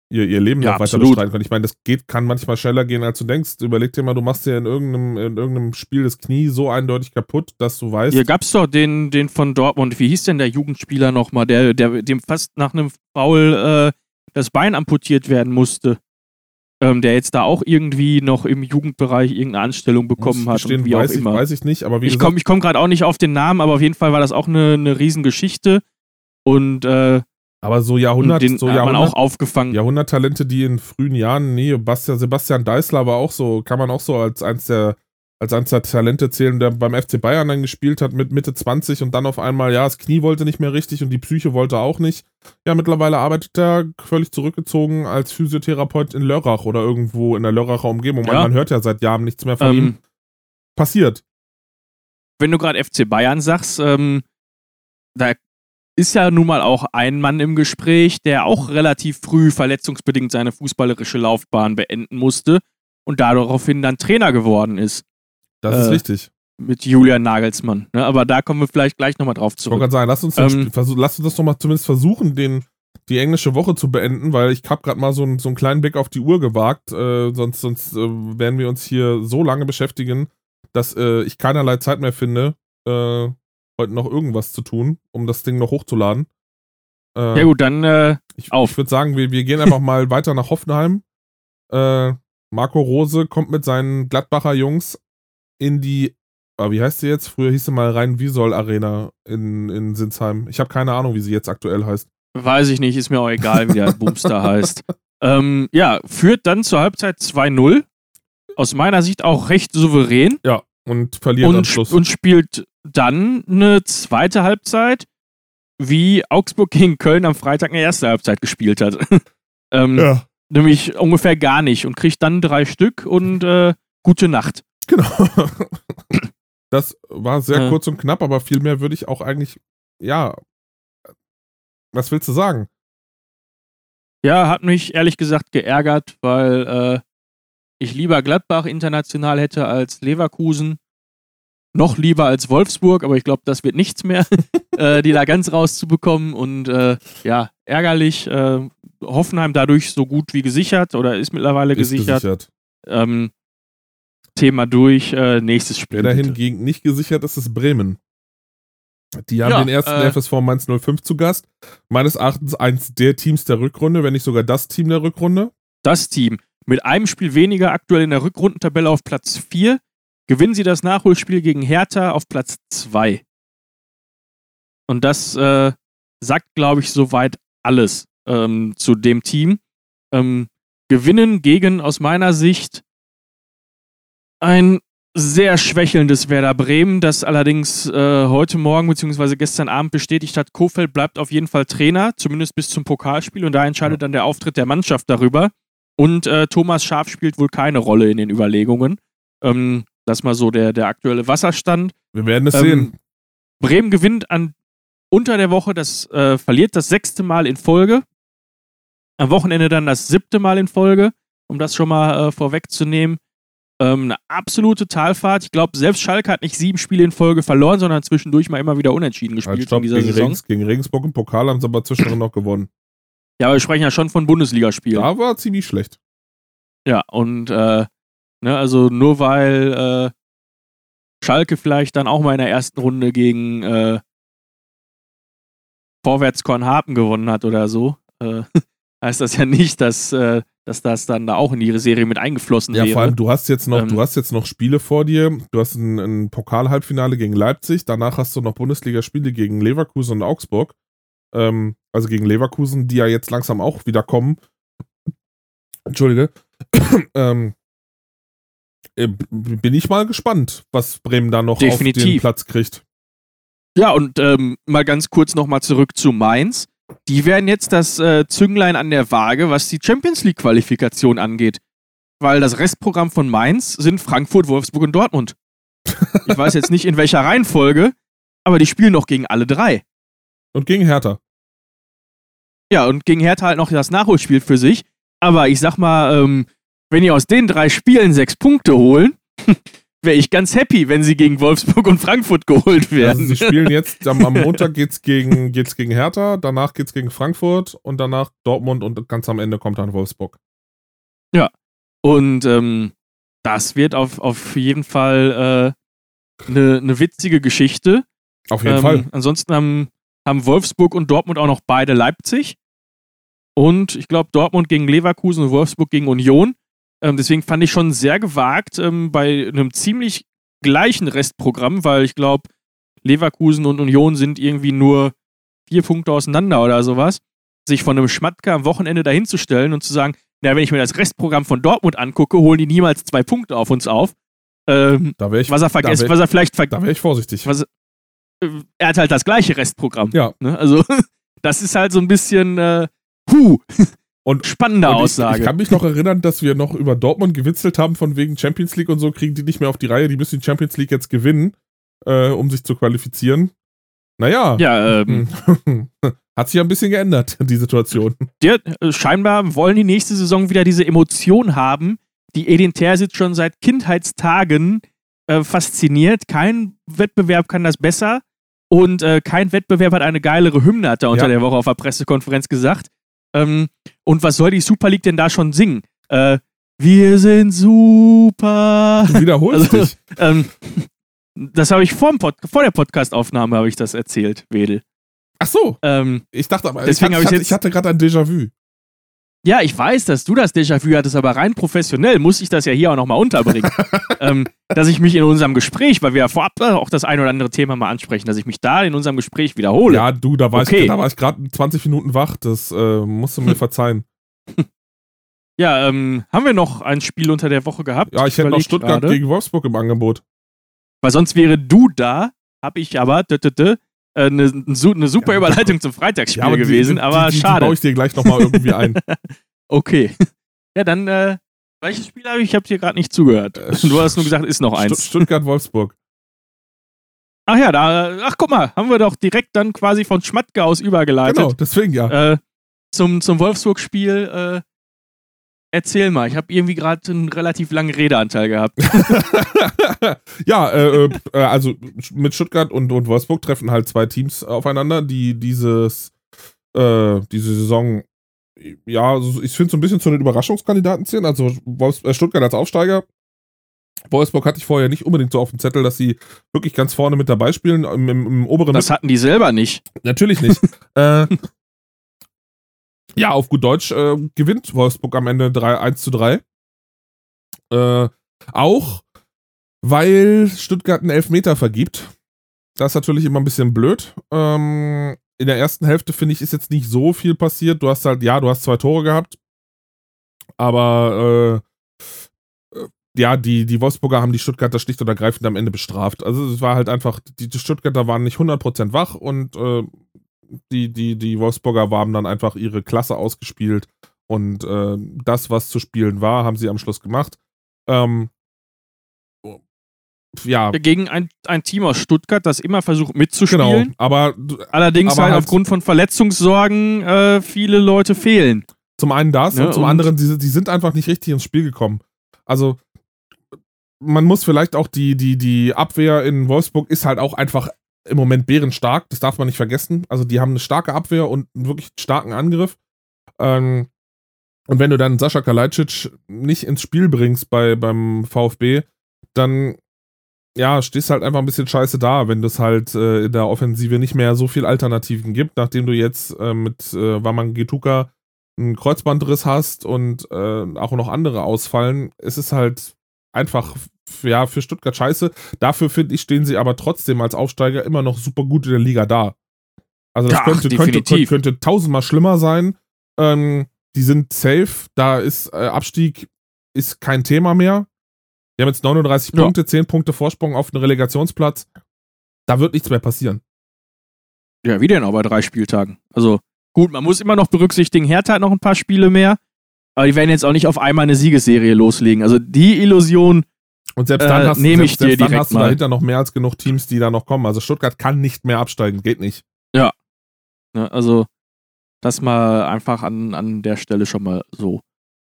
ihr, ihr Leben Ja, noch weiter bestreiten können. Ich meine, das geht, kann manchmal schneller gehen, als du denkst. Überleg dir mal, du machst dir in irgendeinem, in irgendeinem Spiel das Knie so eindeutig kaputt, dass du weißt, Hier gab's doch den, den von Dortmund, wie hieß denn der Jugendspieler nochmal, der, der, dem fast nach einem Foul äh, das Bein amputiert werden musste. Ähm, der jetzt da auch irgendwie noch im Jugendbereich irgendeine Anstellung bekommen hat gestehen, und wie weiß, auch ich, immer. weiß ich nicht, aber wie ich komme komm gerade auch nicht auf den Namen, aber auf jeden Fall war das auch eine, eine Riesengeschichte. Und äh, aber so Jahrhundert, den so hat man Jahrhundert, auch aufgefangen. Jahrhunderttalente, die in frühen Jahren, nee, Bastian, Sebastian Deißler war auch so, kann man auch so als eins der, als eins der Talente zählen, der beim FC Bayern dann gespielt hat mit Mitte 20 und dann auf einmal, ja, das Knie wollte nicht mehr richtig und die Psyche wollte auch nicht. Ja, mittlerweile arbeitet er völlig zurückgezogen als Physiotherapeut in Lörrach oder irgendwo in der Lörracher Umgebung. Man, Ja. man hört ja seit Jahren nichts mehr von ihm. ähm, Passiert. wenn du gerade FC Bayern sagst, ähm, da ist ja nun mal auch ein Mann im Gespräch, der auch relativ früh verletzungsbedingt seine fußballerische Laufbahn beenden musste und daraufhin dann Trainer geworden ist Das ist Äh, richtig. mit Julian Nagelsmann. Ne? Aber da kommen wir vielleicht gleich nochmal drauf Ich wollte zurück. gerade sagen, lass uns, Ähm, versuch, lass uns das doch mal zumindest versuchen, den, die englische Woche zu beenden, weil ich habe gerade mal so, einen- so einen kleinen Blick auf die Uhr gewagt. Äh, sonst sonst äh, werden wir uns hier so lange beschäftigen, dass äh, ich keinerlei Zeit mehr finde, äh, heute noch irgendwas zu tun, um das Ding noch hochzuladen. Äh, Ja gut, dann äh, ich, auf. ich würde sagen, wir, wir gehen einfach mal weiter nach Hoffenheim. Äh, Marco Rose kommt mit seinen Gladbacher Jungs in die, ah, wie heißt sie jetzt? Früher hieß sie mal Rhein-Wiesol Arena in, in Sinsheim. Ich habe keine Ahnung, wie sie jetzt aktuell heißt. weiß ich nicht, ist mir auch egal, wie der Boomster heißt. Ähm, ja, führt dann zur Halbzeit 2-0. Aus meiner Sicht auch recht souverän. Ja, und verliert am und, Schluss. und spielt dann eine zweite Halbzeit, wie Augsburg gegen Köln am Freitag eine erste Halbzeit gespielt hat. ähm, ja, Nämlich ungefähr gar nicht und kriegt dann drei Stück und äh, gute Nacht. genau. Das war sehr Ja. kurz und knapp, aber viel mehr würde ich auch eigentlich, ja, was willst du sagen? Ja, hat mich ehrlich gesagt geärgert, weil äh, ich lieber Gladbach international hätte als Leverkusen. Noch lieber als Wolfsburg, aber ich glaube, das wird nichts mehr, äh, die da ganz rauszubekommen. Und äh, ja, ärgerlich. Äh, Hoffenheim dadurch so gut wie gesichert oder ist mittlerweile Ist gesichert. gesichert. Ähm, Thema durch, äh, nächstes Spiel. Wer da bitte. hingegen nicht gesichert ist, ist Bremen. Die haben Ja, den ersten äh, FSV Mainz 05 zu Gast. Meines Erachtens eins der Teams der Rückrunde, wenn nicht sogar das Team der Rückrunde. Das Team mit einem Spiel weniger aktuell in der Rückrundentabelle auf Platz 4. Gewinnen sie das Nachholspiel gegen Hertha auf Platz 2. Und das äh, sagt, glaube ich, soweit alles ähm, zu dem Team. Ähm, gewinnen gegen, aus meiner Sicht, ein sehr schwächelndes Werder Bremen, das allerdings äh, heute Morgen bzw. gestern Abend bestätigt hat, Kofeld bleibt auf jeden Fall Trainer, zumindest bis zum Pokalspiel und da entscheidet dann der Auftritt der Mannschaft darüber. Und äh, Thomas Schaf spielt wohl keine Rolle in den Überlegungen. Ähm, das ist mal so der, der aktuelle Wasserstand. Wir werden es Ähm, sehen. Bremen gewinnt an unter der Woche, das äh, verliert das sechste Mal in Folge. Am Wochenende dann das siebte Mal in Folge, um das schon mal äh, vorwegzunehmen. Ähm, eine absolute Talfahrt. Ich glaube, selbst Schalke hat nicht sieben Spiele in Folge verloren, sondern zwischendurch mal immer wieder unentschieden Halt, gespielt stopp, in dieser gegen, Saison. Regens, gegen Regensburg im Pokal haben sie aber zwischendrin noch gewonnen. Ja, aber wir sprechen ja schon von Bundesligaspielen. Da war ziemlich schlecht. Ja, und äh, ne, also nur weil äh, Schalke vielleicht dann auch mal in der ersten Runde gegen äh, Vorwärts Kornhapen gewonnen hat oder so, äh, heißt das ja nicht, dass, äh, dass das dann da auch in ihre Serie mit eingeflossen Ja, wäre. vor allem, du hast jetzt noch, Ähm, du hast jetzt noch Spiele vor dir. Du hast ein, ein Pokal-Halbfinale gegen Leipzig, danach hast du noch Bundesligaspiele gegen Leverkusen und Augsburg. Ähm, also gegen Leverkusen, die ja jetzt langsam auch wieder kommen. Entschuldige. ähm, äh, bin ich mal gespannt, was Bremen da noch auf den Definitiv. Platz kriegt. Ja, und ähm, mal ganz kurz nochmal zurück zu Mainz. Die werden jetzt das äh, Zünglein an der Waage, was die Champions League-Qualifikation angeht. Weil das Restprogramm von Mainz sind Frankfurt, Wolfsburg und Dortmund. Ich weiß jetzt nicht in welcher Reihenfolge, aber die spielen noch gegen alle drei. Und gegen Hertha. Ja, und gegen Hertha halt noch das Nachholspiel für sich. Aber ich sag mal, ähm, wenn die aus den drei Spielen sechs Punkte holen, wäre ich ganz happy, wenn sie gegen Wolfsburg und Frankfurt geholt werden. Also sie spielen jetzt, am, am Montag geht's gegen, geht's gegen Hertha, danach geht's gegen Frankfurt und danach Dortmund und ganz am Ende kommt dann Wolfsburg. Ja. Und ähm, das wird auf, auf jeden Fall eine äh, ne witzige Geschichte. Auf jeden ähm, Fall. Ansonsten haben, haben Wolfsburg und Dortmund auch noch beide Leipzig. Und ich glaube, Dortmund gegen Leverkusen und Wolfsburg gegen Union. Ähm, deswegen fand ich schon sehr gewagt ähm, bei einem ziemlich gleichen Restprogramm, weil ich glaube, Leverkusen und Union sind irgendwie nur vier Punkte auseinander oder sowas, sich von einem Schmatka am Wochenende dahinzustellen und zu sagen, na, wenn ich mir das Restprogramm von Dortmund angucke, holen die niemals zwei Punkte auf uns auf. Ähm, Da wäre ich, was er vergessen, wär- was er vielleicht ver da wär ich vorsichtig. was, äh, er hat halt das gleiche Restprogramm. Ja. Ne? Also, das ist halt so ein bisschen, äh, puh, Und spannende Und ich, Aussage. ich kann mich noch erinnern, dass wir noch über Dortmund gewitzelt haben, von wegen Champions League und so, kriegen die nicht mehr auf die Reihe, die müssen die Champions League jetzt gewinnen, äh, um sich zu qualifizieren. Naja, ja, ähm, hat sich ja ein bisschen geändert, die Situation. die, äh, scheinbar wollen die nächste Saison wieder diese Emotion haben, die Edin Terzic schon seit Kindheitstagen äh, fasziniert. Kein Wettbewerb kann das besser und äh, kein Wettbewerb hat eine geilere Hymne, hat er unter Ja. der Woche auf der Pressekonferenz gesagt. Ähm, und was soll die Super League denn da schon singen? Äh, wir sind super. Du wiederholst Also- dich. Ähm, das habe ich vor, Pod vor der Podcastaufnahme habe ich das erzählt, Wedel. Ach so, Ähm, ich dachte aber, Deswegen ich, hatte, ich jetzt- ich hatte gerade ein Déjà-vu. Ja, ich weiß, dass du das Déjà-vu hattest, aber rein professionell muss ich das ja hier auch nochmal unterbringen. ähm, dass ich mich in unserem Gespräch, weil wir ja vorab auch das ein oder andere Thema mal ansprechen, dass ich mich da in unserem Gespräch wiederhole. Ja, du, da war Okay. ich, da war ich gerade 20 Minuten wach, das äh, musst du mir verzeihen. Ja, ähm, haben wir noch ein Spiel unter der Woche gehabt? Ja, ich hätte noch Stuttgart gerade. gegen Wolfsburg im Angebot. Weil sonst wäre du da, habe ich aber dö, dö, dö, eine, eine super Ja, Überleitung zum Freitagsspiel die- gewesen, die, aber die, die, schade. Die baue ich dir gleich nochmal irgendwie ein. Okay. Ja, dann, äh, welches Spiel habe ich? Ich habe dir gerade nicht zugehört. Äh, Du hast nur gesagt, ist noch eins. Stuttgart-Wolfsburg. Ach ja, da, ach guck mal, haben wir doch direkt dann quasi von Schmatke aus übergeleitet. Genau, deswegen ja. Äh, zum zum Wolfsburg-Spiel. Äh, erzähl mal, ich habe irgendwie gerade einen relativ langen Redeanteil gehabt. ja, äh, äh, äh, also mit Stuttgart und, und Wolfsburg treffen halt zwei Teams aufeinander, die dieses, äh, diese Saison, ja, ich finde so ein bisschen zu den Überraschungskandidaten zählen. Also Wolfs äh, Stuttgart als Aufsteiger. Wolfsburg hatte ich vorher nicht unbedingt so auf dem Zettel, dass sie wirklich ganz vorne mit dabei spielen, im, im, im oberen Das hatten die selber nicht. Natürlich nicht. äh, ja, auf gut Deutsch äh, gewinnt Wolfsburg am Ende 3, 1 zu 3. Äh, auch weil Stuttgart einen Elfmeter vergibt. Das ist natürlich immer ein bisschen blöd. Ähm, in der ersten Hälfte, finde ich, ist jetzt nicht so viel passiert. Du hast halt, ja, du hast zwei Tore gehabt. Aber äh, äh, ja, die, die Wolfsburger haben die Stuttgarter schlicht und ergreifend am Ende bestraft. Also es war halt einfach, die, die Stuttgarter waren nicht 100% wach und äh, die, die, die Wolfsburger haben dann einfach ihre Klasse ausgespielt und äh, das, was zu spielen war, haben sie am Schluss gemacht. Ähm, ja, Gegen ein, ein Team aus Stuttgart, das immer versucht genau. mitzuspielen. Aber Allerdings Aber halt, halt- aufgrund von Verletzungssorgen äh, viele Leute fehlen. Zum einen das Ne, und zum und- anderen, die, die sind einfach nicht richtig ins Spiel gekommen. Also, man muss vielleicht auch die, die, die Abwehr in Wolfsburg ist halt auch einfach im Moment bärenstark. Das darf man nicht vergessen. Also, die haben eine starke Abwehr und einen wirklich starken Angriff. Ähm, und wenn du dann Sascha Kalajdzic nicht ins Spiel bringst bei, beim VfB, dann ja, stehst halt einfach ein bisschen scheiße da, wenn es halt äh, in der Offensive nicht mehr so viel Alternativen gibt, nachdem du jetzt äh, mit äh, Waman Getuka einen Kreuzbandriss hast und äh, auch noch andere ausfallen. Es ist halt einfach ja, für Stuttgart scheiße. Dafür finde ich, stehen sie aber trotzdem als Aufsteiger immer noch super gut in der Liga da. Also das Ach, könnte, könnte, könnte, könnte tausendmal schlimmer sein. Ähm, die sind safe. Da ist äh, Abstieg ist kein Thema mehr. Die haben jetzt 39 Ja. Punkte, 10 Punkte Vorsprung auf den Relegationsplatz. Da wird nichts mehr passieren. Ja, wie denn auch bei drei Spieltagen? Also gut, man muss immer noch berücksichtigen, Hertha hat noch ein paar Spiele mehr, aber die werden jetzt auch nicht auf einmal eine Siegesserie loslegen. Also die Illusion, Und selbst Äh, dann hast, nehme selbst, ich dir selbst dann direkt hast du mal. dahinter noch mehr als genug Teams, die da noch kommen. Also Stuttgart kann nicht mehr absteigen, geht nicht. ne, also das mal einfach an, an der Stelle schon mal so.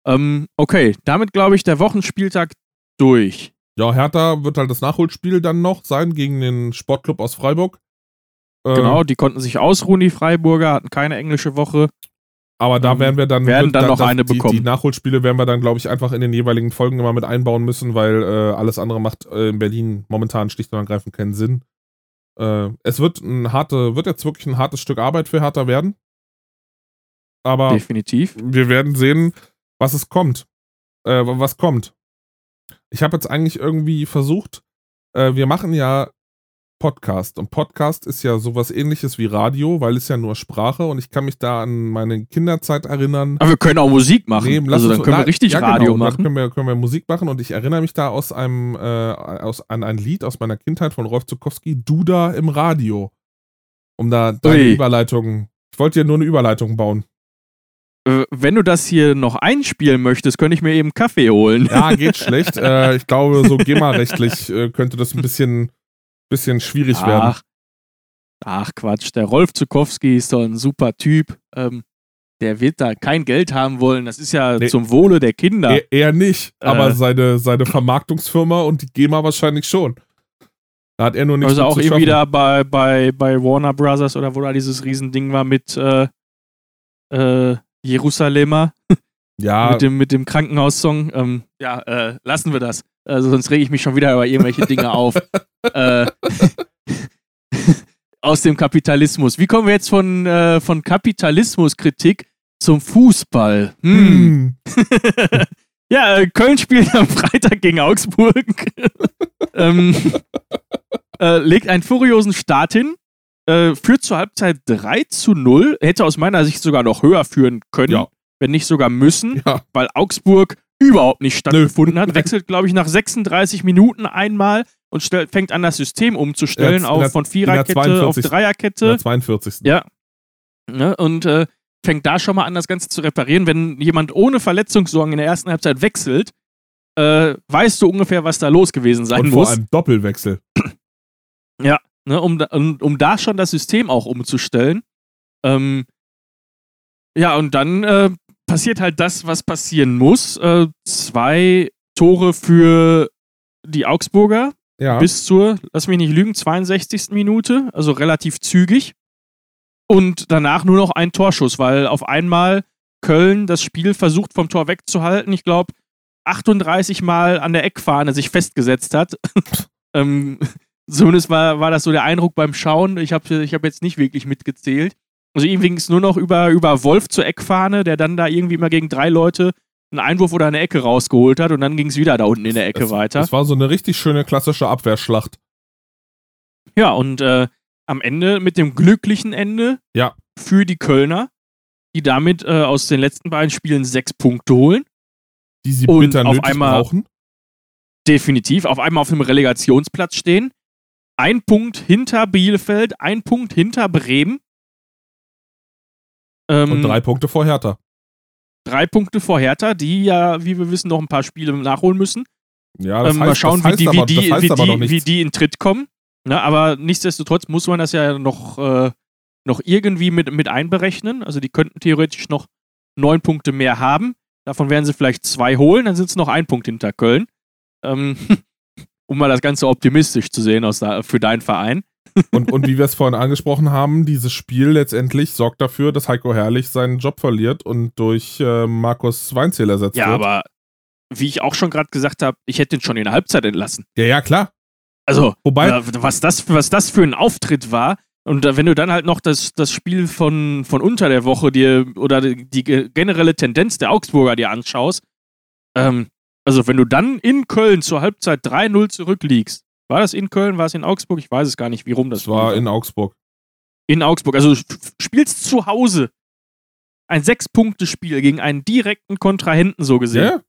Ähm, okay, damit glaube ich der Wochenspieltag durch. Ja, Hertha wird halt das Nachholspiel dann noch sein gegen den Sportclub aus Freiburg. Äh, genau, die konnten sich ausruhen, die Freiburger, hatten keine englische Woche. Aber da werden wir dann, werden dann, dann noch eine die, bekommen. Die Nachholspiele werden wir dann, glaube ich, einfach in den jeweiligen Folgen immer mit einbauen müssen, weil äh, alles andere macht äh, in Berlin momentan schlicht und ergreifend keinen Sinn. Äh, es wird ein harte, wird jetzt wirklich ein hartes Stück Arbeit für Hertha werden. Aber definitiv. Wir werden sehen, was es kommt. Äh, was kommt. Ich habe jetzt eigentlich irgendwie versucht, äh, wir machen ja Podcast. Und Podcast ist ja sowas ähnliches wie Radio, weil es ja nur Sprache und ich kann mich da an meine Kinderzeit erinnern. Aber wir können auch Musik machen. Nee, also dann können wir richtig ja, Radio genau, machen. Dann können wir, können wir Musik machen und ich erinnere mich da aus einem, äh, aus, an ein Lied aus meiner Kindheit von Rolf Zukowski, Duda im Radio. Um da deine Überleitung. Ich wollte ja nur eine Überleitung bauen. Wenn du das hier noch einspielen möchtest, könnte ich mir eben Kaffee holen. Ja, geht schlecht. äh, ich glaube, so GEMA-rechtlich äh, könnte das ein bisschen bisschen schwierig ach, werden. Ach Quatsch, der Rolf Zukowski ist doch ein super Typ. Ähm, der wird da kein Geld haben wollen. Das ist ja nee, zum Wohle der Kinder. Er, er nicht, äh, aber seine, seine Vermarktungsfirma und die GEMA wahrscheinlich schon. Da hat er nur nichts Also auch irgendwie da bei, bei, bei Warner Brothers oder wo da dieses Riesending war mit äh, äh, Jerusalemer. Ja. mit, dem, mit dem Krankenhaussong. Ähm, ja, äh, lassen wir das. Also sonst rege ich mich schon wieder über irgendwelche Dinge auf. äh, aus dem Kapitalismus. Wie kommen wir jetzt von, äh, von Kapitalismuskritik zum Fußball? Hm. hm. ja, äh, Köln spielt am Freitag gegen Augsburg. ähm, äh, legt einen furiosen Start hin. Äh, führt zur Halbzeit 3 zu 0. Hätte aus meiner Sicht sogar noch höher führen können, ja. wenn nicht sogar müssen, ja. weil Augsburg überhaupt nicht stattgefunden Nö. hat. Wechselt, glaube ich, nach 36 Minuten einmal und stell, fängt an, das System umzustellen, ja, auch von Viererkette auf Dreierkette. In der 42. Ja. ja und äh, fängt da schon mal an, das Ganze zu reparieren. Wenn jemand ohne Verletzungssorgen in der ersten Halbzeit wechselt, äh, weißt du ungefähr, was da los gewesen sein und muss. Vor einem Doppelwechsel. Ja, ne, um, um, um da schon das System auch umzustellen. Ähm, ja, und dann äh, passiert halt das, was passieren muss. Äh, zwei Tore für die Augsburger ja. bis zur, lass mich nicht lügen, 62. Minute, also relativ zügig. Und danach nur noch ein Torschuss, weil auf einmal Köln das Spiel versucht vom Tor wegzuhalten. Ich glaube, 38 Mal an der Eckfahne sich festgesetzt hat. ähm, zumindest war, war das so der Eindruck beim Schauen. Ich habe ich hab jetzt nicht wirklich mitgezählt. Also ihm ging es nur noch über, über Wolf zur Eckfahne, der dann da irgendwie immer gegen drei Leute einen Einwurf oder eine Ecke rausgeholt hat und dann ging es wieder da unten in der Ecke es, weiter. Das war so eine richtig schöne klassische Abwehrschlacht. Ja, und äh, am Ende mit dem glücklichen Ende ja. für die Kölner, die damit äh, aus den letzten beiden Spielen sechs Punkte holen. Die sie und bitter auf einmal brauchen. Definitiv, auf einmal auf dem Relegationsplatz stehen. Ein Punkt hinter Bielefeld, ein Punkt hinter Bremen. Ähm, und drei Punkte vor Hertha. Drei Punkte vor Hertha, die ja, wie wir wissen, noch ein paar Spiele nachholen müssen. Ja, das ähm, heißt, mal schauen, wie, die, wie, die, wie, die, wie die in Tritt kommen. Ne, aber nichtsdestotrotz muss man das ja noch, äh, noch irgendwie mit, mit einberechnen. Also die könnten theoretisch noch neun Punkte mehr haben. Davon werden sie vielleicht zwei holen, dann sind es noch ein Punkt hinter Köln. Ähm, um mal das Ganze optimistisch zu sehen aus für deinen Verein. Und, und wie wir es vorhin angesprochen haben, dieses Spiel letztendlich sorgt dafür, dass Heiko Herrlich seinen Job verliert und durch äh, Markus Weinzähler ersetzt ja, wird. Ja, aber wie ich auch schon gerade gesagt habe, ich hätte ihn schon in der Halbzeit entlassen. Ja, ja, klar. Also, Wobei, äh, was, das, was das für ein Auftritt war, und wenn du dann halt noch das, das Spiel von, von unter der Woche dir oder die generelle Tendenz der Augsburger dir anschaust, ähm, also wenn du dann in Köln zur Halbzeit 3-0 zurückliegst, war das in Köln? War es in Augsburg? Ich weiß es gar nicht, wie rum das, das war. in Augsburg. In Augsburg. Also du spielst zu Hause ein Sechs-Punkte-Spiel gegen einen direkten Kontrahenten, so gesehen. Ja.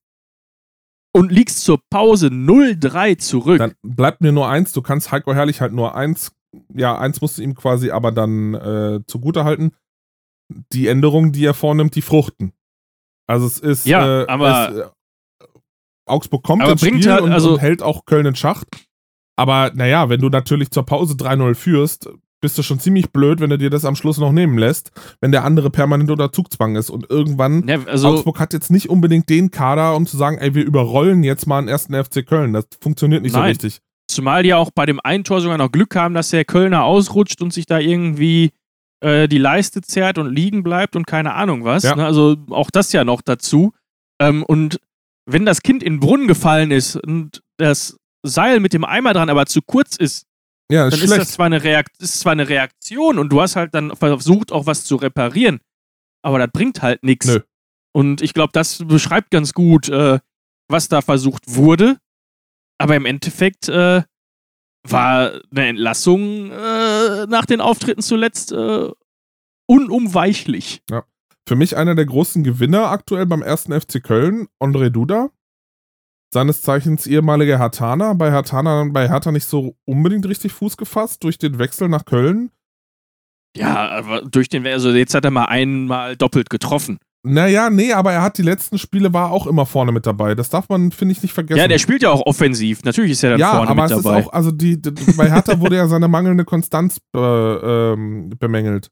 Und liegst zur Pause 0-3 zurück. Dann bleibt mir nur eins, du kannst Heiko Herrlich halt nur eins, ja, eins musst du ihm quasi aber dann äh, zugute halten. Die Änderungen, die er vornimmt, die fruchten. Also es ist, ja, äh, aber es, äh, Augsburg kommt ins Spiel halt, und, also, und hält auch Köln in Schacht. Aber naja, wenn du natürlich zur Pause 3-0 führst, bist du schon ziemlich blöd, wenn du dir das am Schluss noch nehmen lässt, wenn der andere permanent unter Zugzwang ist. Und irgendwann, Ja, also, Augsburg hat jetzt nicht unbedingt den Kader, um zu sagen, ey, wir überrollen jetzt mal einen ersten FC Köln. Das funktioniert nicht so Nein. richtig. zumal die ja auch bei dem einen Tor sogar noch Glück haben, dass der Kölner ausrutscht und sich da irgendwie äh, die Leiste zerrt und liegen bleibt und keine Ahnung was. Ja. Ne? Also auch das ja noch dazu. Ähm, und wenn das Kind in den Brunnen gefallen ist und das Seil mit dem Eimer dran aber zu kurz ist, Ja, ist dann ist schlecht. das zwar eine, Reakt ist zwar eine Reaktion und du hast halt dann versucht, auch was zu reparieren, aber das bringt halt nichts. Und ich glaube, das beschreibt ganz gut, äh, was da versucht wurde. Aber im Endeffekt äh, war eine Entlassung äh, nach den Auftritten zuletzt äh, unumweichlich. Für mich einer der großen Gewinner aktuell beim ersten FC Köln, André Duda. Seines Zeichens ehemaliger Hertaner. Bei Hertana, bei Hertha nicht so unbedingt richtig Fuß gefasst durch den Wechsel nach Köln. Ja, aber durch den, also jetzt hat er mal einmal doppelt getroffen. Naja, nee, aber er hat die letzten Spiele war auch immer vorne mit dabei. Das darf man, finde ich, nicht vergessen. Ja, der spielt ja auch offensiv. Natürlich ist er dann ja, vorne aber mit es dabei. ist auch, also die, die, bei Hertha wurde ja seine mangelnde Konstanz äh, ähm, bemängelt.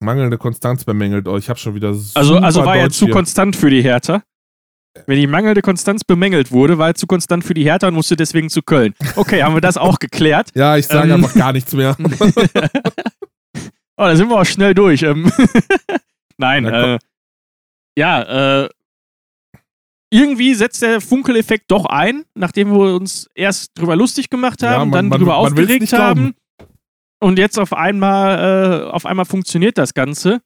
Mangelnde Konstanz bemängelt. Oh, ich habe schon wieder Also, super also war er zu konstant für die Hertha. Wenn die mangelnde Konstanz bemängelt wurde, war er zu konstant für die Hertha und musste deswegen zu Köln. Okay, haben wir das auch geklärt. Ja, ich sage Ähm. einfach gar nichts mehr. Oh, da sind wir auch schnell durch. Ähm, Nein, äh, ja, äh, irgendwie setzt der Funkeleffekt doch ein, nachdem wir uns erst drüber lustig gemacht Ja, haben, man- dann man- drüber man aufgeregt haben. Und jetzt auf einmal, äh, auf einmal funktioniert das Ganze.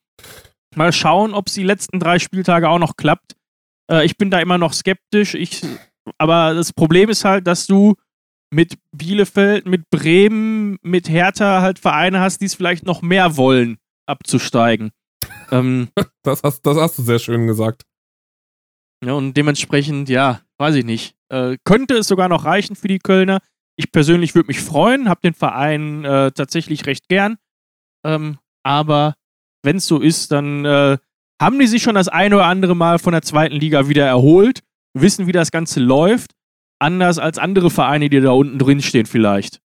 Mal schauen, ob es die letzten drei Spieltage auch noch klappt. Äh, ich bin da immer noch skeptisch. Ich, aber das Problem ist halt, dass du mit Bielefeld, mit Bremen, mit Hertha halt Vereine hast, die es vielleicht noch mehr wollen, abzusteigen. ähm, Das hast, das hast du sehr schön gesagt. ja, und dementsprechend, ja, weiß ich nicht. Äh, könnte es sogar noch reichen für die Kölner. Ich persönlich würde mich freuen, habe den Verein äh, tatsächlich recht gern. Ähm, aber wenn es so ist, dann äh, haben die sich schon das eine oder andere Mal von der zweiten Liga wieder erholt, wissen, wie das Ganze läuft. Anders als andere Vereine, die da unten drin stehen, vielleicht.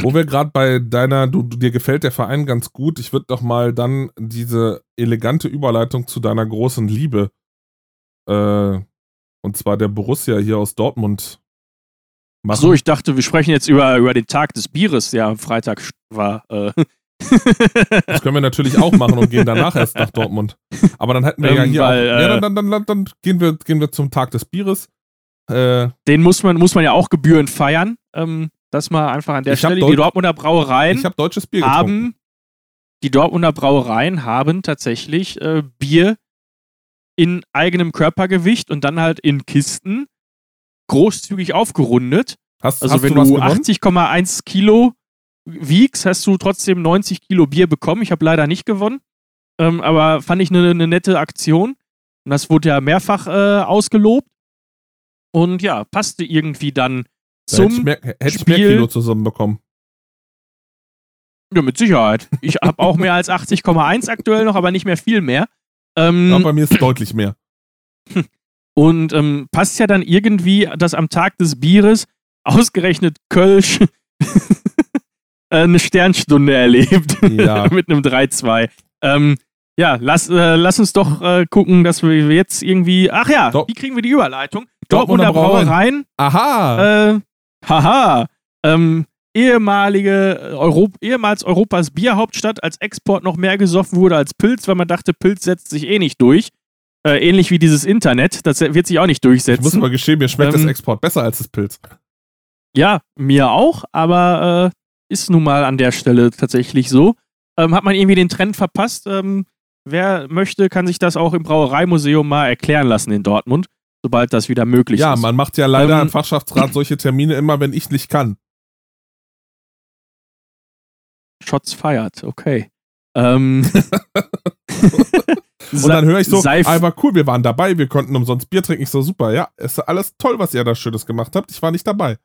Wo wir gerade bei deiner, du, dir gefällt der Verein ganz gut. Ich würde doch mal dann diese elegante Überleitung zu deiner großen Liebe, äh, und zwar der Borussia hier aus Dortmund machen. So, ich dachte, wir sprechen jetzt über, über den Tag des Bieres, der am Freitag war. Äh. Das können wir natürlich auch machen und gehen danach erst nach Dortmund. Aber dann hätten wir ja Ähm, hier weil, auch, ja, äh, dann, dann, dann, dann gehen, wir, gehen wir zum Tag des Bieres. Äh, den muss man, muss man ja auch gebührend feiern. Ähm, das mal einfach an der hab Stelle. Deut- Die Dortmunder Brauereien ich habe deutsches Bier getrunken. haben, die Dortmunder Brauereien haben tatsächlich äh, Bier in eigenem Körpergewicht und dann halt in Kisten großzügig aufgerundet. Hast, Also hast wenn du du gewonnen? 80,1 Kilo wiegst, hast du trotzdem 90 Kilo Bier bekommen. Ich habe leider nicht gewonnen, ähm, aber fand ich eine, eine nette Aktion. Und das wurde ja mehrfach äh, ausgelobt. Und ja, passte irgendwie dann Da hätte ich zum mehr, hätte ich mehr Kilo zusammenbekommen. Ja, mit Sicherheit. Ich habe auch mehr als 80,1 aktuell noch, aber nicht mehr viel mehr. Ähm, Ja, bei mir ist deutlich mehr. und ähm, passt ja dann irgendwie, dass am Tag des Bieres ausgerechnet Kölsch eine Sternstunde erlebt. Ja. mit einem 3-2. Ähm, ja, lass, äh, lass uns doch äh, gucken, dass wir jetzt irgendwie. Ach ja, Dor- wie kriegen wir die Überleitung? Dortmunder Dortmunder Brauereien. Aha! Äh, haha. Ähm, ehemalige Europ ehemals Europas Bierhauptstadt, als Export noch mehr gesoffen wurde als Pilz, weil man dachte, Pilz setzt sich eh nicht durch. Äh, ähnlich wie dieses Internet, das wird sich auch nicht ich muss durchsetzen. aber gestehen, mir schmeckt das Ähm, Export besser als das Pilz. Ja, mir auch, aber äh, ist nun mal an der Stelle tatsächlich so. Ähm, hat man irgendwie den Trend verpasst? Ähm, wer möchte, kann sich das auch im Brauereimuseum mal erklären lassen in Dortmund, sobald das wieder möglich Ja, ist. man macht ja leider Ähm, im Fachschaftsrat solche Termine immer, wenn ich nicht kann. Shots fired, okay. Ähm, Und dann höre ich so, Sei f- aber cool, wir waren dabei, wir konnten umsonst Bier trinken. Ich so, super, ja, ist alles toll, was ihr da Schönes gemacht habt. Ich war nicht dabei.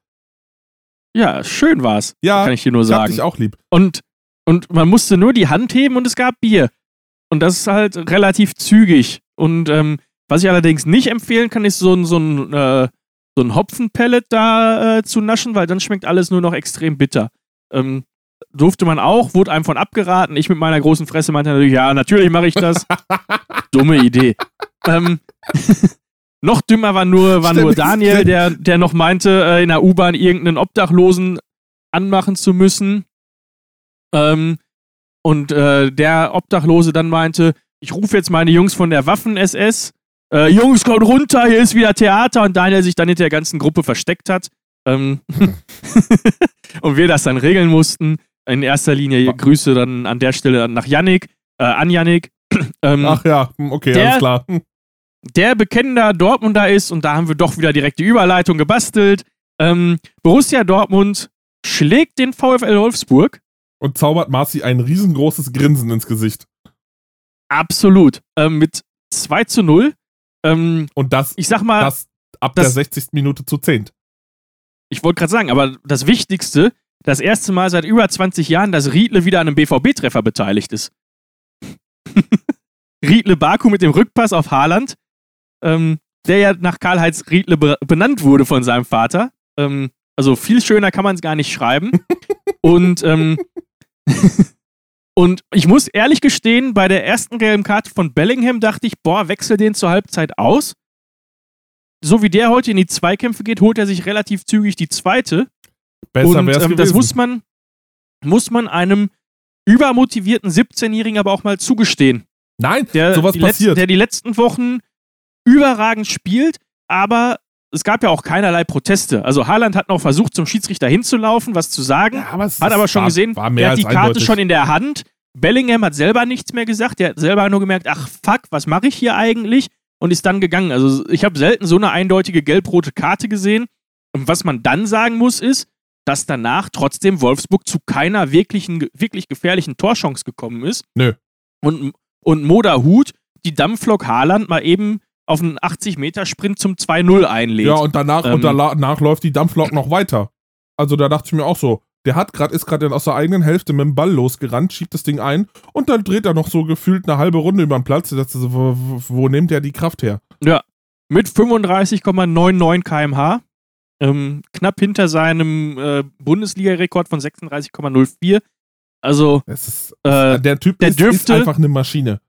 Ja, schön war's, Ja, kann ich dir nur ich sagen. dich auch lieb. Und, und man musste nur die Hand heben und es gab Bier. Und das ist halt relativ zügig. Und ähm, was ich allerdings nicht empfehlen kann, ist so ein, so ein, äh, so ein Hopfenpellet da äh, zu naschen, weil dann schmeckt alles nur noch extrem bitter. Ähm, durfte man auch, wurde einem von abgeraten. Ich mit meiner großen Fresse meinte natürlich, ja, natürlich mache ich das. Dumme Idee. Ähm, noch dümmer war nur, war nur Daniel, der, der noch meinte, äh, in der U-Bahn irgendeinen Obdachlosen anmachen zu müssen. Ähm, und äh, der Obdachlose dann meinte, ich rufe jetzt meine Jungs von der Waffen-SS. Äh, Jungs, kommt runter, hier ist wieder Theater. Und Daniel sich dann hinter der ganzen Gruppe versteckt hat. Ähm und wir das dann regeln mussten. In erster Linie Grüße dann an der Stelle nach Yannick, äh, an Yannick. ähm, Ach ja, okay, der, alles klar. Der bekennender Dortmunder ist, und da haben wir doch wieder direkt die Überleitung gebastelt. Ähm, Borussia Dortmund schlägt den VfL Wolfsburg. Und zaubert Marci ein riesengroßes Grinsen ins Gesicht. Absolut. Ähm, mit 2 zu 0. Ähm, und das, ich sag mal, das ab das, der 60. Minute zu 10. Ich wollte gerade sagen, aber das Wichtigste, das erste Mal seit über 20 Jahren, dass Riedle wieder an einem BVB-Treffer beteiligt ist. Riedle Baku mit dem Rückpass auf Haaland, ähm, der ja nach Karl-Heinz Riedle be benannt wurde von seinem Vater. Ähm, also viel schöner kann man es gar nicht schreiben. Und, ähm, und ich muss ehrlich gestehen, bei der ersten gelben Karte von Bellingham dachte ich, boah, wechsel den zur Halbzeit aus so wie der heute in die Zweikämpfe geht, holt er sich relativ zügig die zweite. Besser wäre ähm, Das muss man, muss man einem übermotivierten 17-Jährigen aber auch mal zugestehen. Nein, der sowas passiert. Letzten, der die letzten Wochen überragend spielt, aber es gab ja auch keinerlei Proteste. Also Haaland hat noch versucht, zum Schiedsrichter hinzulaufen, was zu sagen, ja, aber hat aber schon war, gesehen, war er hat die Karte eindeutig. schon in der Hand. Bellingham hat selber nichts mehr gesagt, der hat selber nur gemerkt, ach fuck, was mache ich hier eigentlich? und ist dann gegangen. Also ich habe selten so eine eindeutige gelb-rote Karte gesehen. Und was man dann sagen muss, ist, dass danach trotzdem Wolfsburg zu keiner wirklichen, wirklich gefährlichen Torchance gekommen ist. Nö. Und, und Moda Hut die Dampflok Haaland mal eben auf einen 80-Meter-Sprint zum 2-0 einlegt. Ja, und danach, ähm, und danach läuft die Dampflok noch weiter. Also da dachte ich mir auch so, der hat gerade, ist gerade aus der eigenen Hälfte mit dem Ball losgerannt, schiebt das Ding ein und dann dreht er noch so gefühlt eine halbe Runde über den Platz. So, wo, wo, nimmt er die Kraft her? Ja, mit 35,99 km/h. Ähm, knapp hinter seinem äh, Bundesliga-Rekord von 36,04. Also, ist, äh, der Typ der ist, dürfte, ist einfach eine Maschine.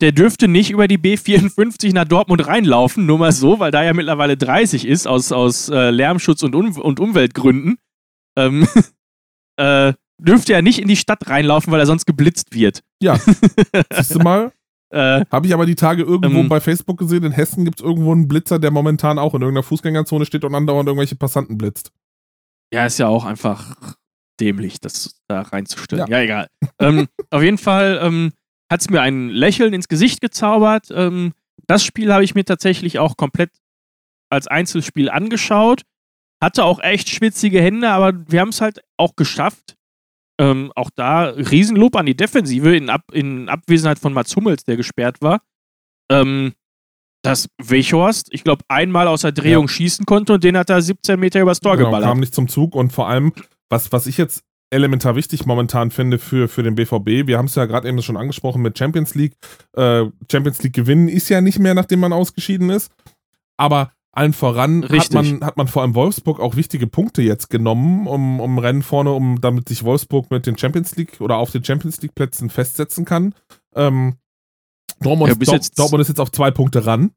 Der dürfte nicht über die B54 nach Dortmund reinlaufen, nur mal so, weil da ja mittlerweile 30 ist, aus, aus äh, Lärmschutz und, um und Umweltgründen. Ähm, äh, dürfte er nicht in die Stadt reinlaufen, weil er sonst geblitzt wird. Ja. Siehst du mal? Äh, Habe ich aber die Tage irgendwo ähm, bei Facebook gesehen. In Hessen gibt es irgendwo einen Blitzer, der momentan auch in irgendeiner Fußgängerzone steht und andauernd irgendwelche Passanten blitzt. Ja, ist ja auch einfach dämlich, das da reinzustellen. Ja, ja egal. ähm, auf jeden Fall ähm, hat es mir ein Lächeln ins Gesicht gezaubert. Ähm, das Spiel habe ich mir tatsächlich auch komplett als Einzelspiel angeschaut hatte auch echt schwitzige Hände, aber wir haben es halt auch geschafft. Ähm, auch da Riesenlob an die Defensive in, Ab in Abwesenheit von Mats Hummels, der gesperrt war. Ähm, dass Wechhorst, ich glaube, einmal aus der Drehung ja. schießen konnte und den hat er 17 Meter übers Tor genau, geballert. kam nicht zum Zug und vor allem, was, was ich jetzt elementar wichtig momentan finde für, für den BVB, wir haben es ja gerade eben schon angesprochen mit Champions League. Äh, Champions League gewinnen ist ja nicht mehr, nachdem man ausgeschieden ist. Aber allen voran hat man, hat man vor allem Wolfsburg auch wichtige Punkte jetzt genommen, um, um Rennen vorne, um damit sich Wolfsburg mit den Champions League oder auf den Champions League Plätzen festsetzen kann. Ähm, Dortmund, ja, Dortmund ist jetzt auf zwei Punkte ran.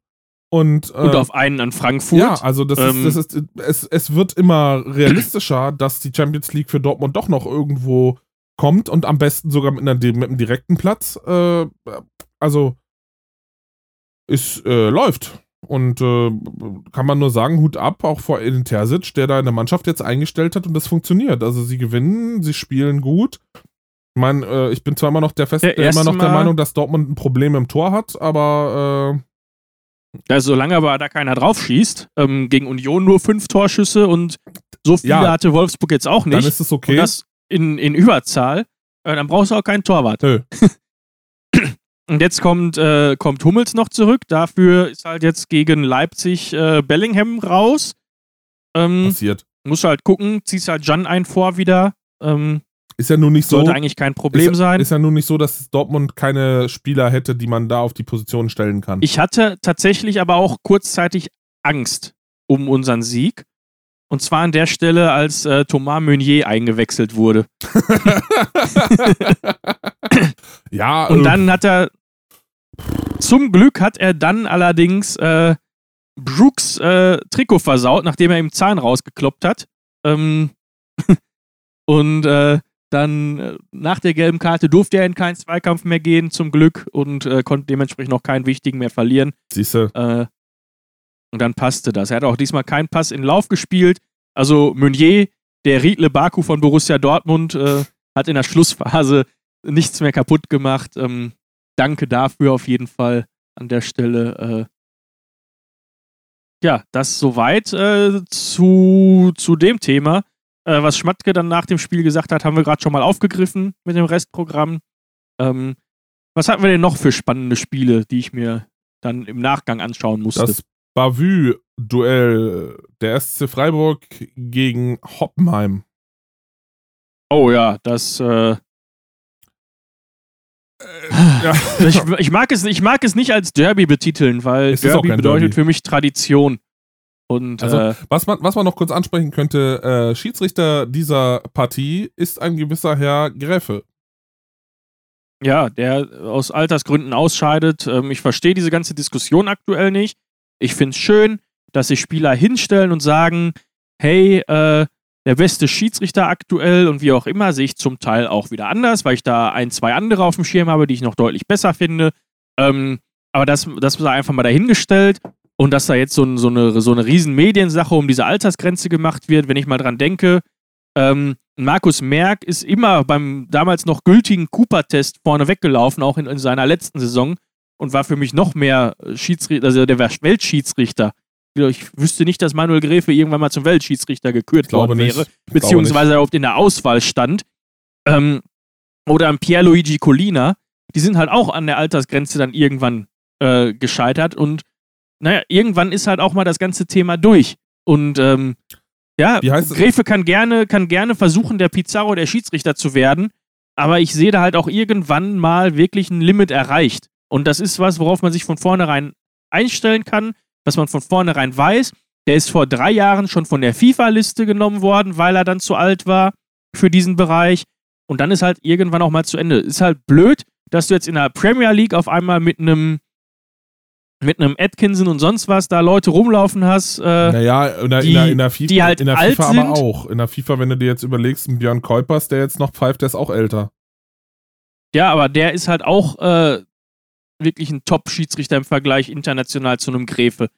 Und, äh, und auf einen an Frankfurt. Ja, also das ähm, ist, das ist es, es wird immer realistischer, dass die Champions League für Dortmund doch noch irgendwo kommt und am besten sogar mit, einer, mit einem direkten Platz. Äh, also es äh, läuft. Und äh, kann man nur sagen, Hut ab, auch vor Edin Terzic, der da eine Mannschaft jetzt eingestellt hat und das funktioniert. Also sie gewinnen, sie spielen gut. Ich meine, äh, ich bin zwar immer noch der fest, der immer noch der Meinung, dass Dortmund ein Problem im Tor hat, aber ja, solange aber da keiner drauf schießt, ähm, gegen Union nur fünf Torschüsse und so viele ja, hatte Wolfsburg jetzt auch nicht. Dann ist es okay. Und das in, in Überzahl, äh, dann brauchst du auch keinen Torwart. Nö. Und jetzt kommt, äh, kommt Hummels noch zurück. Dafür ist halt jetzt gegen Leipzig äh, Bellingham raus. Ähm, Passiert. Musst halt gucken, ziehst halt Jan ein vor wieder. Ähm, ist ja nun nicht so. Sollte eigentlich kein Problem ist, sein. Ist ja nun nicht so, dass Dortmund keine Spieler hätte, die man da auf die Position stellen kann. Ich hatte tatsächlich aber auch kurzzeitig Angst um unseren Sieg. Und zwar an der Stelle, als äh, Thomas Meunier eingewechselt wurde. ja, Und äh, dann hat er, zum Glück hat er dann allerdings äh, Brooks äh, Trikot versaut, nachdem er ihm Zahn rausgekloppt hat. Ähm, und äh, dann äh, nach der gelben Karte durfte er in keinen Zweikampf mehr gehen, zum Glück, und äh, konnte dementsprechend auch keinen wichtigen mehr verlieren. siehste, Äh, und dann passte das. Er hat auch diesmal keinen Pass in Lauf gespielt. Also Meunier, der Riedle Baku von Borussia Dortmund, äh, hat in der Schlussphase nichts mehr kaputt gemacht. Ähm, danke dafür auf jeden Fall an der Stelle. Äh, ja, das soweit äh, zu, zu dem Thema. Äh, was Schmatke dann nach dem Spiel gesagt hat, haben wir gerade schon mal aufgegriffen mit dem Restprogramm. Ähm, was hatten wir denn noch für spannende Spiele, die ich mir dann im Nachgang anschauen musste? das Bavü-Duell der SC Freiburg gegen Hoppenheim. oh ja, das. Äh, ja. ich, ich, mag es, ich mag es nicht als Derby betiteln, weil Es Derby bedeutet Derby. für mich Tradition. Und Also, äh, was, man, was man noch kurz ansprechen könnte, äh, Schiedsrichter dieser Partie ist ein gewisser Herr Gräfe. ja, der aus Altersgründen ausscheidet. Ähm, ich verstehe diese ganze Diskussion aktuell nicht. Ich finde es schön, dass sich Spieler hinstellen und sagen, hey, äh, der beste Schiedsrichter aktuell und wie auch immer sehe ich zum Teil auch wieder anders, weil ich da ein, zwei andere auf dem Schirm habe, die ich noch deutlich besser finde. Ähm, aber das, das sei einfach mal dahingestellt und dass da jetzt so, ein, so, eine, so eine riesen Mediensache um diese Altersgrenze gemacht wird, wenn ich mal dran denke, ähm, Markus Merck ist immer beim damals noch gültigen Cooper-Test vorne weggelaufen, auch in, in seiner letzten Saison und war für mich noch mehr Schiedsrichter, also der war Weltschiedsrichter. Ich wüsste nicht, dass Manuel Gräfe irgendwann mal zum Weltschiedsrichter gekürt worden nicht. wäre, beziehungsweise er überhaupt in der Auswahl stand. Ähm, oder an Pierluigi Collina, die sind halt auch an der Altersgrenze dann irgendwann äh, gescheitert und naja, irgendwann ist halt auch mal das ganze Thema durch. Und ähm, ja? Gräfe kann gerne, kann gerne versuchen, der Pizarro der Schiedsrichter zu werden, aber ich sehe da halt auch irgendwann mal wirklich ein Limit erreicht. Und das ist was, worauf man sich von vornherein einstellen kann, was man von vornherein weiß. Der ist vor drei Jahren schon von der FIFA-Liste genommen worden, weil er dann zu alt war für diesen Bereich. Und dann ist halt irgendwann auch mal zu Ende. Ist halt blöd, dass du jetzt in der Premier League auf einmal mit einem mit einem Atkinson und sonst was da Leute rumlaufen hast. Äh, Naja, in der, die- in der, in der FIFA, die halt in der FIFA aber sind. auch. In der FIFA, wenn du dir jetzt überlegst, ein Björn Kuipers, der jetzt noch pfeift, der ist auch älter. Ja, aber der ist halt auch äh, wirklich ein Top-Schiedsrichter im Vergleich international zu einem Gräfe.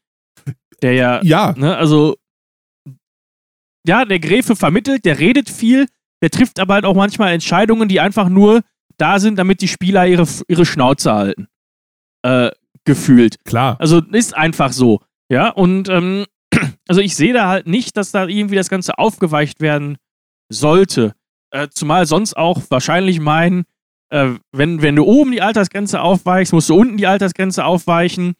Der ja, Ja, ne, also, ja, der Gräfe vermittelt, der redet viel, der trifft aber halt auch manchmal Entscheidungen, die einfach nur da sind, damit die Spieler ihre, ihre Schnauze halten. Äh, gefühlt. klar. Also ist einfach so. Ja, und ähm, also ich sehe da halt nicht, dass da irgendwie das Ganze aufgeweicht werden sollte. Äh, zumal sonst auch wahrscheinlich meinen, äh, wenn, wenn du oben die Altersgrenze aufweichst, musst du unten die Altersgrenze aufweichen.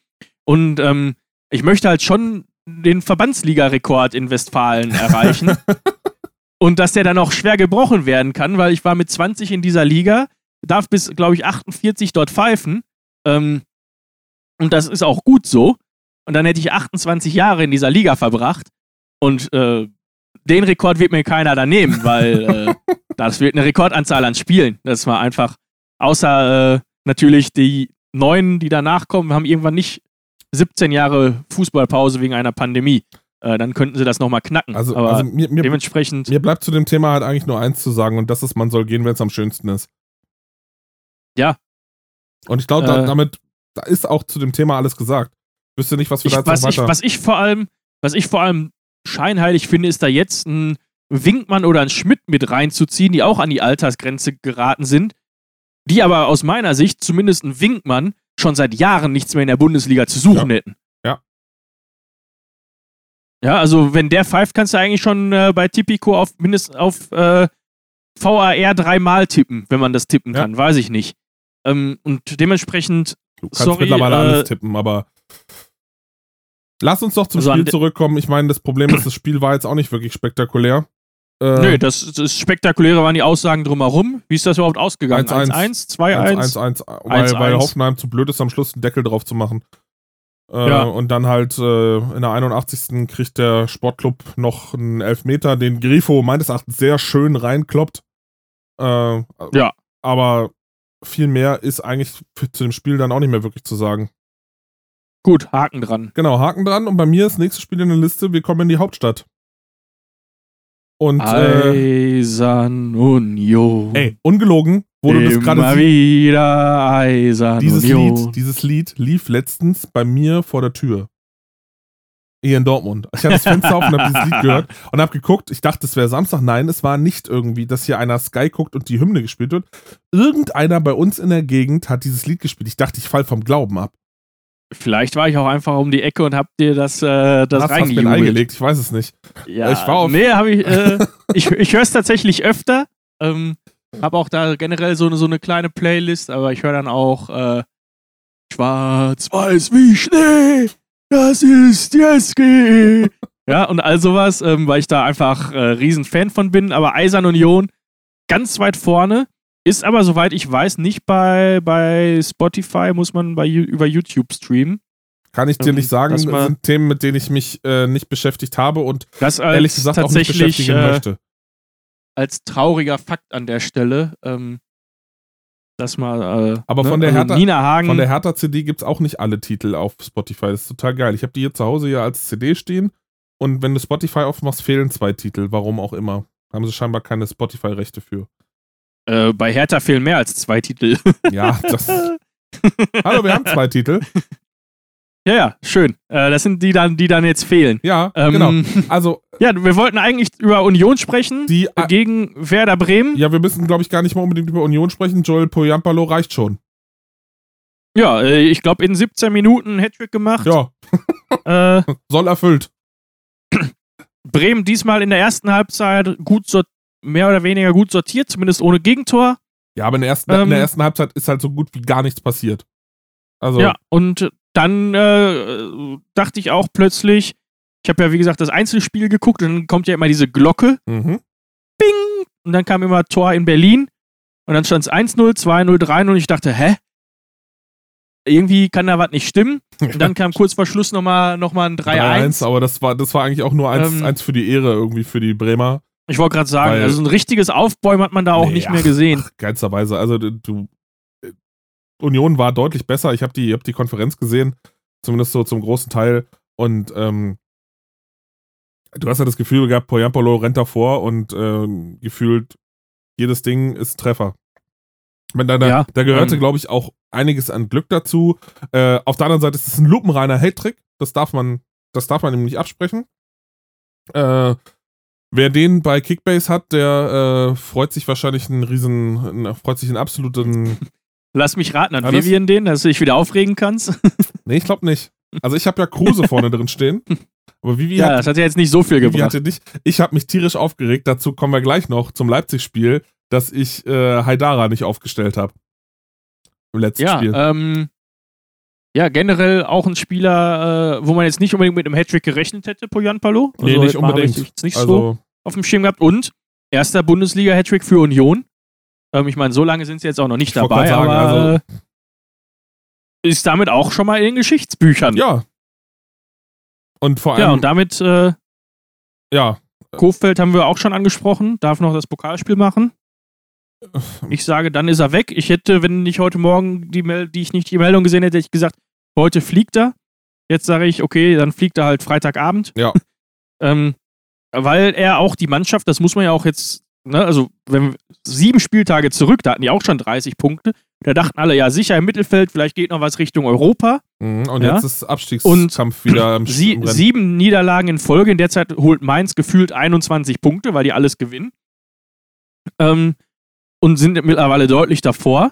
Und ähm, ich möchte halt schon den Verbandsliga-Rekord in Westfalen erreichen. und dass der dann auch schwer gebrochen werden kann, weil ich war mit 20 in dieser Liga, darf bis, glaube ich, 48 dort pfeifen. Ähm, und das ist auch gut so. Und dann hätte ich 28 Jahre in dieser Liga verbracht. Und äh, den Rekord wird mir keiner da nehmen, weil äh, das wird eine Rekordanzahl an Spielen. Das war einfach, außer äh, natürlich die Neuen, die danach kommen, haben irgendwann nicht 17 Jahre Fußballpause wegen einer Pandemie. Äh, dann könnten sie das nochmal knacken. Also, Aber also mir, mir, dementsprechend, mir bleibt zu dem Thema halt eigentlich nur eins zu sagen und das ist, man soll gehen, wenn es am schönsten ist. Ja. Und ich glaube, Äh. da, damit da ist auch zu dem Thema alles gesagt. Wüsste nicht, was wir ich, da jetzt was, noch ich, was ich vor allem, was ich vor allem scheinheilig finde, ist da jetzt ein Winkmann oder ein Schmidt mit reinzuziehen, die auch an die Altersgrenze geraten sind, die aber aus meiner Sicht zumindest ein Winkmann schon seit Jahren nichts mehr in der Bundesliga zu suchen Ja. hätten. Ja. Ja, also wenn der pfeift, kannst du eigentlich schon äh, bei Tipico auf mindestens auf äh, VAR dreimal tippen, wenn man das tippen Ja. kann, weiß ich nicht. Ähm, und dementsprechend Du kannst sorry, mittlerweile äh, alles tippen, aber lass uns doch zum Also Spiel zurückkommen. Ich meine, das Problem ist, das Spiel war jetzt auch nicht wirklich spektakulär. Äh, Nö, das, das Spektakuläre waren die Aussagen drumherum. Wie ist das überhaupt ausgegangen? 1-1. 1-1, 2-1? 1-1, weil, weil 1-1. Hoffenheim zu blöd ist, am Schluss einen Deckel drauf zu machen. Äh, Ja. Und dann halt äh, in der 81. kriegt der Sportclub noch einen Elfmeter, den Grifo meines Erachtens sehr schön reinkloppt. Äh, Ja. Aber viel mehr ist eigentlich zu dem Spiel dann auch nicht mehr wirklich zu sagen. Gut, Haken dran. Genau, Haken dran. Und bei mir ist das nächste Spiel in der Liste, wir kommen in die Hauptstadt. Und äh, Eisern Union. ey, ungelogen, wo du das gerade wieder Eisern dieses Union. Lied, dieses Lied lief letztens bei mir vor der Tür. Hier in Dortmund. Ich habe das Fenster auf und habe dieses Lied gehört und habe geguckt. Ich dachte, es wäre Samstag. Nein, es war nicht irgendwie, dass hier einer Sky guckt und die Hymne gespielt wird. Irgendeiner bei uns in der Gegend hat dieses Lied gespielt. Ich dachte, ich fall vom Glauben ab. Vielleicht war ich auch einfach um die Ecke und hab dir das, äh, das reingejubelt. eingelegt, ich weiß es nicht. Ja, Ich war auf- nee, hab ich, äh, ich, ich höre es tatsächlich öfter. Ähm, hab auch da generell so eine, so eine kleine Playlist, aber ich höre dann auch äh, Schwarz-Weiß wie Schnee, das ist die SG. ja, und all sowas, ähm, weil ich da einfach äh, riesen Fan von bin. Aber Eisern Union ganz weit vorne. Ist aber, soweit ich weiß, nicht bei, bei Spotify, muss man bei, über YouTube streamen. Kann ich dir Ähm, nicht sagen. das sind Themen, mit denen ich mich äh, nicht beschäftigt habe und ehrlich gesagt auch nicht tatsächlich beschäftigen äh, möchte. als trauriger Fakt an der Stelle. Ähm, dass mal. Äh, Aber von der also Hertha- Nina Hagen. Von der Hertha CD gibt es auch nicht alle Titel auf Spotify. Das ist total geil. Ich habe die hier zu Hause ja als CD stehen und wenn du Spotify aufmachst, fehlen zwei Titel. Warum auch immer. Haben sie scheinbar keine Spotify-Rechte für. äh, bei Hertha fehlen mehr als zwei Titel. Ja, das. Hallo, wir haben zwei Titel. Ja, ja, schön. Äh, das sind die dann, die dann jetzt fehlen. Ja, Ähm, genau. Also, Ja, wir wollten eigentlich über Union sprechen. die. gegen Werder Bremen. Ja, wir müssen, glaube ich, gar nicht mal unbedingt über Union sprechen. Joel Poyampalo reicht schon. Ja, äh, ich glaube, in 17 Minuten Hattrick gemacht. Ja, Äh, soll erfüllt. Bremen diesmal in der ersten Halbzeit gut mehr oder weniger gut sortiert, zumindest ohne Gegentor. Ja, aber in der, ersten, in Ähm, der ersten Halbzeit ist halt so gut wie gar nichts passiert. Also, Ja, und dann äh, dachte ich auch plötzlich, ich habe ja wie gesagt das Einzelspiel geguckt und dann kommt ja immer diese Glocke, mhm. bing, und dann kam immer Tor in Berlin und dann stand es 1-0, 2-0, 3-0 und ich dachte, hä? Irgendwie kann da was nicht stimmen. Und dann kam kurz vor Schluss nochmal noch mal ein 3-1. 3-1, aber das war, das war eigentlich auch nur eins, Ähm, eins für die Ehre irgendwie für die Bremer. Ich wollte gerade sagen, Weil- also ein richtiges Aufbäumen hat man da auch Nee, nicht mehr gesehen. Ach, geilsterweise. Also du, Union war deutlich besser. Ich habe die, hab die Konferenz gesehen, zumindest so zum großen Teil. Und ähm, du hast ja das Gefühl gehabt, Poyampolo rennt davor und ähm, gefühlt jedes Ding ist Treffer. Wenn da, da, Ja, da gehörte, ähm, glaube ich, auch einiges an Glück dazu. Äh, auf der anderen Seite ist es ein lupenreiner Hattrick. Das darf man, das darf man ihm nicht absprechen. Äh, wer den bei Kickbase hat, der äh, freut sich wahrscheinlich einen riesen, einen- freut sich einen absoluten. Lass mich raten, hat? Vivian den, dass du dich wieder aufregen kannst? nee, ich glaube nicht. Also ich habe ja Kruse vorne drin stehen. Aber Vivi ja, hat, das hat ja jetzt nicht so viel Vivi gebracht. nicht. Ich habe mich tierisch aufgeregt. Dazu kommen wir gleich noch zum Leipzig-Spiel, dass ich äh, Haidara nicht aufgestellt habe. Im letzten Ja, Spiel. ähm, ja, generell auch ein Spieler, äh, wo man jetzt nicht unbedingt mit einem Hattrick gerechnet hätte, Poyan Palo. nee, nicht unbedingt. Jetzt nicht so also, auf dem Schirm gehabt. Und erster Bundesliga-Hattrick für Union. Ähm, ich meine, so lange sind sie jetzt auch noch nicht Ich dabei, sagen, aber also- äh, ist damit auch schon mal in den Geschichtsbüchern. ja. Und vor Ja, allem, und damit, äh, ja, Kofeld haben wir auch schon angesprochen, darf noch das Pokalspiel machen. Ich sage, dann ist er weg. Ich hätte, wenn nicht heute Morgen die, Mel die ich nicht die Meldung gesehen hätte, hätte ich gesagt, heute fliegt er. Jetzt sage ich, okay, dann fliegt er halt Freitagabend. Ja. ähm, weil er auch die Mannschaft, das muss man ja auch jetzt, ne, also wenn wir- sieben Spieltage zurück, da hatten die auch schon 30 Punkte. Da dachten alle, ja, sicher im Mittelfeld, vielleicht geht noch was Richtung Europa. Mhm, und Ja. jetzt ist Abstiegskampf wieder im, Sie, sieben Niederlagen in Folge. In der Zeit holt Mainz gefühlt 21 Punkte, weil die alles gewinnen. Ähm, und sind mittlerweile deutlich davor.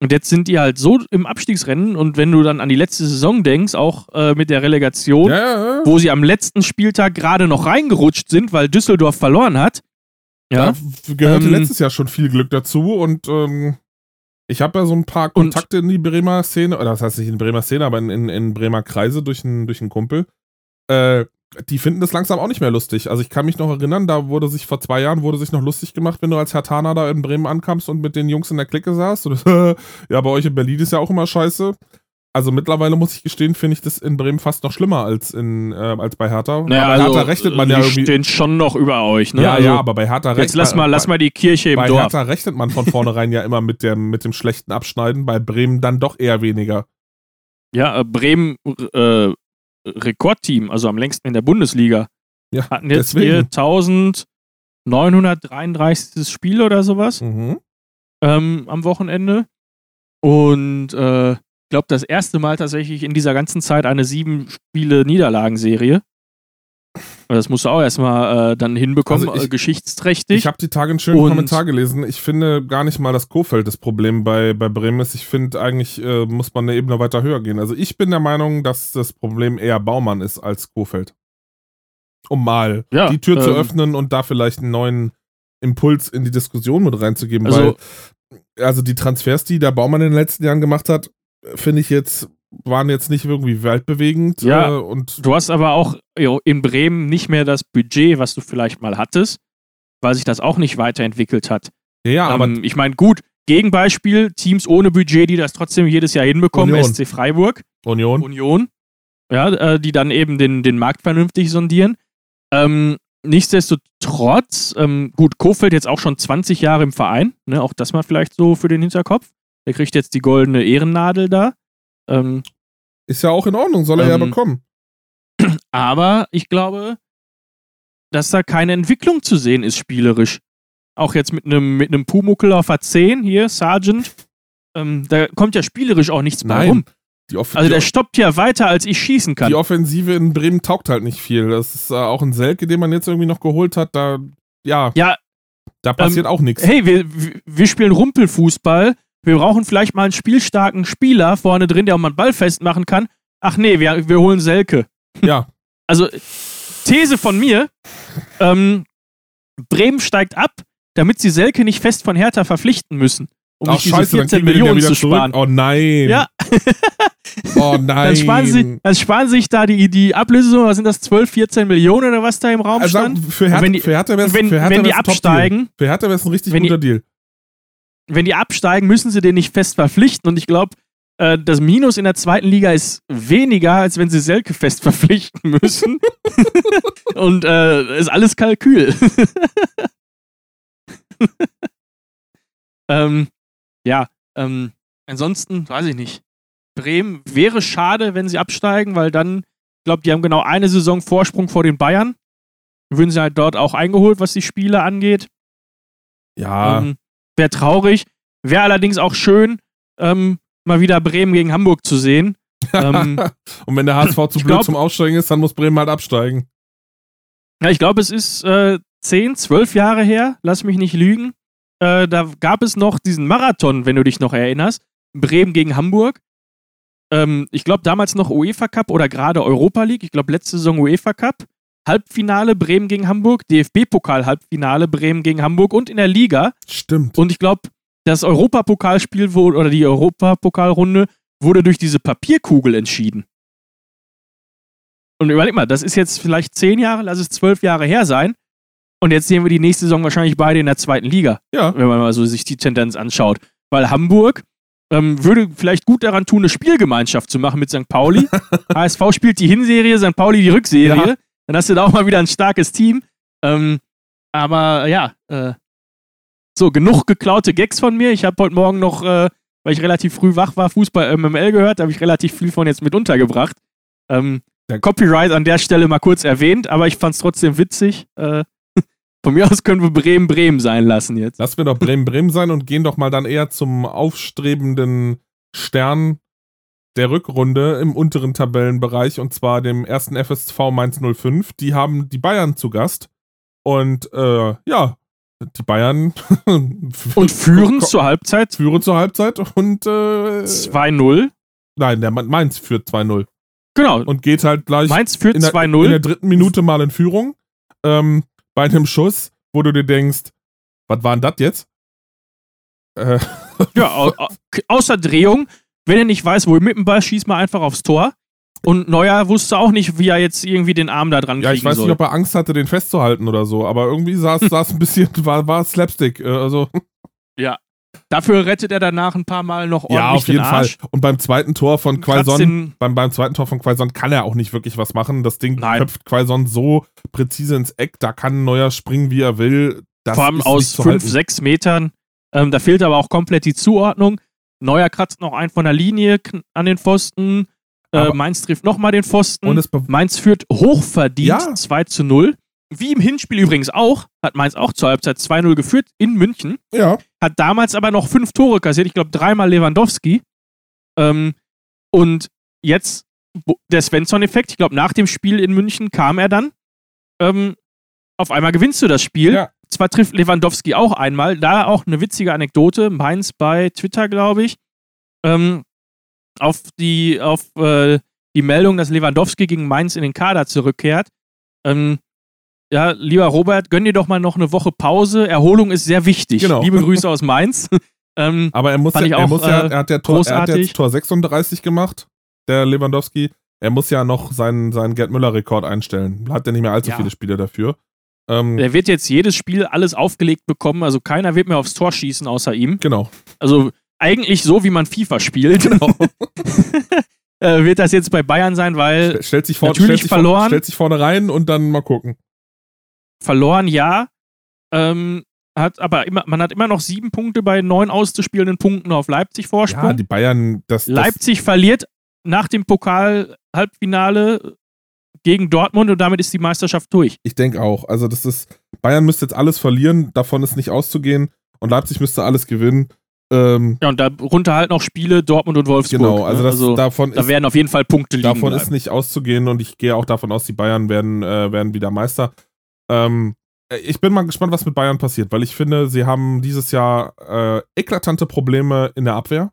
Und jetzt sind die halt so im Abstiegsrennen. Und wenn du dann an die letzte Saison denkst, auch äh, mit der Relegation, ja. wo sie am letzten Spieltag gerade noch reingerutscht sind, weil Düsseldorf verloren hat. Ja. Da gehörte Ähm, letztes Jahr schon viel Glück dazu und ähm, ich habe ja so ein paar Kontakte in die Bremer Szene, oder das heißt nicht in die Bremer Szene, aber in, in, in Bremer Kreise durch einen durch einen Kumpel. Äh, die finden das langsam auch nicht mehr lustig. Also ich kann mich noch erinnern, da wurde sich vor zwei Jahren wurde sich noch lustig gemacht, wenn du als Hertaner da in Bremen ankamst und mit den Jungs in der Clique saßt. Und, ja, bei euch in Berlin ist ja auch immer scheiße. Also mittlerweile muss ich gestehen, finde ich das in Bremen fast noch schlimmer als, in, äh, als bei Hertha. Naja, bei also, Hertha rechnet man die ja irgendwie. stehen schon noch über euch, ne? ja, also, ja, aber bei Hertha Jetzt lass mal, lass mal die Kirche im bei Dorf. Hertha rechnet man von vornherein ja immer mit dem, mit dem schlechten Abschneiden, bei Bremen dann doch eher weniger. Ja, äh, Bremen äh, Rekordteam, also am längsten in der Bundesliga. Ja, Hatten jetzt deswegen. ihr 1933. Spiel oder sowas Mhm. ähm, am Wochenende. Und äh, glaube, das erste Mal tatsächlich in dieser ganzen Zeit eine sieben Spiele Niederlagenserie. Das musst du auch erstmal äh, dann hinbekommen, Also ich- äh, geschichtsträchtig. Ich habe die Tage einen schönen Und- Kommentar gelesen. Ich finde gar nicht mal, dass Kofeld das Problem bei, bei Bremen ist. Ich finde eigentlich äh, muss man eine Ebene weiter höher gehen. Also ich bin der Meinung, dass das Problem eher Baumann ist als Kofeld. Um mal Ja, die Tür zu ähm, öffnen und da vielleicht einen neuen Impuls in die Diskussion mit reinzugeben. Also- weil, also die Transfers, die der Baumann in den letzten Jahren gemacht hat, finde ich jetzt, waren jetzt nicht irgendwie weltbewegend. Ja. Äh, und Du hast aber auch jo, in Bremen nicht mehr das Budget, was du vielleicht mal hattest, weil sich das auch nicht weiterentwickelt hat. ja, ja, aber ähm, ich meine, gut, Gegenbeispiel, Teams ohne Budget, die das trotzdem jedes Jahr hinbekommen, Union. SC Freiburg, Union. Union, ja, äh, die dann eben den, den Markt vernünftig sondieren. Ähm, nichtsdestotrotz, ähm, gut, Kofeld jetzt auch schon 20 Jahre im Verein, ne, auch das mal vielleicht so für den Hinterkopf. Der kriegt jetzt die goldene Ehrennadel da. Ähm, Ist ja auch in Ordnung, soll er ja Ähm, bekommen. Aber ich glaube, dass da keine Entwicklung zu sehen ist, spielerisch. Auch jetzt mit einem mit Pumuckel auf A10 hier, Sergeant. Ähm, da kommt ja spielerisch auch nichts mehr rum. Also der stoppt ja weiter, als ich schießen kann. die Offensive in Bremen taugt halt nicht viel. Das ist äh, auch ein Selke, den man jetzt irgendwie noch geholt hat. Da, ja, Ja, da passiert auch nichts. hey, wir, wir spielen Rumpelfußball. Wir brauchen vielleicht mal einen spielstarken Spieler vorne drin, der auch mal einen Ball festmachen kann. Ach nee, wir, wir holen Selke. Ja, Also, These von mir: ähm, Bremen steigt ab, damit sie Selke nicht fest von Hertha verpflichten müssen. Um Ach scheiße, dann 14 kriegen wir den ja Millionen zu sparen. zurück. Oh nein. Ja. Oh nein. Dann sparen, sie, dann sparen sich da die, die Ablösesumme, was sind das, 12, 14 Millionen oder was da im Raum also, stand? für Hertha, die- für Hertha wäre es ein Top-Deal. absteigen, Für Hertha wäre es ein richtig wenn guter Deal. Wenn die absteigen, müssen sie den nicht fest verpflichten. Und ich glaube, äh, das Minus in der zweiten Liga ist weniger, als wenn sie Selke fest verpflichten müssen. Und äh, ist alles Kalkül. ähm, ja, ähm, ansonsten weiß ich nicht. Bremen wäre schade, wenn sie absteigen, weil dann, ich glaube, die haben genau eine Saison Vorsprung vor den Bayern. Würden sie halt dort auch eingeholt, was die Spiele angeht. Ja, Ähm, Wäre traurig. Wäre allerdings auch schön, ähm, mal wieder Bremen gegen Hamburg zu sehen. ähm, und wenn der HSV zu blöd glaub- zum Aufsteigen ist, dann muss Bremen halt absteigen. ja, ich glaube, es ist äh, 10, 12 Jahre her, lass mich nicht lügen. Äh, da gab es noch diesen Marathon, wenn du dich noch erinnerst. Bremen gegen Hamburg. Ähm, ich glaube, damals noch UEFA Cup oder gerade Europa League. Ich glaube, letzte Saison UEFA Cup. Halbfinale Bremen gegen Hamburg. DFB-Pokal-Halbfinale Bremen gegen Hamburg und in der Liga Stimmt. Und ich glaube, das Europapokalspiel wurde, oder die Europapokalrunde wurde durch diese Papierkugel entschieden. Und überleg mal, das ist jetzt vielleicht zehn Jahre, lass es zwölf Jahre her sein. Und jetzt sehen wir die nächste Saison wahrscheinlich beide in der zweiten Liga, ja. wenn man mal so sich die Tendenz anschaut. Weil Hamburg ähm, würde vielleicht gut daran tun, eine Spielgemeinschaft zu machen mit St. Pauli. HSV spielt die Hinserie, St. Pauli die Rückserie. Ja. Dann hast du da auch mal wieder ein starkes Team. Ähm, aber ja, äh, so, genug geklaute Gags von mir. Ich habe heute Morgen noch, äh, weil ich relativ früh wach war, Fußball MML gehört. Da habe ich relativ viel von jetzt mit untergebracht. Ähm, Ja. Copyright an der Stelle mal kurz erwähnt, aber ich fand es trotzdem witzig. Äh, von mir aus können wir Bremen Bremen sein lassen jetzt. Lassen wir doch Bremen Bremen sein und gehen doch mal dann eher zum aufstrebenden Stern der Rückrunde im unteren Tabellenbereich und zwar dem ersten FSV Mainz 05. Die haben die Bayern zu Gast und äh, ja, die Bayern Und führen zur Halbzeit führen zur Halbzeit und äh, 2-0. nein, der Mainz führt 2-0 Genau. und geht halt gleich Mainz führt in der, in der 2-0. dritten Minute mal in Führung ähm, bei einem Schuss, wo du dir denkst, was war denn das jetzt? Äh, Ja, au, au, außer Drehung. Wenn er nicht weiß, wo er mit dem Ball schießt, mal einfach aufs Tor. Und Neuer wusste auch nicht, wie er jetzt irgendwie den Arm da dran Ja, ich weiß soll. nicht, ob er Angst hatte, den festzuhalten oder so, aber irgendwie sah es ein bisschen, war, war Slapstick. äh, Also, Ja. Dafür rettet er danach ein paar Mal noch ordentlich Ja, auf jeden. Fall. Und beim zweiten Tor von Quaison, beim, beim zweiten Tor von Quaison kann er auch nicht wirklich was machen. Das Ding Nein. köpft Quaison so präzise ins Eck, da kann Neuer springen, wie er will. Das Vor allem aus fünf, halten. sechs Metern. Ähm, da fehlt aber auch komplett die Zuordnung. Neuer kratzt noch einen von der Linie an den Pfosten. Äh, Mainz trifft nochmal den Pfosten. Und es Mainz führt hochverdient Ja. 2 zu 0. Wie im Hinspiel übrigens auch, hat Mainz auch zur Halbzeit 2-0 geführt in München. ja, Hat damals aber noch fünf Tore kassiert. Ich glaube, dreimal Lewandowski. Ähm, und jetzt der Svensson-Effekt. Ich glaube, nach dem Spiel in München kam er dann. Ähm, auf einmal gewinnst du das Spiel. Ja. Zwar trifft Lewandowski auch einmal, da auch eine witzige Anekdote. Mainz bei Twitter, glaube ich. Ähm, auf die, auf äh, die Meldung, dass Lewandowski gegen Mainz in den Kader zurückkehrt. Ähm, ja, lieber Robert, gönn dir doch mal noch eine Woche Pause. Erholung ist sehr wichtig. Genau. Liebe Grüße aus Mainz. ähm, aber er muss, ja, er, auch, muss ja, äh, er hat ja Tor, er hat jetzt Tor 36 gemacht, der Lewandowski. Er muss ja noch seinen, seinen Gerd Müller-Rekord einstellen. Hat ja nicht mehr allzu Ja. viele Spiele dafür. Ähm, der wird jetzt jedes Spiel alles aufgelegt bekommen. Also keiner wird mehr aufs Tor schießen außer ihm. genau. Also eigentlich so, wie man FIFA spielt. genau. äh, wird das jetzt bei Bayern sein, weil stellt, sich vor, Natürlich stellt, verloren. Vor, stellt sich vorne rein und dann mal gucken. verloren ja. Ähm, hat aber immer, man hat immer noch sieben Punkte bei neun auszuspielenden Punkten auf Leipzig Vorsprung. Ja, die Bayern, das, das Leipzig verliert nach dem Pokal-Halbfinale gegen Dortmund und damit ist die Meisterschaft durch. Ich denke auch. Also, das ist, Bayern müsste jetzt alles verlieren, davon ist nicht auszugehen. Und Leipzig müsste alles gewinnen. Ähm, Ja, und darunter halt noch Spiele Dortmund und Wolfsburg. genau, also, ne? das, davon, da ist, werden auf jeden Fall Punkte liegen. davon bleiben. ist nicht auszugehen und ich gehe auch davon aus, die Bayern werden, äh, werden wieder Meister. Ähm, ich bin mal gespannt, was mit Bayern passiert, weil ich finde, sie haben dieses Jahr äh, eklatante Probleme in der Abwehr.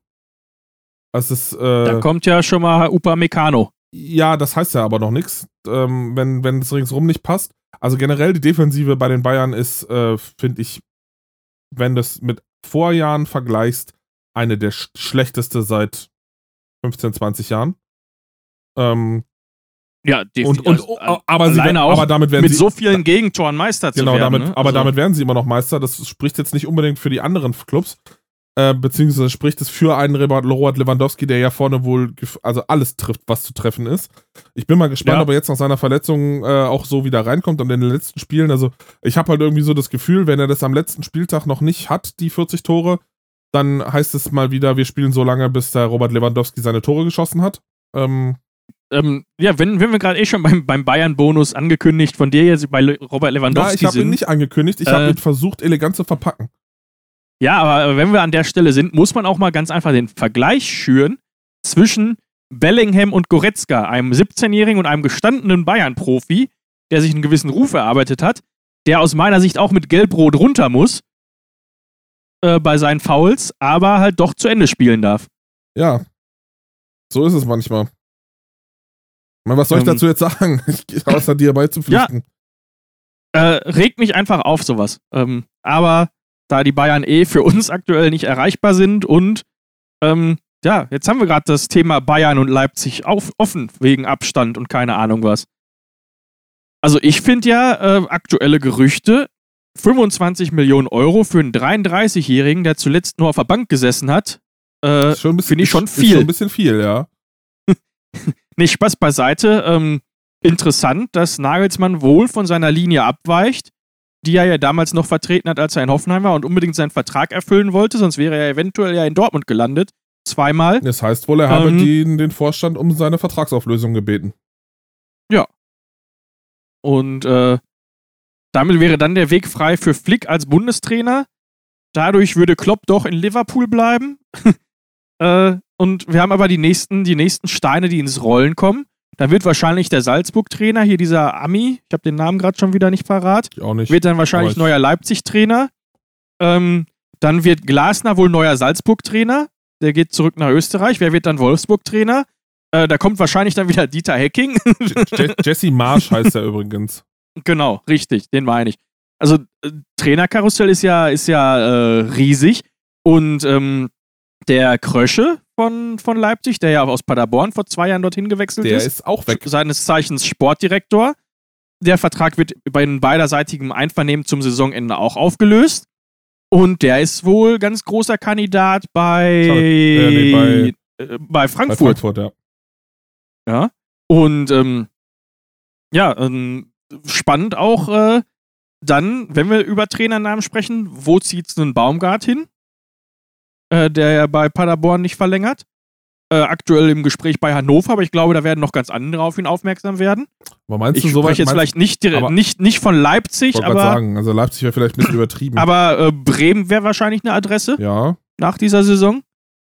Es ist, äh, da kommt ja schon mal Upamecano. Ja, das heißt ja aber noch nichts, ähm, wenn, wenn es ringsrum nicht passt. Also generell die Defensive bei den Bayern ist, äh, finde ich, wenn du es mit Vorjahren vergleichst, eine der sch schlechteste seit 15, 20 Jahren. Ähm, Ja, und, definitiv. und, Also, aber, sie werden, aber damit werden mit sie, so vielen Gegentoren Meister zu genau, werden. damit, ne? aber Also, damit werden sie immer noch Meister. Das spricht jetzt nicht unbedingt für die anderen Clubs, äh, beziehungsweise spricht es für einen Robert Lewandowski, der ja vorne wohl also alles trifft, was zu treffen ist. Ich bin mal gespannt, Ja. ob er jetzt nach seiner Verletzung äh, auch so wieder reinkommt und in den letzten Spielen. Also ich habe halt irgendwie so das Gefühl, wenn er das am letzten Spieltag noch nicht hat, die 40 Tore, dann heißt es mal wieder, wir spielen so lange, bis der Robert Lewandowski seine Tore geschossen hat. Ähm, ähm, ja, wenn, wenn wir gerade eh schon beim, beim Bayern-Bonus angekündigt von dir jetzt bei Le Robert Lewandowski ich habe ihn sind. nicht angekündigt, ich habe Äh, ihn versucht, elegant zu verpacken. Ja, aber wenn wir an der Stelle sind, muss man auch mal ganz einfach den Vergleich schüren zwischen Bellingham und Goretzka, einem 17-Jährigen und einem gestandenen Bayern-Profi, der sich einen gewissen Ruf erarbeitet hat, der aus meiner Sicht auch mit Gelb-Rot runter muss äh, bei seinen Fouls, aber halt doch zu Ende spielen darf. Ja, so ist es manchmal. Ich meine, was soll ich Ähm, dazu jetzt sagen? Ich, außer dir beizupflichten. Äh, regt mich einfach auf sowas. Ähm, aber da die Bayern eh für uns aktuell nicht erreichbar sind und ähm, ja, jetzt haben wir gerade das Thema Bayern und Leipzig auf, offen wegen Abstand und keine Ahnung was. Also ich finde ja äh, aktuelle Gerüchte 25 Millionen Euro für einen 33-Jährigen, der zuletzt nur auf der Bank gesessen hat. Äh, finde ich schon viel. Ist schon ein bisschen viel, ja. Nee, Spaß beiseite. Ähm, interessant, dass Nagelsmann wohl von seiner Linie abweicht, die er ja damals noch vertreten hat, als er in Hoffenheim war und unbedingt seinen Vertrag erfüllen wollte, sonst wäre er eventuell ja in Dortmund gelandet. Zweimal. Das heißt wohl, er habe Ähm, den, den Vorstand um seine Vertragsauflösung gebeten. Und äh, damit wäre dann der Weg frei für Flick als Bundestrainer. Dadurch würde Klopp doch in Liverpool bleiben. äh, und wir haben aber die nächsten, die nächsten Steine, die ins Rollen kommen. Da wird wahrscheinlich der Salzburg-Trainer, hier dieser Ami, ich habe den Namen gerade schon wieder nicht parat, Ich auch nicht. wird dann wahrscheinlich neuer Leipzig-Trainer. Ähm, dann wird Glasner wohl neuer Salzburg-Trainer. Der geht zurück nach Österreich. Wer wird dann Wolfsburg-Trainer? Äh, da kommt wahrscheinlich dann wieder Dieter Hecking. Je Jesse Marsch heißt er übrigens. Genau, richtig, den meine ich. Also äh, Trainerkarussell ist ja, ist ja äh, riesig und ähm, der Krösche von, von Leipzig, der ja aus Paderborn vor zwei Jahren dorthin gewechselt Der ist, ist auch weg. seines Zeichens Sportdirektor. Der Vertrag wird bei beiderseitigem Einvernehmen zum Saisonende auch aufgelöst. Und der ist wohl ganz großer Kandidat bei, Äh, nee, bei, äh, bei bei Frankfurt. Frankfurt, ja. Ja. Und ähm, ja, ähm, spannend auch äh, dann, wenn wir über Trainernamen sprechen, wo zieht einen Baumgart hin? Äh, der ja bei Paderborn nicht verlängert. Äh, aktuell im Gespräch bei Hannover, aber ich glaube, da werden noch ganz andere auf ihn aufmerksam werden. Aber meinst Ich du soweit? spreche jetzt vielleicht nicht, direkt- nicht, nicht von Leipzig, Ich aber, sagen, also Leipzig wäre vielleicht ein bisschen übertrieben. aber äh, Bremen wäre wahrscheinlich eine Adresse ja, nach dieser Saison.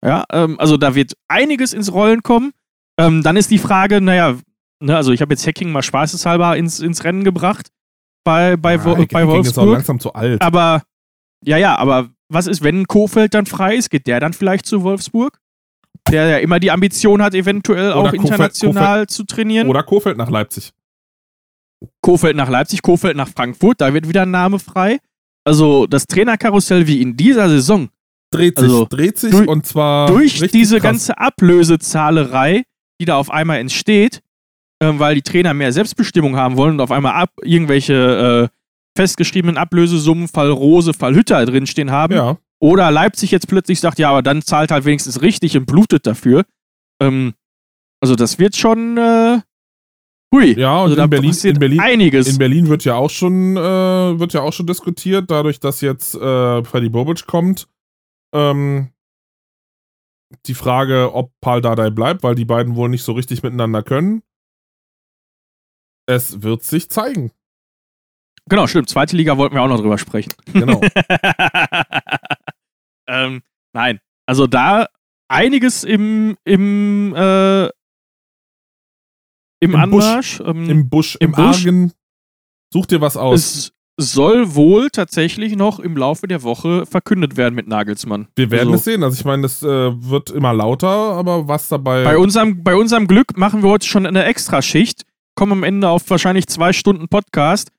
Ja, ähm, also da wird einiges ins Rollen kommen. Ähm, dann ist die Frage, naja, ne, also ich habe jetzt Hacking mal spaßeshalber ins, ins Rennen gebracht bei, bei, Wo- Ah, bei Hacking ist auch Wolfsburg. langsam zu alt. Aber ja, ja, aber was ist, wenn Kofeld dann frei ist? Geht der dann vielleicht zu Wolfsburg? Der ja immer die Ambition hat, eventuell Oder auch Kofeld- international zu trainieren. Oder Kofeld nach Leipzig. Kofeld nach Leipzig, Kofeld nach Frankfurt, da wird wieder ein Name frei. Also das Trainerkarussell wie in dieser Saison Dreht sich, Also, dreht sich durch- und zwar durch diese krass. ganze Ablösezahlerei, die da auf einmal entsteht, ähm, weil die Trainer mehr Selbstbestimmung haben wollen und auf einmal ab irgendwelche äh, festgeschriebenen Ablösesummen, Fall Rose, Fall Hütter drinstehen haben. Ja, Oder Leipzig jetzt plötzlich sagt, ja, aber dann zahlt halt wenigstens richtig und blutet dafür. Ähm, also das wird schon äh, hui. ja und also in, Berlin, in, Berlin, einiges. in Berlin wird ja auch schon äh, wird ja auch schon diskutiert, dadurch, dass jetzt äh, Freddy Bobic kommt. Ähm, die Frage, ob Paul Dardai bleibt, weil die beiden wohl nicht so richtig miteinander können. Es wird sich zeigen. Genau, stimmt. Zweite Liga wollten wir auch noch drüber sprechen. Genau. ähm, nein, also da einiges im im äh, im, Im Anmarsch. ähm, Im Busch, im, Im Busch. Argen. Such dir was aus. es soll wohl tatsächlich noch im Laufe der Woche verkündet werden mit Nagelsmann. Wir werden also, es sehen. Also ich meine, es äh, wird immer lauter, aber was dabei. Bei unserem, bei unserem Glück machen wir heute schon eine Extraschicht, kommen am Ende auf wahrscheinlich zwei Stunden Podcast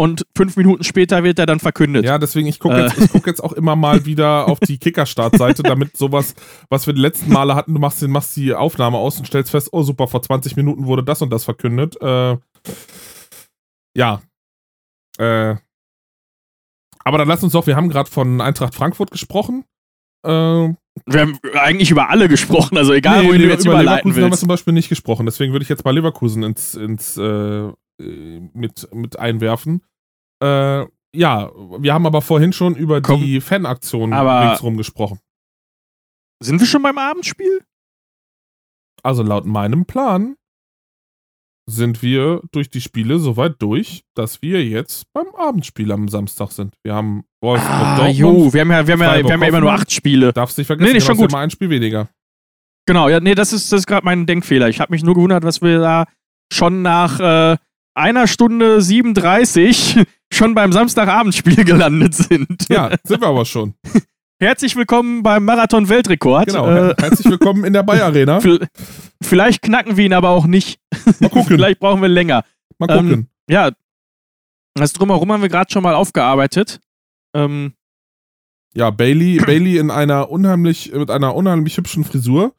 und fünf Minuten später wird er dann verkündet. Ja, deswegen, ich gucke Äh. jetzt, ich guck jetzt auch immer mal wieder auf die Kicker-Startseite, damit sowas, was wir die letzten Male hatten, du machst, den, machst die Aufnahme aus und stellst fest, oh super, vor 20 Minuten wurde das und das verkündet. Äh, ja. Äh, aber dann lass uns doch, wir haben gerade von Eintracht Frankfurt gesprochen. Äh, Wir haben eigentlich über alle gesprochen, also egal, nee, wohin du jetzt über überleiten Leverkusen haben wir willst. zum Beispiel nicht gesprochen, deswegen würde ich jetzt bei Leverkusen ins, ins äh, äh, mit, mit einwerfen. Äh, ja, wir haben aber vorhin schon über Komm. die Fanaktion ringsrum gesprochen. Sind wir schon beim Abendspiel? Also laut meinem Plan sind wir durch die Spiele soweit durch, dass wir jetzt beim Abendspiel am Samstag sind. Wir haben Wolfsburg Ah, Dortmund. jo, wir haben ja, wir haben ja, wir haben ja immer nur acht Spiele. Darfst nicht vergessen, Nee, nee, schon gut. immer ein Spiel weniger. Genau, ja, nee, das ist, das ist gerade mein Denkfehler. Ich habe mich nur gewundert, was wir da schon nach äh, einer Stunde 37 schon beim Samstagabendspiel gelandet sind. Ja, sind wir aber schon. Herzlich willkommen beim Marathon-Weltrekord. Genau. Äh, Herzlich willkommen in der Bayer Arena. vi- vielleicht knacken wir ihn aber auch nicht. Mal gucken. vielleicht brauchen wir länger. Mal gucken. Ähm, Ja, das Drumherum haben wir gerade schon mal aufgearbeitet. Ähm, Ja, Bailey, Bailey in einer unheimlich, mit einer unheimlich hübschen Frisur.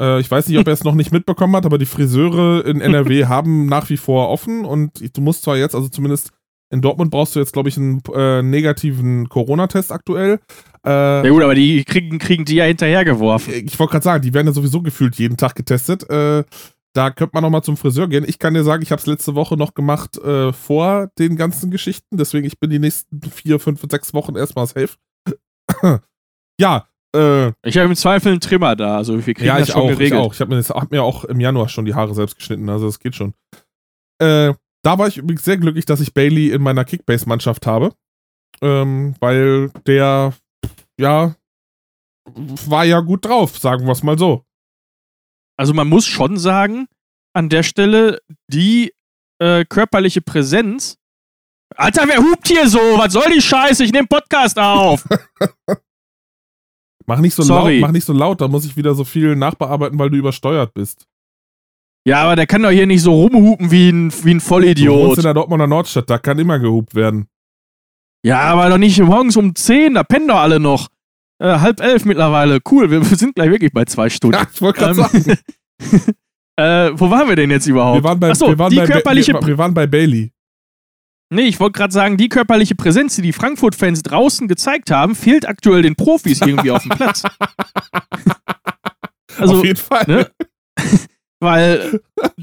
Äh, ich weiß nicht, ob er es noch nicht mitbekommen hat, aber die Friseure in NRW haben nach wie vor offen und du musst zwar jetzt, also zumindest in Dortmund brauchst du jetzt, glaube ich, einen äh, negativen Corona-Test aktuell. Äh, ja gut, aber die kriegen, kriegen die ja hinterhergeworfen. ich wollte gerade sagen, die werden ja sowieso gefühlt jeden Tag getestet. Äh, da könnte man noch mal zum Friseur gehen. Ich kann dir sagen, ich habe es letzte Woche noch gemacht äh, vor den ganzen Geschichten. Deswegen, ich bin die nächsten vier, fünf, sechs Wochen erstmal safe. ja, äh, Ich habe im Zweifel einen Trimmer da, also wir kriegen ja, das ich schon auch, ich geregelt. auch. Ich habe mir, das- hab mir auch im Januar schon die Haare selbst geschnitten, also das geht schon. Äh, da war ich übrigens sehr glücklich, dass ich Bailey in meiner Kickbase-Mannschaft habe. Ähm, weil der, ja, war ja gut drauf, sagen wir es mal so. Also man muss schon sagen, an der Stelle die äh, körperliche Präsenz. Alter, wer hupt hier so? Was soll die Scheiße? Ich nehme Podcast auf. Mach nicht so Sorry. laut, mach nicht so laut, da muss ich wieder so viel nachbearbeiten, weil du übersteuert bist. ja, aber der kann doch hier nicht so rumhupen wie ein, wie ein Du wohnst Vollidiot. in der Dortmunder Nordstadt, da kann immer gehupt werden. Ja, aber doch nicht morgens um 10, da pennen doch alle noch. Äh, halb elf mittlerweile. Cool, wir, wir sind gleich wirklich bei zwei Stunden. Ja, ich wollte gerade Ähm, sagen. äh, wo waren wir denn jetzt überhaupt? Wir waren bei, Achso, wir waren die bei, körperliche wir, wir waren bei Bailey. Nee, ich wollte gerade sagen, die körperliche Präsenz, die die Frankfurt-Fans draußen gezeigt haben, fehlt aktuell den Profis irgendwie auf dem Platz. Also, auf jeden Fall. Ne? Weil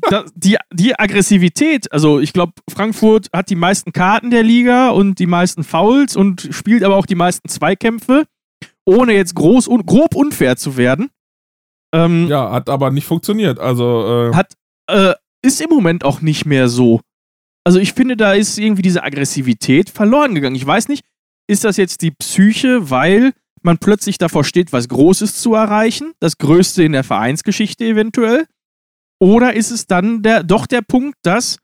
da, die, die Aggressivität, also ich glaube, Frankfurt hat die meisten Karten der Liga und die meisten Fouls und spielt aber auch die meisten Zweikämpfe, ohne jetzt groß und grob unfair zu werden. Ähm, ja, hat aber nicht funktioniert. Also äh hat äh, ist im Moment auch nicht mehr so. Also ich finde, da ist irgendwie diese Aggressivität verloren gegangen. Ich weiß nicht, ist das jetzt die Psyche, weil man plötzlich davor steht, was Großes zu erreichen, das Größte in der Vereinsgeschichte eventuell? Oder ist es dann der, doch der Punkt, dass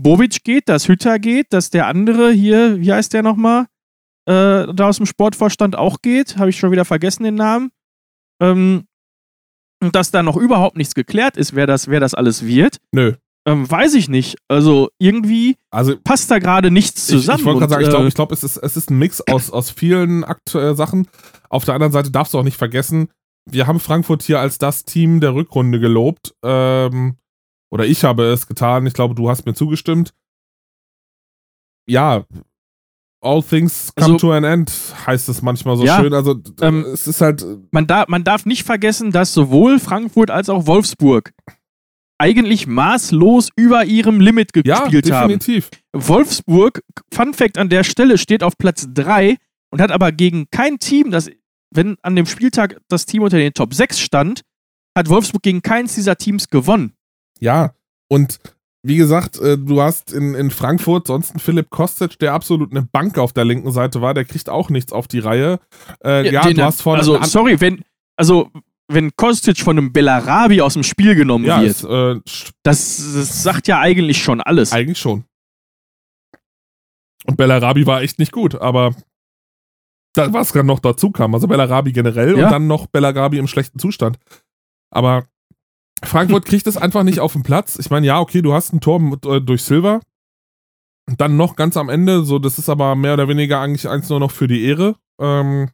Bobic geht, dass Hütter geht, dass der andere hier, wie heißt der nochmal, äh, da aus dem Sportvorstand auch geht? Habe ich schon wieder vergessen den Namen. Ähm, und dass da noch überhaupt nichts geklärt ist, wer das, wer das alles wird. Nö. Ähm, weiß ich nicht. Also irgendwie also, passt da gerade nichts zusammen. Ich, ich wollte gerade sagen, ich glaube, äh, glaub, es, ist, es ist ein Mix aus, aus vielen aktuellen Sachen. Auf der anderen Seite darfst du auch nicht vergessen, wir haben Frankfurt hier als das Team der Rückrunde gelobt. Ähm, oder ich habe es getan. Ich glaube, du hast mir zugestimmt. Ja, all things come also, to an end, heißt es manchmal so ja, schön. Also ähm, es ist halt. Man, da, man darf nicht vergessen, dass sowohl Frankfurt als auch Wolfsburg eigentlich maßlos über ihrem Limit gespielt ja, definitiv. haben. Wolfsburg, Fun Fact an der Stelle, steht auf Platz 3 und hat aber gegen kein Team, das wenn an dem Spieltag das Team unter den Top 6 stand, hat Wolfsburg gegen keins dieser Teams gewonnen. Ja, und wie gesagt, äh, du hast in, in Frankfurt sonst einen Philipp Kostic, der absolut eine Bank auf der linken Seite war, der kriegt auch nichts auf die Reihe. Äh, ja, ja du hast vorne. Also, sorry, wenn, also, wenn Kostic von einem Bellarabi aus dem Spiel genommen ja, wird, es, äh, das, das, sagt ja eigentlich schon alles. Eigentlich schon. Und Bellarabi war echt nicht gut, aber da, was dann noch dazu kam. Also Bellarabi generell ja. und dann noch Bellarabi im schlechten Zustand. Aber Frankfurt kriegt es einfach nicht auf den Platz. Ich meine, ja, okay, du hast ein Tor mit, äh, durch Silver. Und dann noch ganz am Ende, so, das ist aber mehr oder weniger eigentlich eins nur noch für die Ehre. Ähm,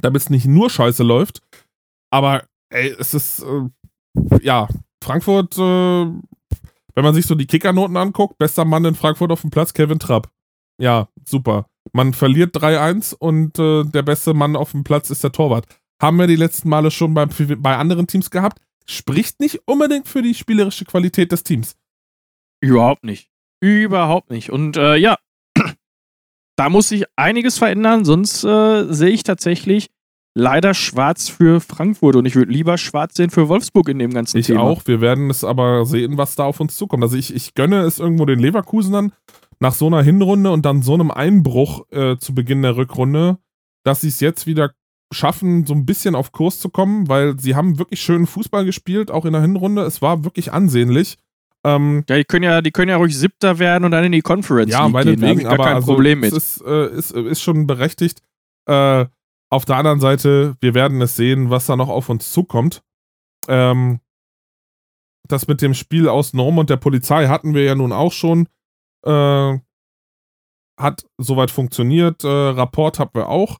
damit es nicht nur scheiße läuft. Aber, ey, es ist, äh, ja, Frankfurt, äh, wenn man sich so die Kickernoten anguckt, bester Mann in Frankfurt auf dem Platz, Kevin Trapp. Ja, super. Man verliert 3-1 und äh, der beste Mann auf dem Platz ist der Torwart. Haben wir die letzten Male schon bei, bei anderen Teams gehabt. Spricht nicht unbedingt für die spielerische Qualität des Teams. Überhaupt nicht. Überhaupt nicht. Und äh, ja, da muss sich einiges verändern, sonst äh, sehe ich tatsächlich leider schwarz für Frankfurt und ich würde lieber schwarz sehen für Wolfsburg in dem ganzen ich Thema. Ich auch. Wir werden es aber sehen, was da auf uns zukommt. Also ich, ich gönne es irgendwo den Leverkusenern nach so einer Hinrunde und dann so einem Einbruch äh, zu Beginn der Rückrunde, dass sie es jetzt wieder schaffen, so ein bisschen auf Kurs zu kommen, weil sie haben wirklich schönen Fußball gespielt, auch in der Hinrunde. Es war wirklich ansehnlich. Ähm, ja, die können ja, die können ja ruhig Siebter werden und dann in die Conference ja, League gehen. Habe ich gar kein also, Problem mit. Es ist, äh, ist, ist schon berechtigt. Äh, auf der anderen Seite, wir werden es sehen, was da noch auf uns zukommt. Ähm, das mit dem Spiel aus Norm und der Polizei hatten wir ja nun auch schon. Äh, hat soweit funktioniert. Äh, Rapport haben wir auch.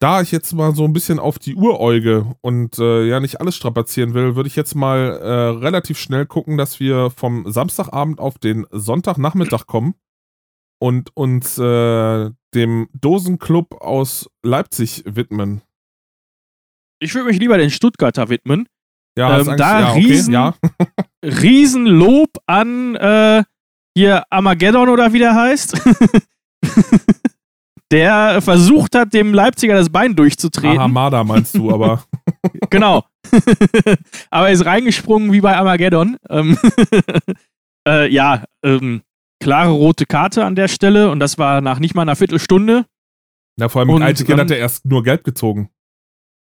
Da ich jetzt mal so ein bisschen auf die Uhr äuge und äh, ja nicht alles strapazieren will, würde ich jetzt mal äh, relativ schnell gucken, dass wir vom Samstagabend auf den Sonntagnachmittag kommen und uns äh, dem Dosenclub aus Leipzig widmen. Ich würde mich lieber den Stuttgarter widmen. Ja, ähm, da ja, okay, riesen, ja. Riesenlob an äh, hier Armageddon oder wie der heißt. der versucht hat, dem Leipziger das Bein durchzutreten. Hamada meinst du, aber. genau. aber er ist reingesprungen wie bei Armageddon. Ähm äh, ja, ähm, klare rote Karte an der Stelle und das war nach nicht mal einer Viertelstunde. Ja, vor allem mit Altgen hat er erst nur gelb gezogen.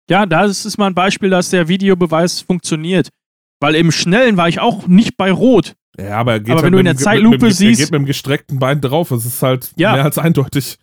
Ja, das ist mal ein Beispiel, dass der Videobeweis funktioniert. Weil im Schnellen war ich auch nicht bei Rot. Ja, aber, er geht aber halt wenn du in der Zeitlupe mit, mit, siehst. Er geht mit dem gestreckten Bein drauf. Es ist halt ja. mehr als eindeutig.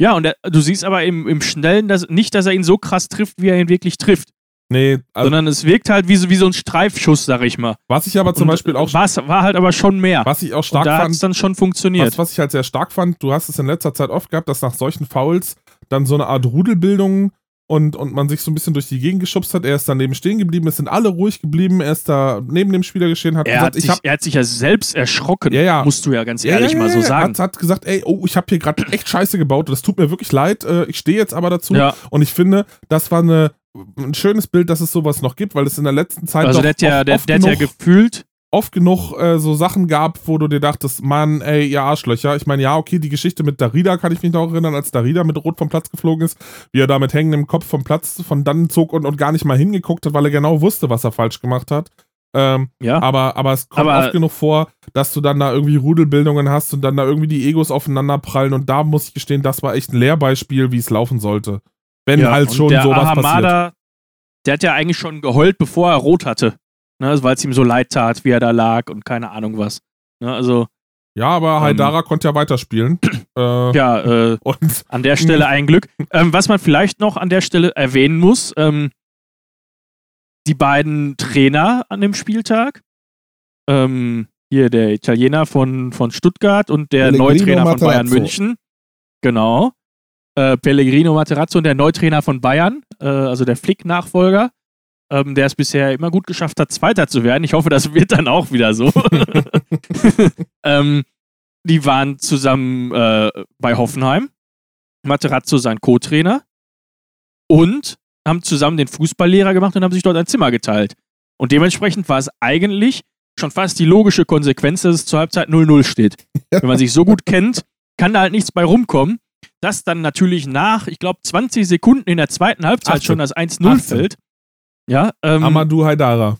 Ja, und er, du siehst aber im, im Schnellen dass, nicht, dass er ihn so krass trifft, wie er ihn wirklich trifft. Nee, also sondern es wirkt halt wie so, wie so ein Streifschuss, sag ich mal. Was ich aber zum und Beispiel auch. Was war halt aber schon mehr. Was ich auch stark und da fand. hat es dann schon funktioniert. Was, was ich halt sehr stark fand, du hast es in letzter Zeit oft gehabt, dass nach solchen Fouls dann so eine Art Rudelbildung und, und man sich so ein bisschen durch die Gegend geschubst hat. Er ist daneben stehen geblieben, es sind alle ruhig geblieben, er ist da neben dem Spieler geschehen, hat er, gesagt, hat sich, ich hab, er hat sich ja selbst erschrocken, Ja, ja. musst du ja ganz ehrlich ja, mal so sagen. Hat, hat gesagt, ey, oh, ich habe hier gerade echt Scheiße gebaut, das tut mir wirklich leid, äh, ich stehe jetzt aber dazu. Ja, Und ich finde, das war eine, ein schönes Bild, dass es sowas noch gibt, weil es in der letzten Zeit also der hat ja, oft, der, der ja genug, gefühlt, oft genug äh, so Sachen gab, wo du dir dachtest, Mann, ey, ihr Arschlöcher. Ich meine, ja, okay, die Geschichte mit Darida kann ich mich noch erinnern, als Darida mit Rot vom Platz geflogen ist, wie er da mit hängendem Kopf vom Platz von dann zog und, und gar nicht mal hingeguckt hat, weil er genau wusste, was er falsch gemacht hat. Ähm, ja, aber, aber es kommt Aber- oft genug vor, dass du dann da irgendwie Rudelbildungen hast und dann da irgendwie die Egos aufeinander prallen und da muss ich gestehen, das war echt ein Lehrbeispiel, wie es laufen sollte. Wenn ja. halt schon der sowas passiert. Ahamada, der hat ja eigentlich schon geheult, bevor er rot hatte. Ne, weil es ihm so leid tat, wie er da lag und keine Ahnung was. Ne, also, Ja, aber Ähm, Haidara konnte ja weiterspielen. äh, ja, äh, Und An der Stelle ein Glück. Ähm, was man vielleicht noch an der Stelle erwähnen muss, ähm, die beiden Trainer an dem Spieltag, ähm, hier der Italiener von, von Stuttgart und der Pellegrino Neutrainer von Bayern. München. Genau. Äh, Pellegrino Materazzo und der Neutrainer von Bayern, äh, also der Flick-Nachfolger, ähm, der es bisher immer gut geschafft hat, Zweiter zu werden. Ich hoffe, das wird dann auch wieder so. ähm, die waren zusammen äh, bei Hoffenheim. Materazzo sein Co-Trainer. Und haben zusammen den Fußballlehrer gemacht und haben sich dort ein Zimmer geteilt. Und dementsprechend war es eigentlich schon fast die logische Konsequenz, dass es zur Halbzeit 0-0 steht. Wenn man sich so gut kennt, kann da halt nichts bei rumkommen. Dass dann natürlich nach, ich glaube, 20 Sekunden in der zweiten Halbzeit 18. schon das 1-0 18. fällt. Ja, ähm, Amadou Haidara.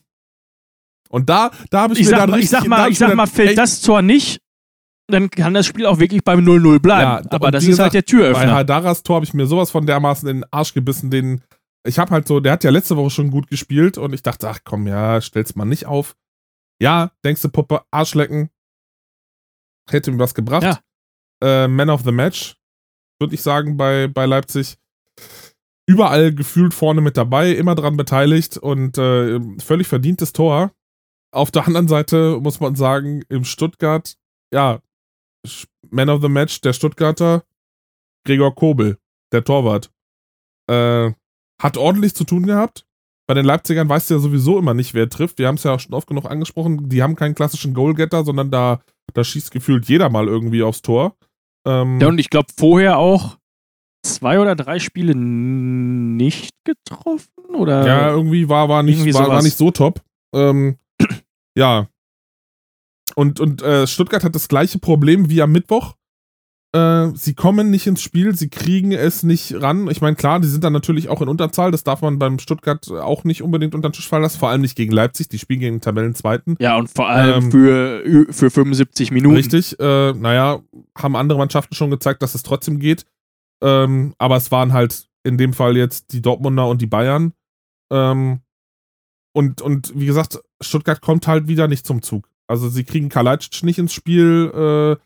Und da, da habe ich, ich mir sag, dann mal, ich richtig, sag mal, ich sag mir mal, fällt ey, das Tor nicht, dann kann das Spiel auch wirklich beim 0-0 bleiben. Ja, Aber das wie ist halt gesagt, der Bei Türöffner. Haidaras Tor habe ich mir sowas von dermaßen in den Arsch gebissen, den. Ich habe halt so, der hat ja letzte Woche schon gut gespielt und ich dachte, ach komm, ja, stell's mal nicht auf. Ja, denkst du, Puppe, Arschlecken. Hätte ihm was gebracht. Ja. Äh, Man of the Match, würde ich sagen, bei, bei Leipzig. Überall gefühlt vorne mit dabei, immer dran beteiligt und äh, völlig verdientes Tor. Auf der anderen Seite muss man sagen, im Stuttgart, ja, Man of the Match, der Stuttgarter, Gregor Kobel, der Torwart. Äh, hat ordentlich zu tun gehabt. Bei den Leipzigern weißt du ja sowieso immer nicht, wer trifft. Wir haben es ja auch schon oft genug angesprochen. Die haben keinen klassischen Goalgetter, sondern da, da schießt gefühlt jeder mal irgendwie aufs Tor. Ähm, Ja, und ich glaube vorher auch zwei oder drei Spiele nicht getroffen oder Ja, irgendwie war, war, nicht, war, war nicht so top. Ähm, ja. Und, und äh, Stuttgart hat das gleiche Problem wie am Mittwoch. Äh, sie kommen nicht ins Spiel, sie kriegen es nicht ran. Ich meine, klar, die sind dann natürlich auch in Unterzahl. Das darf man beim Stuttgart auch nicht unbedingt unter den Tisch fallen lassen. Vor allem nicht gegen Leipzig. Die spielen gegen den Tabellenzweiten. Ja, und vor allem Ähm, für, für 75 Minuten. Richtig. Äh, naja, haben andere Mannschaften schon gezeigt, dass es trotzdem geht. Ähm, aber es waren halt in dem Fall jetzt die Dortmunder und die Bayern. Ähm, und, und wie gesagt, Stuttgart kommt halt wieder nicht zum Zug. Also sie kriegen Kalajdzic nicht ins Spiel äh,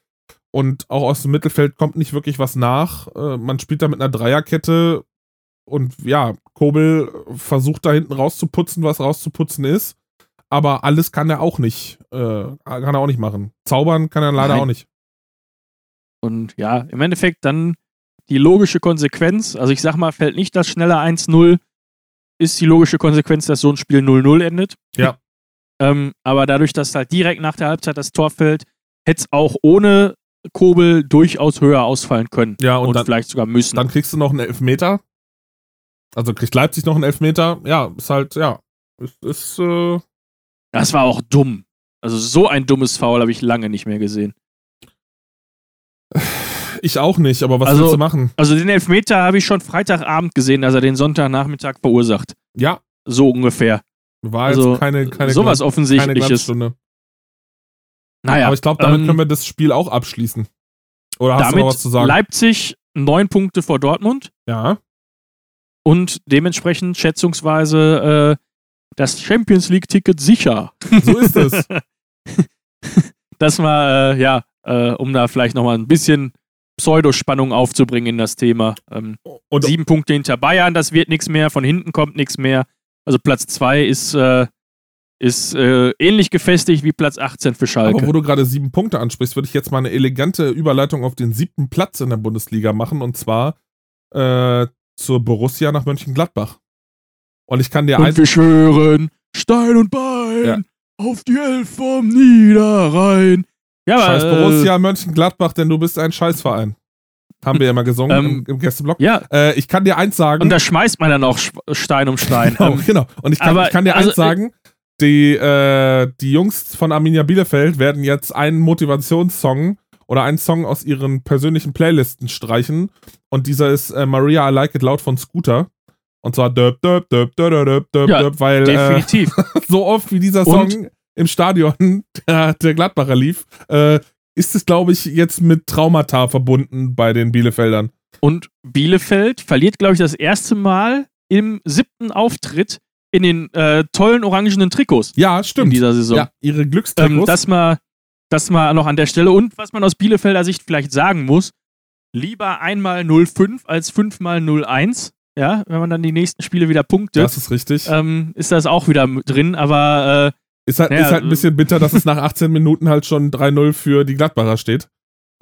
und auch aus dem Mittelfeld kommt nicht wirklich was nach. Äh, man spielt da mit einer Dreierkette und ja, Kobel versucht da hinten rauszuputzen, was rauszuputzen ist. Aber alles kann er auch nicht. Äh, kann er auch nicht machen. Zaubern kann er leider Nein. auch nicht. Und ja, im Endeffekt dann die logische Konsequenz, also ich sag mal, fällt nicht das schnelle 1-0, ist die logische Konsequenz, dass so ein Spiel 0-0 endet. Ja. ähm, aber dadurch, dass halt direkt nach der Halbzeit das Tor fällt, hätte es auch ohne Kobel durchaus höher ausfallen können. Ja, und Und, dann- vielleicht sogar müssen. Dann kriegst du noch einen Elfmeter. Also kriegt Leipzig noch einen Elfmeter. Ja, ist halt, ja. Ist, ist äh, das war auch dumm. Also so ein dummes Foul habe ich lange nicht mehr gesehen. ich auch nicht, aber was Also- willst du machen? Also den Elfmeter habe ich schon Freitagabend gesehen, dass er den Sonntagnachmittag verursacht. Ja, So ungefähr. war Also, jetzt keine, keine, Sowas keine Offensichtliches. Glanzstunde. Naja, aber ich glaube, damit ähm, können wir das Spiel auch abschließen. Oder hast du noch was zu sagen? Leipzig neun Punkte vor Dortmund ja. und dementsprechend schätzungsweise äh, das Champions League-Ticket sicher. So ist es. Das war, äh, ja, äh, um da vielleicht nochmal ein bisschen Pseudospannung aufzubringen in das Thema. Ähm, Und sieben Punkte hinter Bayern, das wird nichts mehr, von hinten kommt nichts mehr. Also Platz zwei ist, äh, ist äh, ähnlich gefestigt wie Platz 18 für Schalke. Aber wo du gerade sieben Punkte ansprichst, würde ich jetzt mal eine elegante Überleitung auf den siebten Platz in der Bundesliga machen. Und zwar äh, zur Borussia nach Mönchengladbach. Und ich kann dir Und ein, wir schwören Stein und Bein Ja. auf die Elf vom Niederrhein. Ja, aber, Scheiß äh, Borussia Mönchengladbach, denn du bist ein Scheißverein. Haben wir ja mal gesungen Ähm, im, im Gästeblock. Ja, Äh, ich kann dir eins sagen. und da schmeißt man dann auch Stein um Stein. genau, genau. Und ich kann, aber, ich kann dir also, eins sagen. Die, äh, die Jungs von Arminia Bielefeld werden jetzt einen Motivationssong oder einen Song aus ihren persönlichen Playlisten streichen. Und dieser ist äh, Maria I Like It Loud von Scooter. Und zwar döp, döp, döp, döp, döp, döp, Ja, döp, weil äh, so oft wie dieser Und- Song im Stadion der, der Gladbacher lief, äh, ist es, glaube ich, jetzt mit Traumata verbunden bei den Bielefeldern. Und Bielefeld verliert, glaube ich, das erste Mal im siebten Auftritt in den äh, tollen orangenen Trikots Ja, in stimmt. dieser Saison. Ja, ihre Glückstrikots. Ähm, das, mal, das mal noch an der Stelle. Und was man aus Bielefelder Sicht vielleicht sagen muss, lieber einmal 0,5 als fünfmal 0,1. Ja, wenn man dann die nächsten Spiele wieder punktet, das ist richtig. ähm, ist das auch wieder drin. Aber äh, Ist halt, Ja, ist halt ein bisschen bitter, dass es nach 18 Minuten halt schon 3-0 für die Gladbacher steht.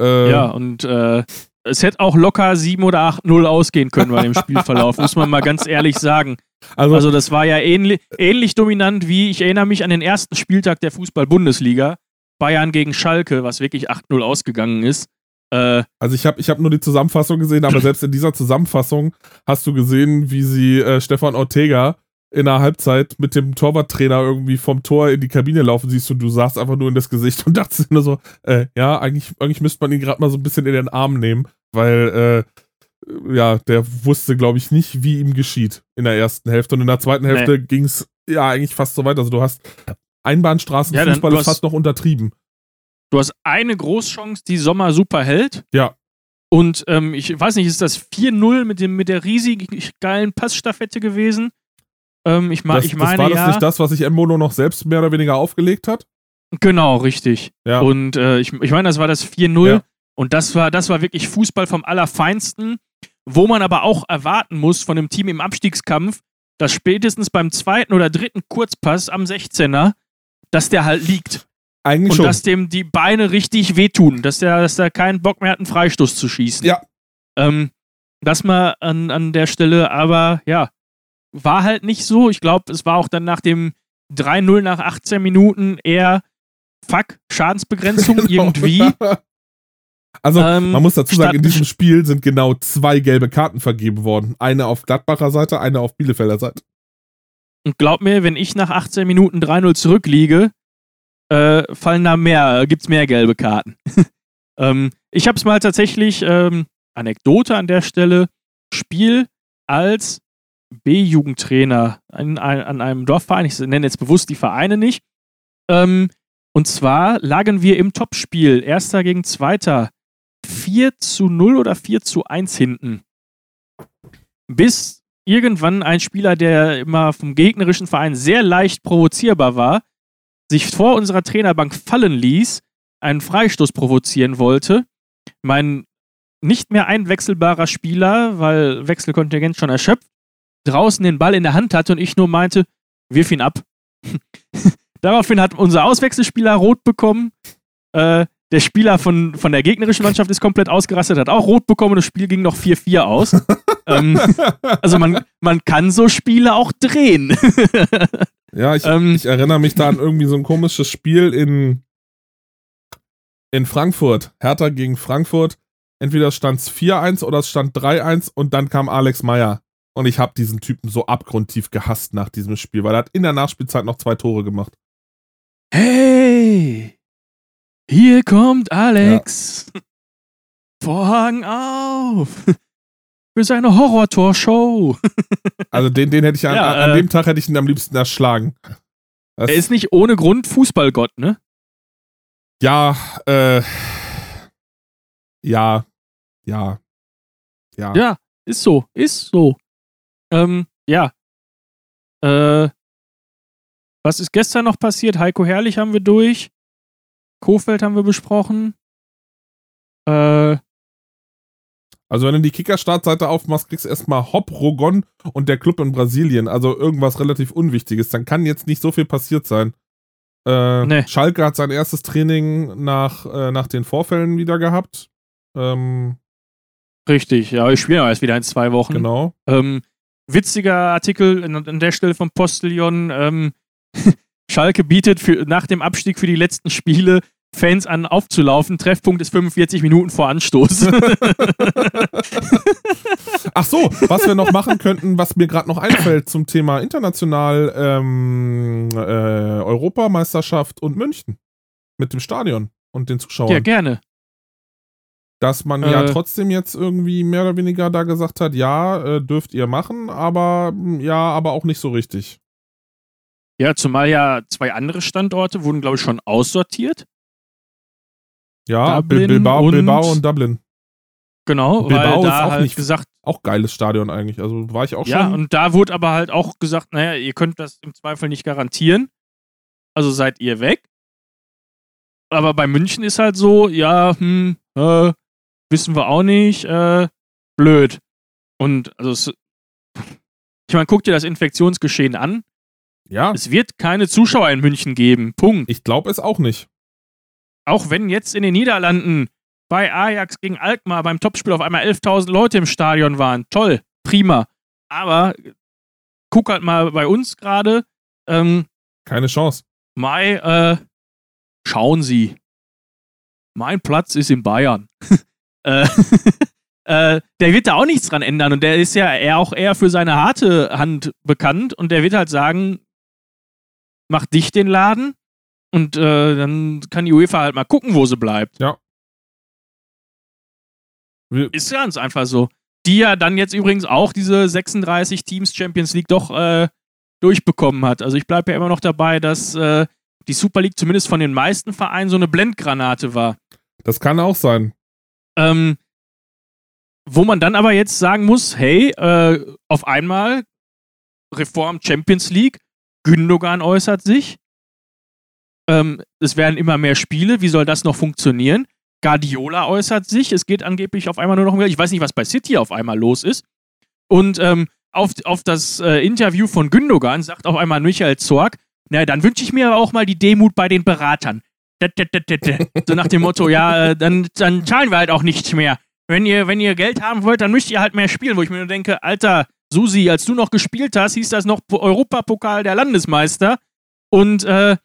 Äh, ja, und äh, es hätte auch locker 7 oder 8-0 ausgehen können bei dem Spielverlauf, muss man mal ganz ehrlich sagen. Also, Also das war ja ähnlich, ähnlich dominant wie, ich erinnere mich an den ersten Spieltag der Fußball-Bundesliga, Bayern gegen Schalke, was wirklich 8-0 ausgegangen ist. Äh, also ich habe ich hab nur die Zusammenfassung gesehen, aber selbst in dieser Zusammenfassung hast du gesehen, wie sie äh, Stefan Ortega in der Halbzeit mit dem Torwarttrainer irgendwie vom Tor in die Kabine laufen siehst und du sahst einfach nur in das Gesicht und dachtest nur so, äh, ja, eigentlich, eigentlich müsste man ihn gerade mal so ein bisschen in den Arm nehmen, weil äh, ja, der wusste, glaube ich, nicht, wie ihm geschieht in der ersten Hälfte. Und in der zweiten Hälfte ging es ja eigentlich fast so weit. Also du hast Einbahnstraßenfußball Ja, hast- fast noch untertrieben. du hast eine Großchance, die Sommer super hält. Ja. Und ähm, ich weiß nicht, ist das 4-0 mit, dem, mit der riesig geilen Passstaffette gewesen? Ähm, ich, ma Das, ich das meine, war das ja. nicht das, was sich Embolo noch selbst mehr oder weniger aufgelegt hat? Genau, richtig. Ja. Und äh, ich, ich meine, das war das 4-0. Ja. Und das war, das war wirklich Fußball vom Allerfeinsten, wo man aber auch erwarten muss von dem Team im Abstiegskampf, dass spätestens beim zweiten oder dritten Kurzpass am 16er, dass der halt liegt. Eigentlich Und schon. dass dem die Beine richtig wehtun, dass der, dass der keinen Bock mehr hat, einen Freistoß zu schießen. Ja. Ähm, das mal an, an der Stelle, aber ja, war halt nicht so. Ich glaube, es war auch dann nach dem 3-0 nach 18 Minuten eher fuck, Schadensbegrenzung irgendwie. Also, Ähm, man muss dazu sagen, in diesem Spiel sind genau zwei gelbe Karten vergeben worden. Eine auf Gladbacher Seite, eine auf Bielefelder Seite. Und glaub mir, wenn ich nach 18 Minuten 3-0 zurückliege, äh, fallen da mehr, gibt's mehr gelbe Karten. ähm, ich hab's mal tatsächlich, ähm, Anekdote an der Stelle, Spiel als B-Jugendtrainer an, an einem Dorfverein, ich nenne jetzt bewusst die Vereine nicht. Ähm, und zwar lagen wir im Topspiel, erster gegen zweiter, 4 zu 0 oder 4 zu 1 hinten. Bis irgendwann ein Spieler, der immer vom gegnerischen Verein sehr leicht provozierbar war, sich vor unserer Trainerbank fallen ließ, einen Freistoß provozieren wollte. Mein nicht mehr einwechselbarer Spieler, weil Wechselkontingent schon erschöpft, draußen den Ball in der Hand hatte und ich nur meinte, wirf ihn ab. Daraufhin hat unser Auswechselspieler rot bekommen. Äh, der Spieler von, von der gegnerischen Mannschaft ist komplett ausgerastet, hat auch rot bekommen und das Spiel ging noch 4-4 aus. ähm, also man, man kann so Spiele auch drehen. Ja, ich, Ähm. ich erinnere mich da an irgendwie so ein komisches Spiel in, in Frankfurt. Hertha gegen Frankfurt. Entweder stand es 4-1 oder es stand 3-1 und dann kam Alex Meyer. Und ich habe diesen Typen so abgrundtief gehasst nach diesem Spiel, weil er hat in der Nachspielzeit noch zwei Tore gemacht. Hey, hier kommt Alex. Vorhang auf. Für seine Horror-Tor-Show. Also den, den hätte ich an, Ja, an äh, dem Tag hätte ich ihn am liebsten erschlagen. Das, Er ist nicht ohne Grund Fußballgott, ne? ja, äh, ja, ja, ja. Ja, ist so, ist so. Ähm, ja. Äh, was ist gestern noch passiert? Heiko Herrlich haben wir durch. Kofeld haben wir besprochen. Äh, Also wenn du die Kicker-Startseite aufmachst, kriegst du erstmal Hop, Rogon und der Club in Brasilien. Also irgendwas relativ Unwichtiges. Dann kann jetzt nicht so viel passiert sein. Äh, Nee. Schalke hat sein erstes Training nach, äh, nach den Vorfällen wieder gehabt. Ähm, Richtig, ja, ich spiele ja erst wieder in zwei Wochen. Genau. Ähm, witziger Artikel an, an der Stelle vom Postillon. Ähm, Schalke bietet für, nach dem Abstieg für die letzten Spiele Fans an, aufzulaufen. Treffpunkt ist 45 Minuten vor Anstoß. Ach so, was wir noch machen könnten, was mir gerade noch einfällt zum Thema international ähm, äh, Europameisterschaft und München mit dem Stadion und den Zuschauern. ja, gerne. Dass man ja Äh. trotzdem jetzt irgendwie mehr oder weniger da gesagt hat, ja, äh, dürft ihr machen, aber ja, aber auch nicht so richtig. Ja, zumal ja zwei andere Standorte wurden, glaube ich, schon aussortiert. Ja, Dublin Bil- Bilbao, und- Bilbao und Dublin. Genau, Bilbao weil ist da auch halt nicht- gesagt, Auch geiles Stadion eigentlich. Also war ich auch ja, schon. und da wurde aber halt auch gesagt, naja, ihr könnt das im Zweifel nicht garantieren. Also seid ihr weg. Aber bei München ist halt so, ja, hm, äh, wissen wir auch nicht, äh, blöd. Und also es, ich meine, guck dir das Infektionsgeschehen an. Ja, Es wird keine Zuschauer in München geben. Punkt. ich glaube es auch nicht. Auch wenn jetzt in den Niederlanden bei Ajax gegen Alkmaar beim Topspiel auf einmal 11.000 Leute im Stadion waren. Toll, prima. Aber guck halt mal bei uns gerade. Ähm, Keine Chance. Mai, äh, schauen Sie. Mein Platz ist in Bayern. äh, äh, der wird da auch nichts dran ändern und der ist ja eher auch eher für seine harte Hand bekannt und der wird halt sagen, mach dich den Laden und äh, dann kann die UEFA halt mal gucken, wo sie bleibt. Wir- Ist ganz einfach so. Die ja dann jetzt übrigens auch diese 36 Teams Champions League doch äh, durchbekommen hat. Also ich bleibe ja immer noch dabei, dass äh, die Super League zumindest von den meisten Vereinen so eine Blendgranate war. Das kann auch sein. Ähm, wo man dann aber jetzt sagen muss, hey, äh, auf einmal Reform Champions League, Gündogan äußert sich, ähm, es werden immer mehr Spiele, wie soll das noch funktionieren? Guardiola äußert sich, es geht angeblich auf einmal nur noch um, ich weiß nicht, was bei City auf einmal los ist. Und ähm, auf, auf das äh, Interview von Gündogan sagt auf einmal Michael Zorg, na, dann wünsche ich mir aber auch mal die Demut bei den Beratern. So nach dem Motto, ja, äh, dann, dann zahlen wir halt auch nichts mehr. Wenn ihr, wenn ihr Geld haben wollt, dann müsst ihr halt mehr spielen. Wo ich mir nur denke, Alter, Susi, als du noch gespielt hast, hieß das noch Europapokal der Landesmeister. Und, äh,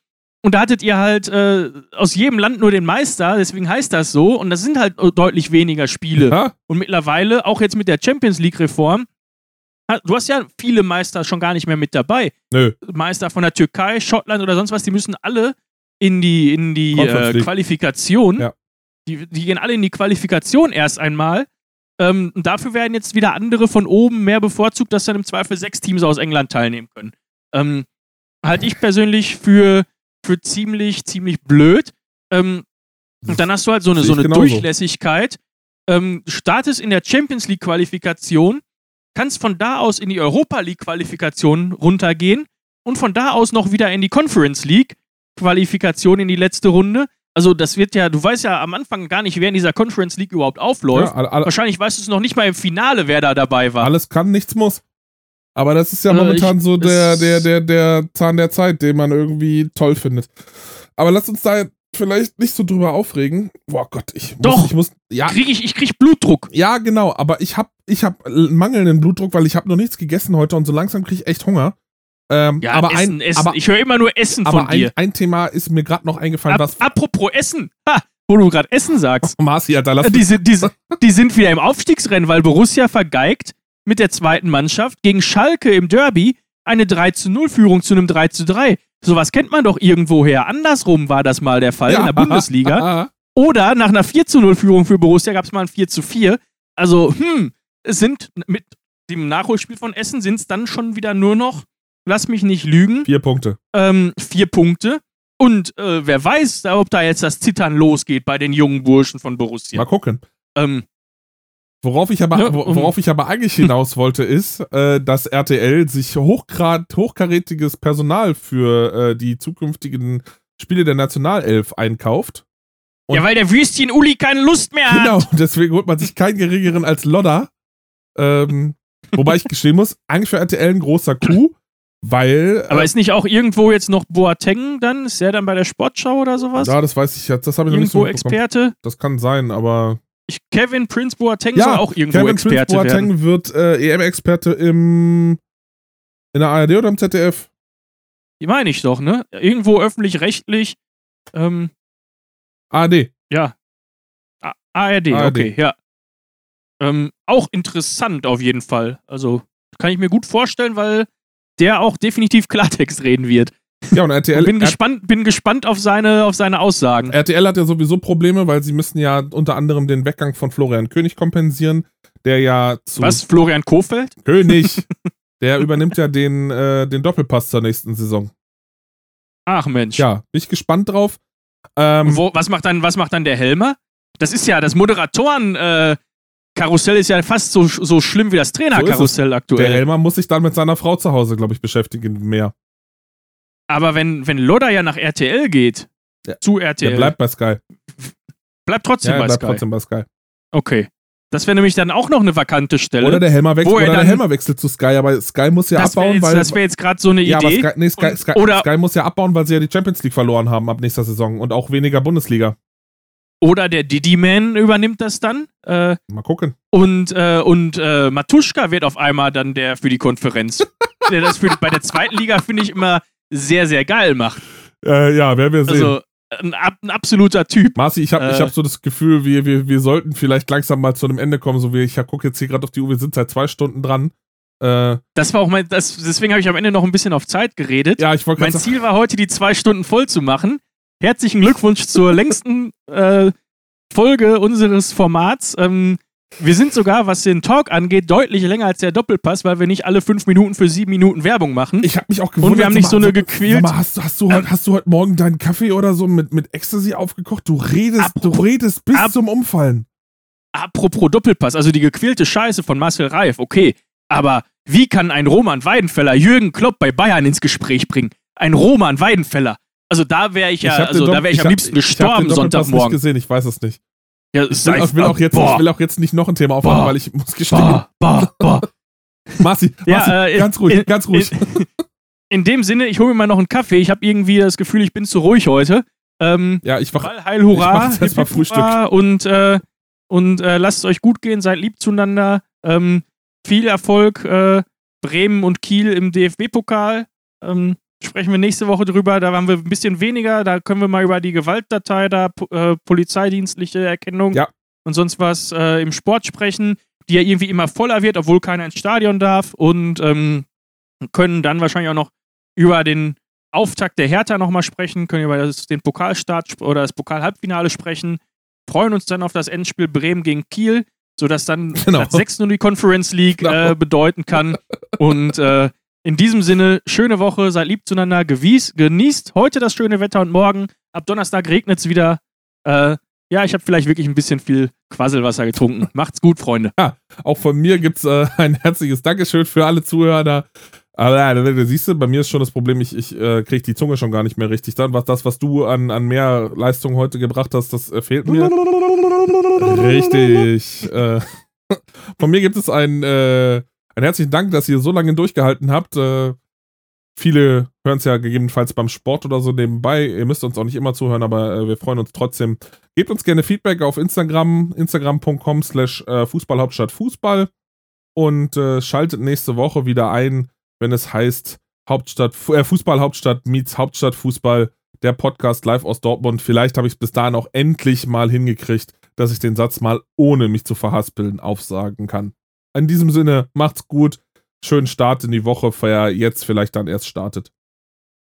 und da hattet ihr halt äh, aus jedem Land nur den Meister, deswegen heißt das so. Und das sind halt deutlich weniger Spiele. Ja? Und mittlerweile, auch jetzt mit der Champions League-Reform, du hast ja viele Meister schon gar nicht mehr mit dabei. Nö. Meister von der Türkei, Schottland oder sonst was, die müssen alle in die, in die äh. Qualifikation. Ja. Die, die gehen alle in die Qualifikation erst einmal. Ähm, und dafür werden jetzt wieder andere von oben mehr bevorzugt, dass dann im Zweifel sechs Teams aus England teilnehmen können. Ähm, halte ich persönlich für, für ziemlich, ziemlich blöd. Ähm, und dann hast du halt so eine, so eine genauso. Durchlässigkeit. Ähm, startest in der Champions League Qualifikation, kannst von da aus in die Europa League Qualifikation runtergehen und von da aus noch wieder in die Conference League Qualifikation in die letzte Runde. Also das wird ja, du weißt ja am Anfang gar nicht, wer in dieser Conference League überhaupt aufläuft. Ja, all, all, Wahrscheinlich weißt du es noch nicht mal im Finale, wer da dabei war. alles kann, nichts muss. Aber das ist ja Äh, momentan ich- so der, der, der, der Zahn der Zeit, den man irgendwie toll findet. Aber lass uns da vielleicht nicht so drüber aufregen. Boah Gott, ich muss, Doch. ich muss, ja, Krieg ich, ich krieg Blutdruck. ja genau, aber ich hab, ich hab mangelnden Blutdruck, weil ich habe noch nichts gegessen heute und so langsam kriege ich echt Hunger. Ähm, Ja, aber Essen, ein, Essen. aber, ich höre immer nur Essen aber von ein, dir. ein Thema ist mir gerade noch eingefallen, Ap was apropos Essen. Ha, wo du gerade Essen sagst. Marci hat da lass Die sind, die, die sind wieder im Aufstiegsrennen, weil Borussia vergeigt mit der zweiten Mannschaft gegen Schalke im Derby eine 3 zu 0 Führung zu einem 3 zu 3. Sowas kennt man doch irgendwoher. Andersrum war das mal der Fall in der Bundesliga. Oder nach einer 4 zu 0 Führung für Borussia gab es mal ein 4 zu 4. Also, hm, es sind mit dem Nachholspiel von Essen sind es dann schon wieder nur noch, lass mich nicht lügen, Vier Punkte. ähm, vier Punkte. Und äh, wer weiß, ob da jetzt das Zittern losgeht bei den jungen Burschen von Borussia. Mal gucken. Ähm, Worauf ich aber, um- worauf ich aber eigentlich hinaus wollte, ist, äh, dass RTL sich hochgrad, hochkarätiges Personal für äh, die zukünftigen Spiele der Nationalelf einkauft. Und- ja, weil der Würstchen Uli keine Lust mehr hat. Genau, deswegen holt man sich keinen geringeren als Lodder. Ähm, wobei ich gestehen muss, eigentlich für RTL ein großer Coup, weil. Aber äh, ist nicht auch irgendwo jetzt noch Boateng dann? Ist der dann bei der Sportschau oder sowas? ja, das weiß ich jetzt, das habe ich noch nicht so irgendwo. Experte? Das kann sein, aber ich, Kevin Prince Boateng Ja, soll auch irgendwo Kevin Experte Prince werden. Boateng wird äh, EM-Experte im in der ARD oder im ZDF? Die meine ich doch, ne? Irgendwo öffentlich-rechtlich. Ähm, ARD. ja. A ARD, ARD. okay, ja. Ähm, auch interessant auf jeden Fall. Also kann ich mir gut vorstellen, weil der auch definitiv Klartext reden wird. Ja, und RTL, Und bin, gespannt, bin gespannt auf seine, auf seine Aussagen. RTL hat ja sowieso Probleme, weil sie müssen ja unter anderem den Weggang von Florian König kompensieren, der ja zu Was? Florian Kofeld? König, der übernimmt ja den, äh, den Doppelpass zur nächsten Saison. Ach Mensch. Ja, bin ich gespannt drauf. Ähm, wo, was, macht dann, was macht dann der Helmer? Das ist ja, das Moderatoren-Karussell ist ja fast so, so schlimm wie das Trainerkarussell der aktuell. Helmer muss sich dann mit seiner Frau zu Hause, glaube ich, beschäftigen mehr. Aber wenn, wenn Lodder ja nach RTL geht, Ja. zu Der RTL, bleibt bei Sky. bleibt trotzdem Ja, bei bleibt Sky. trotzdem bei Sky. Okay. Das wäre nämlich dann auch noch eine vakante Stelle. Oder der Helmer wechselt, er oder der Helmer wechselt zu Sky, aber Sky muss ja wäre abbauen, jetzt, weil. das wär jetzt gerade so eine ja, aber Idee. Sky, nee, Sky, Sky, oder- Sky muss ja abbauen, weil sie ja die Champions League verloren haben ab nächster Saison und auch weniger Bundesliga. Oder der Diddy-Man übernimmt das dann. Äh, Mal gucken. und äh, und äh, Matuschka wird auf einmal dann der für die Konferenz. der das für, bei der zweiten Liga, finde ich, immer sehr, sehr geil macht. Äh, ja, werden wir sehen. Also ein, ein absoluter Typ. Marci, ich habe ich Äh. hab so das Gefühl, wir, wir, wir sollten vielleicht langsam mal zu einem Ende kommen. So wie ich gucke jetzt hier gerade auf die Uhr, wir sind seit zwei Stunden dran. Äh, Das war auch mein, das, deswegen habe ich am Ende noch ein bisschen auf Zeit geredet. ja, ich wollte mein Ziel war heute, die zwei Stunden voll zu machen. Herzlichen Glückwunsch zur längsten äh, Folge unseres Formats. Ähm, wir sind sogar, was den Talk angeht, deutlich länger als der Doppelpass, weil wir nicht alle fünf Minuten für sieben Minuten Werbung machen. ich habe mich auch gewundert. Und wir haben nicht so eine gequält- mal, hast, du- hast, du, heute- hast du heute Morgen deinen Kaffee oder so mit, mit Ecstasy aufgekocht? Du redest, du Apropos- redest bis Ap- zum Umfallen. Apropos Doppelpass, also die gequälte Scheiße von Marcel Reif, okay. Aber wie kann ein Roman Weidenfeller Jürgen Klopp bei Bayern ins Gespräch bringen? Ein Roman Weidenfeller. Also da wäre ich ja, hab den also da wäre ich, am hab- liebsten ich hab gestorben Doppelpass nicht Sonntagmorgen. gesehen, ich weiß es nicht. Ja, Ich will, auch, will, auch jetzt, boah, ich will auch jetzt nicht noch ein Thema aufmachen, Boah. weil ich muss gestehen. boah, boah, boah. Marci, Ja, Marci äh, ganz ruhig, in- ganz ruhig. In dem Sinne, ich hole mir mal noch einen Kaffee. Ich habe irgendwie das Gefühl, ich bin zu ruhig heute. Ähm, ja, ich wach. weil Heil Hurra, Ich mach mal Hurra und, äh, und äh, lasst es euch gut gehen, seid lieb zueinander. Ähm, viel Erfolg, äh, Bremen und Kiel im DFB-Pokal. Ähm, sprechen wir nächste Woche drüber. Da waren wir ein bisschen weniger. Da können wir mal über die Gewaltdatei, da äh, polizeidienstliche Erkennung Ja. und sonst was äh, im Sport sprechen, die ja irgendwie immer voller wird, obwohl keiner ins Stadion darf. Und ähm, können dann wahrscheinlich auch noch über den Auftakt der Hertha nochmal sprechen, können über das, den Pokalstart oder das Pokalhalbfinale sprechen, freuen uns dann auf das Endspiel Bremen gegen Kiel, sodass dann Genau. Platz 6 nur die Conference League Genau. äh, bedeuten kann. Und äh, in diesem Sinne, schöne Woche, seid lieb zueinander, gewies, genießt heute das schöne Wetter und morgen, ab Donnerstag regnet es wieder. Äh, ja, ich habe vielleicht wirklich ein bisschen viel Quasselwasser getrunken. Macht's gut, Freunde. Auch von mir gibt es äh, ein herzliches Dankeschön für alle Zuhörer. Aber ja, da, da siehst du, bei mir ist schon das Problem, ich, ich äh, kriege die Zunge schon gar nicht mehr richtig. Dann, was das, was du an, an mehr Leistung heute gebracht hast, das äh, fehlt mir. Richtig. äh, von mir gibt es ein, äh, einen herzlichen Dank, dass ihr so lange durchgehalten habt. Äh, viele hören es ja gegebenenfalls beim Sport oder so nebenbei. Ihr müsst uns auch nicht immer zuhören, aber äh, wir freuen uns trotzdem. Gebt uns gerne Feedback auf Instagram, instagram.com slash äh, Fußballhauptstadt Fußball und äh, schaltet nächste Woche wieder ein, wenn es heißt Hauptstadt, äh, Fußballhauptstadt meets Hauptstadt Fußball, der Podcast live aus Dortmund. Vielleicht habe ich es bis dahin auch endlich mal hingekriegt, dass ich den Satz mal ohne mich zu verhaspeln aufsagen kann. In diesem Sinne, macht's gut. Schönen Start in die Woche, wer jetzt vielleicht dann erst startet.